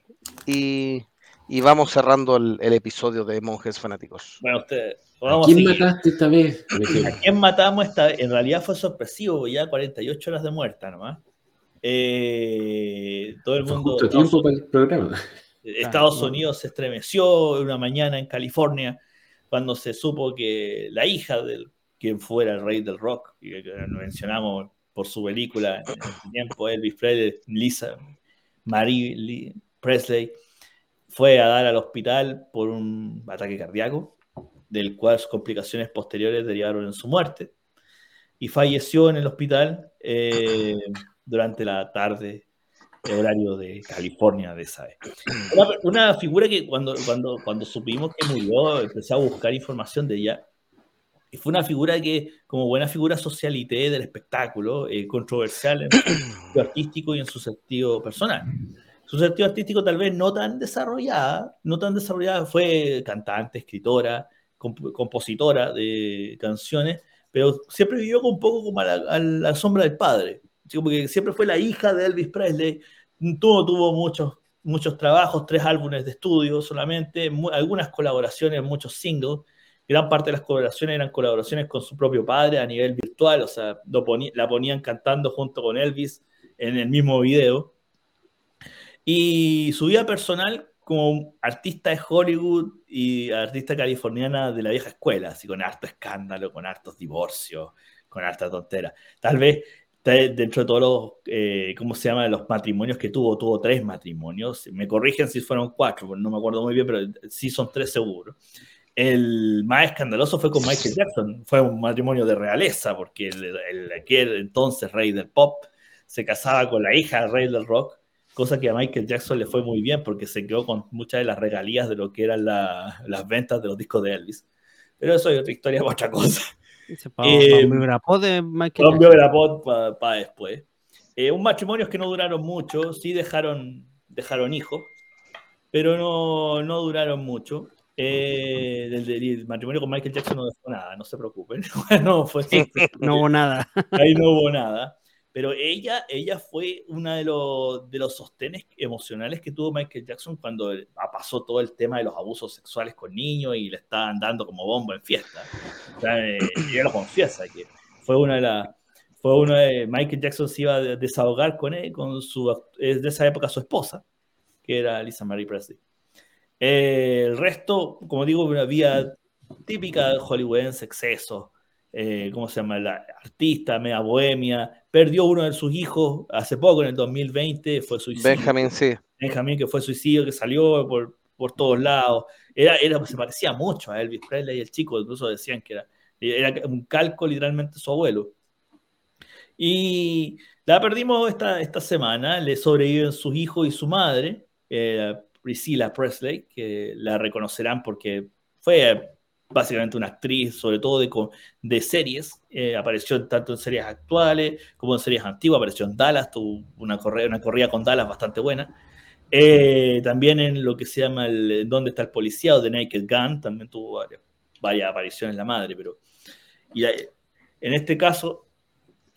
y, y vamos cerrando el, el episodio de Monjes Fanáticos. Bueno, ustedes. ¿A Vamos a quién seguir. mataste esta vez? ¿A quién matamos esta vez? En realidad fue sorpresivo, ya 48 horas de muerta nomás. Eh, todo el Fue mundo. justo a Estados tiempo para el programa. Estados. Unidos se estremeció una mañana en California cuando se supo que la hija del quien fuera el rey del rock, y que lo mencionamos por su película en ese tiempo, Elvis Presley, Lisa Marie Lee Presley, fue a dar al hospital por un ataque cardíaco, del cual sus complicaciones posteriores derivaron en su muerte. y falleció en el hospital eh, durante la tarde, horario de California de esa vez. Una, una figura que cuando, cuando, cuando supimos que murió, empecé a buscar información de ella. Y fue una figura que, como buena figura socialité del espectáculo, eh, controversial en su sentido artístico y en su sentido personal. Su sentido artístico tal vez no tan desarrollada, no tan desarrollada, fue cantante, escritora, comp- compositora de canciones, pero siempre vivió un poco como a la, a la sombra del padre. Así como que siempre fue la hija de Elvis Presley, tuvo, tuvo muchos, muchos trabajos, tres álbumes de estudio solamente, mu- algunas colaboraciones, muchos singles. Gran parte de las colaboraciones eran colaboraciones con su propio padre a nivel virtual, o sea, lo la ponían cantando junto con Elvis en el mismo video. Y su vida personal como artista de Hollywood y artista californiana de la vieja escuela, así con harto escándalo, con hartos divorcios, con harta tontera. Tal vez dentro de todos los, eh, ¿cómo se llama? Los matrimonios que tuvo, tuvo tres matrimonios. Me corrigen si fueron cuatro, no me acuerdo muy bien, pero sí son tres seguros. El más escandaloso fue con Michael Jackson. Fue un matrimonio de realeza, porque el, el- aquel entonces rey del pop se casaba con la hija del rey del rock, cosa que a Michael Jackson le fue muy bien, porque se quedó con muchas de las regalías de lo que eran la- las ventas de los discos de Elvis. Pero eso es otra historia, otra cosa. Ese pa- Eh, pa- un de Michael Cambio Jackson. de pod para después. Eh, un matrimonio que no duraron mucho, sí dejaron, dejaron hijos, pero no, no duraron mucho. Eh, el, el matrimonio con Michael Jackson no dejó nada, no se preocupen. no, fue, No hubo nada. ahí no hubo nada. Pero ella, ella fue una de los, de los sostenes emocionales que tuvo Michael Jackson cuando pasó todo el tema de los abusos sexuales con niños y le estaban dando como bombo en fiesta. Sea, eh, ella lo confiesa, que fue una de las... Fue una de... Michael Jackson se iba a desahogar con él, con su... es de esa época su esposa, que era Lisa Marie Presley. Eh, el resto, como digo, una vida típica de hollywoodense, exceso, eh, ¿cómo se llama? La artista, media bohemia, perdió uno de sus hijos hace poco, en el 2020, fue suicidio. Benjamin, sí. Benjamin, que fue suicidio, que salió por, por todos lados. Era, era, se parecía mucho a Elvis Presley y el chico, incluso decían que era, era un calco literalmente su abuelo. Y la perdimos esta, esta semana, le sobreviven sus hijos y su madre, eh, Priscilla Presley, que la reconocerán porque fue básicamente una actriz, sobre todo de, de series, eh, apareció tanto en series actuales como en series antiguas, apareció en Dallas, tuvo una corrida, una corrida con Dallas bastante buena. Eh, también en lo que se llama el ¿Dónde está el policía? o The Naked Gun, también tuvo varias, varias apariciones la madre, pero y la, en este caso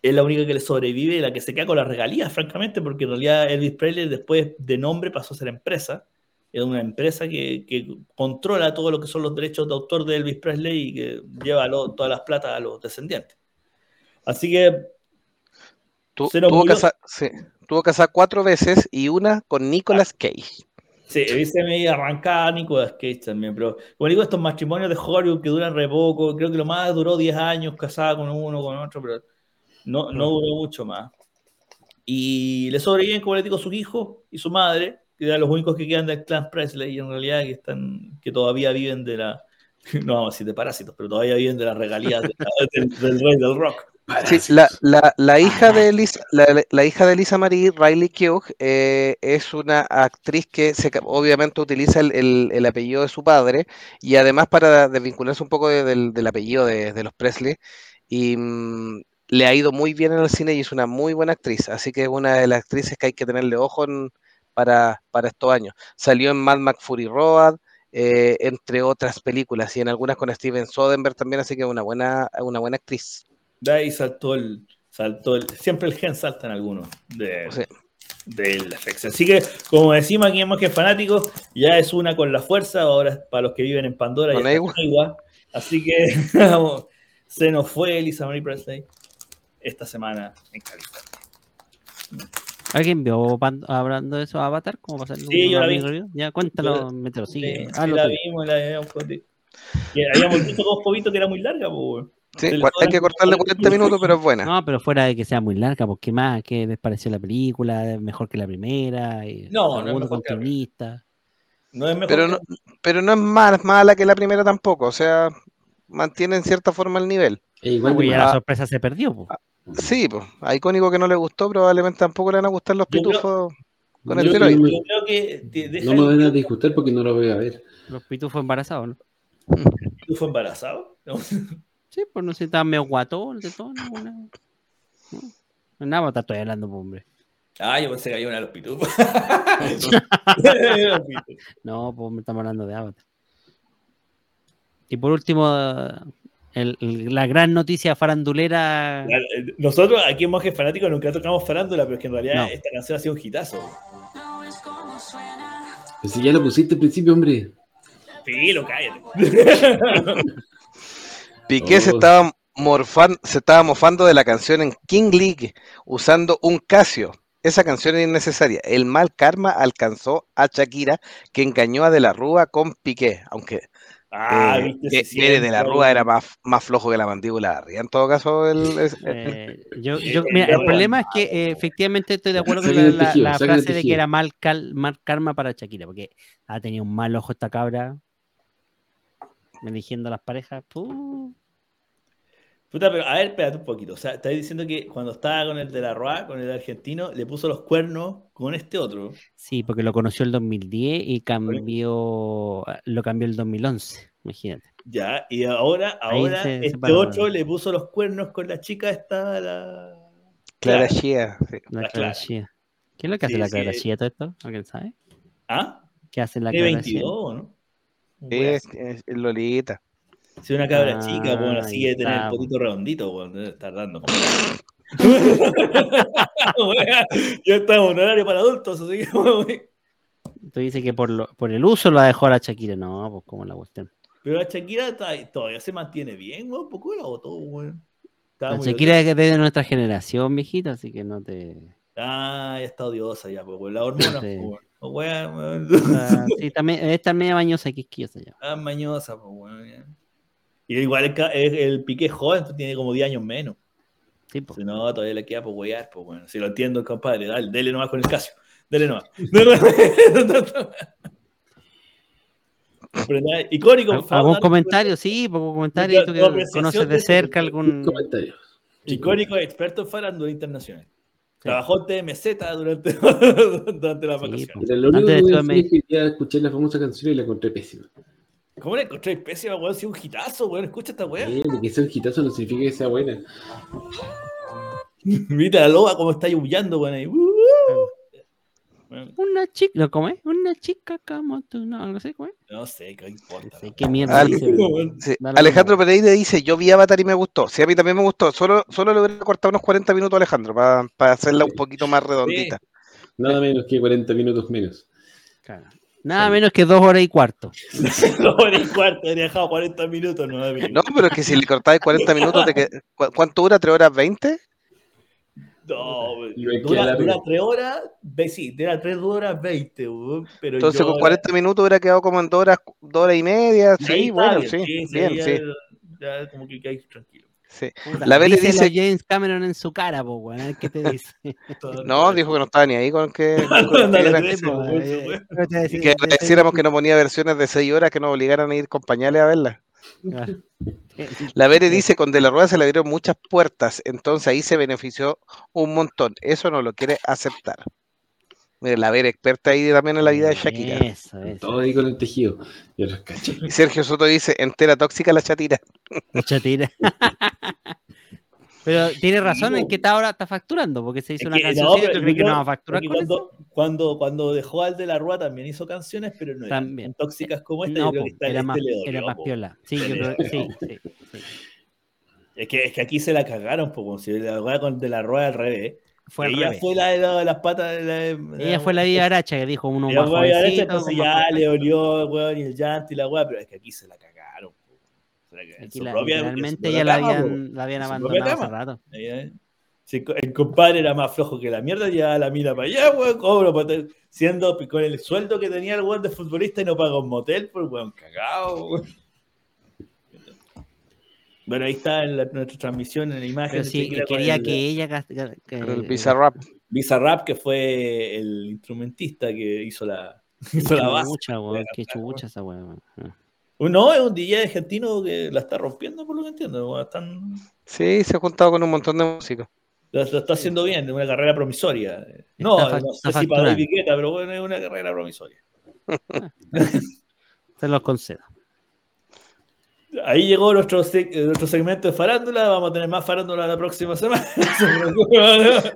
es la única que le sobrevive, la que se queda con las regalías, francamente, porque en realidad Elvis Presley después de nombre pasó a ser empresa, es una empresa que, que, controla todo lo que son los derechos de autor de Elvis Presley y que lleva lo, todas las platas a los descendientes. Así que... Tu, tuvo, sí, tuvo casada cuatro veces y una con Nicolas Cage. Sí, dice me arrancada Nicolas Cage también, pero como digo, estos matrimonios de Hollywood que duran re poco, creo que lo más duró 10 años casada con uno, con otro, pero no, no duró mucho más. Y le sobreviven, como les digo, sus hijos y su madre, que eran los únicos que quedan del clan Presley, y en realidad que, están, que todavía viven de la, no vamos a decir de parásitos, pero todavía viven de las regalías de la, del, del, rey del rock. Sí, la, la, la, hija de Lisa, la, la, hija de Lisa Marie, Riley Keough, eh, es una actriz que se, obviamente utiliza el, el, el, apellido de su padre y además para desvincularse un poco de, del, del, apellido de, de, los Presley y mmm, le ha ido muy bien en el cine y es una muy buena actriz, así que es una de las actrices que hay que tenerle ojo en, para, para estos años. Salió en Mad Max Fury Road, eh, entre otras películas, y en algunas con Steven Soderbergh también, así que es una buena, una buena actriz. De ahí saltó el, saltó el, siempre el gen salta en algunos de, sí. del FX. Así que, como decimos aquí en Monje Fanáticos, ya es una con la fuerza, ahora para los que viven en Pandora, con ya igual. Así que se nos fue Elisa Marie Presley esta semana en California. ¿Alguien vio hablando de eso Avatar? ¿Cómo pasar Sí, yo la vi. Review? Ya, cuéntalo, mételo, sigue. Sí, la vimos, la habíamos, habíamos visto dos poquitos que era muy larga, pues. Sí, hay que cortarle 40 minutos, pero es buena. No, pero fuera de que sea muy larga, ¿qué más? ¿Qué les pareció la película? ¿Mejor que la primera? Y no, no es mejor que no es mejor pero, no, pero no es más mala que la primera tampoco, o sea, mantiene en cierta forma el nivel. E igual Porque de ya la Ah. sorpresa se perdió. po. Sí, pues, a icónico que no le gustó, probablemente tampoco le van a gustar los Yo creo- pitufos con Yo- esteroides. yo- Yo creo que te deja No me van a el disgustar porque no lo voy a ver. Los pitufos embarazados, ¿no? pitufo embarazado. ¿no? Sí, pues no sé, estaban medio guatón, de todo, no, no. No, nada, pues, estoy hablando, pues, hombre. Ah, yo pensé que había una de los pitufos. No, pues me estamos hablando de Avatar. Y por último, el- el- la gran noticia farandulera. Nosotros aquí en Monjes Fanáticos nunca tocamos farándula, pero es que en realidad No. esta canción ha sido un hitazo. Pues si ya lo pusiste al principio, hombre. Sí, lo cállate. Piqué se Oh. estaba morfan- se estaba mofando de la canción en King League usando un Casio. Esa canción es innecesaria. El mal karma alcanzó a Shakira, que engañó a De la Rúa con Piqué, aunque Ah, eh, viste, que- De la Rúa era más, más flojo que la mandíbula de arriba. En todo caso, el, eh, yo, yo- El mira, el problema es que eh, efectivamente estoy de acuerdo con la, frase de que era mal, cal- mal karma para Shakira, porque ha tenido un mal ojo esta cabra. Eligiendo a las parejas. puh. Puta, pero a ver, espérate un poquito. O sea, estáis diciendo que cuando estaba con el de la Roa, con el argentino, le puso los cuernos con este otro. Sí, porque lo conoció el 2010 y cambió, lo cambió el 2011. Imagínate. Ya, y ahora, ahora se este otro le puso los cuernos con la chica esta, la. Clara. Shea, sí. La La Clara. ¿Qué es lo que hace Sí, la sí. Clara Chía todo esto? ¿Alguien sabe? ¿Ah? ¿Qué hace la Tiene Clara Chía? 22, ¿no? Sí, es, es- es Lolita. Si una cabra Ah, chica, bueno, así de tener está, el po. potito redondito, bueno, debe estar dando. ya estamos en horario para adultos, así que. Tú dices que por, lo- por el uso la dejó a la Shakira. No, pues como la cuestión. Pero la Shakira está- todavía se mantiene bien, weón. ¿Por qué la votó, weón? La Shakira es de nuestra generación, viejito, así que no te... Ah, ya está odiosa ya, pues, weón. La hormona, Sí. pues, weón. Oh, weón, weón. Ah, sí, también está media bañosa y quisquillosa ya. Ah, mañosa, pues, weón. Y igual el, el, el pique es joven, tiene como 10 años menos. Sí. Si no, todavía le queda por wear, pues, bueno. Si lo entiendo, compadre, dale, dele nomás con el Casio. Dele nomás. Pero nada, Icónico, ¿Algún comentario? Sí, poco comentario. Tú que conoces de cerca algún... Comentarios. Icónico, experto en farándula internacional. Trabajó en TMZ durante, durante la vacación. lo único Antes que escuché la famosa canción y la encontré pésima. ¿Cómo le encontré pésima, weón? Si un hitazo, weón. Escucha esta weá. Eh, de que sea un hitazo no significa que sea buena. Mira la loba como está huyendo, weón. ahí. Uh, Bueno, Una chica, ¿lo come? Una chica como tú, no, así, ¿cómo es? No sé, qué importa. No sé qué mierda Al- dice, Sí, Alejandro. Pereira dice, yo vi Avatar y me gustó. Sí, a mí también me gustó. Solo, solo le hubiera cortado unos 40 minutos a Alejandro para hacerla un poquito más redondita. Nada menos que 40 minutos menos. Claro. Nada menos que dos horas y cuarto. Dos horas y cuarto, habría dejado 40 minutos, no No, pero es que si le cortáis 40 minutos, de que, ¿cu- ¿cuánto dura? ¿3 horas 20? No, dura, dura pena. 3 horas, ve, sí, dura 3 horas 20, weón, pero Entonces yo con ahora- 40 minutos hubiera quedado como en 2 horas, dos horas y media. Sí, bueno, bien, sí. Bien, ya, sí. ya como que caes tranquilo. Sí. Puta, La Bele díselo dice- James Cameron en su cara, po, weón, a ver qué te dice. No, dijo que no estaba ni ahí con que, con que que le deciéramos que no ponía versiones de 6 horas que nos obligaran a ir con pañales a verla. Claro. La Bere dice, con De la Rueda se le abrieron muchas puertas, entonces ahí se benefició un montón. Eso no lo quiere aceptar. Mira, la Bere experta ahí también en la vida de Shakira. Eso, eso. Todo ahí con el tejido. Yo. Y Sergio Soto dice, entera tóxica la chatira. Mucha tira. Pero tiene razón en que está ahora está facturando, porque se hizo Es una canción. no, ¿Tú pero crees que no va a facturar con eso? cuando, cuando, cuando dejó al de la Rúa también hizo canciones, pero no eran También. tan tóxicas como esta. No, yo creo po, que era este más, dolió, era más piola. Sí, Este yo creo sí, sí, sí. Es que, es que aquí se la cagaron, como si la con de la Rueda al revés. Fue ella revés. fue la de la- las patas de la, Ella fue la Viva Aracha que dijo uno más la de la entonces ya le dolió, weón, y el llanto y la weá, pero es que aquí se la cagaron. Su ya la habían, la habían abandonado hace rato. eh. Si el compadre era más flojo que la mierda, ya la mira para allá, weón, cobro para tener- siendo con el sueldo que tenía el weón de futbolista y no paga un motel, pues weón, cagado, weón. Bueno, ahí está en la- nuestra transmisión en la imagen. Pero sí, con quería el- que ella. que- El Bizarrap. Bizarrap, que fue el instrumentista que hizo la, hizo la base. Chucha, weón, qué chucha esa weón. No, es un DJ argentino que la está rompiendo, por lo que entiendo. Están, Sí, se ha juntado con un montón de músicos. lo, lo está haciendo bien, es una carrera promisoria. No, Está no sé si para Guetta, pero bueno, es una carrera promisoria. Se los concedo. Ahí llegó nuestro, eh, nuestro segmento de farándula. Vamos a tener más farándula la próxima semana.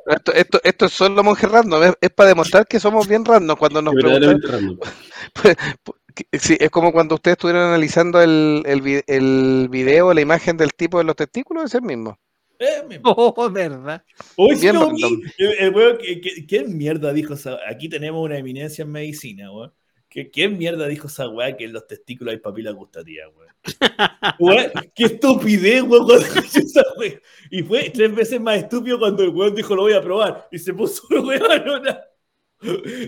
Esto, esto, esto es solo monje random, es, es para demostrar que somos bien random cuando nos preguntan. Sí, es como cuando ustedes estuvieron analizando el, el, vi- el video, la imagen del tipo de los testículos, es el mismo. Eh, mismo. Oh, verdad. Hoy sí lo vi. El, el weón ¿Quién mierda dijo esa? Aquí tenemos una eminencia en medicina, weón. ¿Qué- ¿Quién mierda dijo esa weá que en los testículos hay papila gustativa, weón? Weón, ¡Qué estupidez, weón! cuando escuché esa weá. Y fue tres veces más estúpido cuando el weón dijo lo voy a probar. Y se puso weón, una-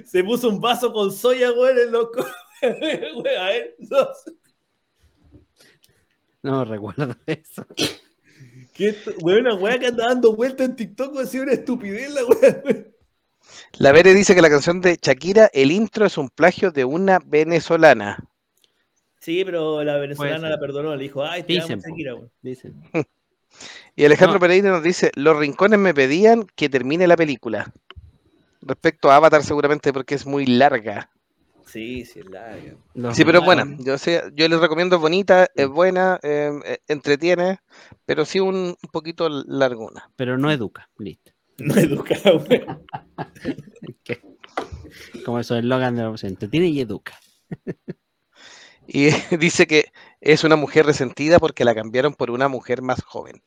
Se puso un vaso con soya, weón, en los. No recuerdo eso. ¿Qué estu- weón, una weá que anda dando vuelta en TikTok, ha sido una estupidez la weá. La Vere dice que la canción de Shakira, el intro es un plagio de una venezolana. Sí, pero la venezolana la perdonó, le dijo, ay, te Dicen, Shakira, weón. Dicen. Y Alejandro No. Pereira nos dice, los rincones me pedían que termine la película. Respecto a Avatar seguramente porque es muy larga. Sí, sí, es larga. Los Sí, pero es buena. Yo, sé, yo les recomiendo, es bonita, es buena, eh, eh, entretiene, pero sí un, un poquito larguna. Pero no educa. Listo. No weón. ¿Qué? Como eso eslogan de la opción. Entretiene y educa. Y dice que es una mujer resentida porque la cambiaron por una mujer más joven.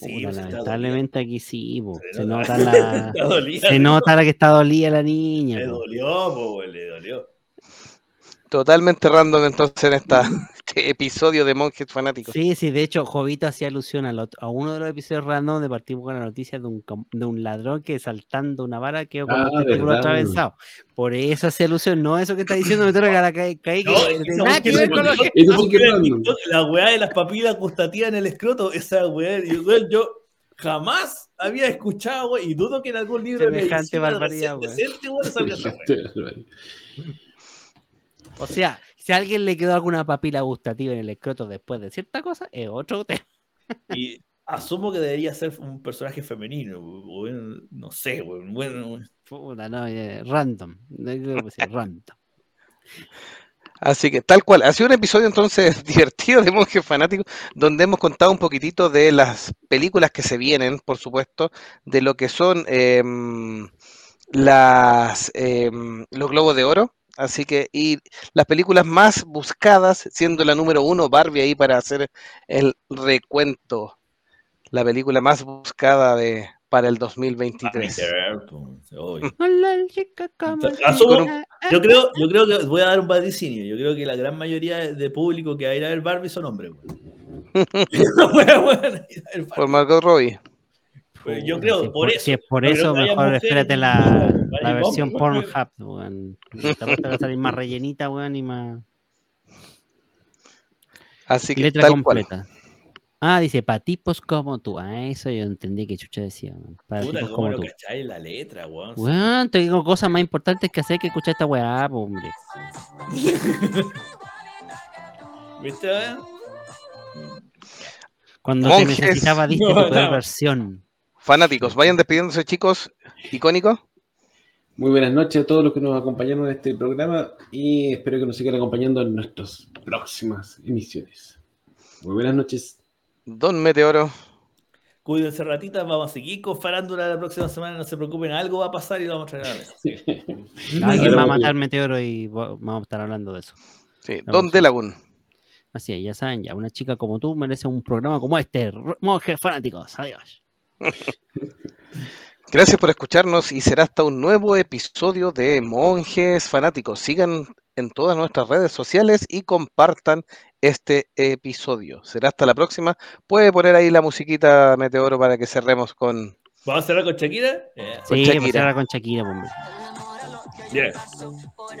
Sí, Puta, pues lamentablemente aquí sí, po. Se se nota. la, se nota la que está dolida la niña. Le po. dolió, po, weón, le dolió. Totalmente random entonces en esta, este episodio de Monjes Fanáticos. Sí, sí, de hecho, Jovito hacía alusión a, lo- a uno de los episodios random donde partimos con la noticia de un, de un ladrón que saltando una vara quedó con Ah, verdad. atravesados. Por eso hacía alusión, no eso que está diciendo, me que la caí, No, random. La weá de las papilas gustativas en el escroto, esa weá, yo jamás había escuchado, weón, y dudo que en algún libro de Semejante medicina barbaridad, decente, salga. O sea, si a alguien le quedó alguna papila gustativa en el escroto después de cierta cosa, es otro tema. Y asumo que debería ser un personaje femenino, weón, no sé, bueno, weón. Puta, no, eh, random. No creo que sea random. Así que tal cual, ha sido un episodio entonces divertido de Monjes Fanáticos, donde hemos contado un poquitito de las películas que se vienen, por supuesto, de lo que son em, las em, los Globos de Oro. Así que, y las películas más buscadas, siendo la número uno Barbie ahí para hacer el recuento. La película más buscada de para el 2023. Obvio. Hola, chica, ¿cómo Asumo- estás? Yo creo, yo creo que voy a dar un vaticinio. Yo creo que la gran mayoría de público que va a ir a ver Barbie son hombres. Por. Margot Robbie. Pues yo creo, si por es eso. Si es por eso, mejor espérate la, la versión Pornhub, weón. Esta parte va a salir más rellenita, weón, y más Así que letra tal cual. completa. Ah, dice, para tipos como tú. Ah, eso yo entendí que chucha decía, weón. Para Puta, tipos cómo como tú. cacháis la letra, weón. Weón, tengo cosas más importantes que hacer que escuchar esta weá, hombre. ¿Viste? weón? Cuando Monjes. te necesitaba diste No, tu peor no. versión. Fanáticos, vayan despidiéndose, chicos. Icónico. Muy buenas noches a todos los que nos acompañaron en este programa y espero que nos sigan acompañando en nuestras próximas emisiones. Muy buenas noches. Don Meteoro. Cuídense ratitas, vamos a seguir con farándula la próxima semana, no se preocupen, algo va a pasar y lo vamos a traer a la mesa. Alguien va a matar Meteoro y va- vamos a estar hablando de eso. Sí, Vamos. Don De Lagún. Así es, ya saben, ya una chica como tú merece un programa como este. Monjes fanáticos, adiós. Gracias por escucharnos y será hasta un nuevo episodio de Monjes Fanáticos. Sigan en todas nuestras redes sociales y compartan este episodio. Será hasta la próxima. Puede poner ahí la musiquita Meteoro para que cerremos con... ¿Vamos a cerrar con Shakira? Yeah. Con Sí, Shakira. pues ahora con Shakira, pues, hombre. Yeah.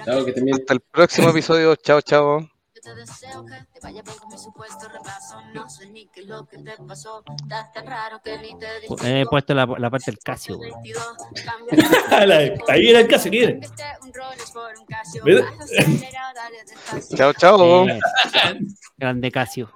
Chao, que también Hasta el próximo episodio. Chao, chao. Yo te deseo que te vaya bien con mi supuesto repaso. No sé ni qué es lo que te pasó. Estás tan raro que ni te Pu- He puesto la, la parte del Casio, weón. 22. Cambia La- Ahí era el rollo Mira. Chao, chao. Eh, grande Casio.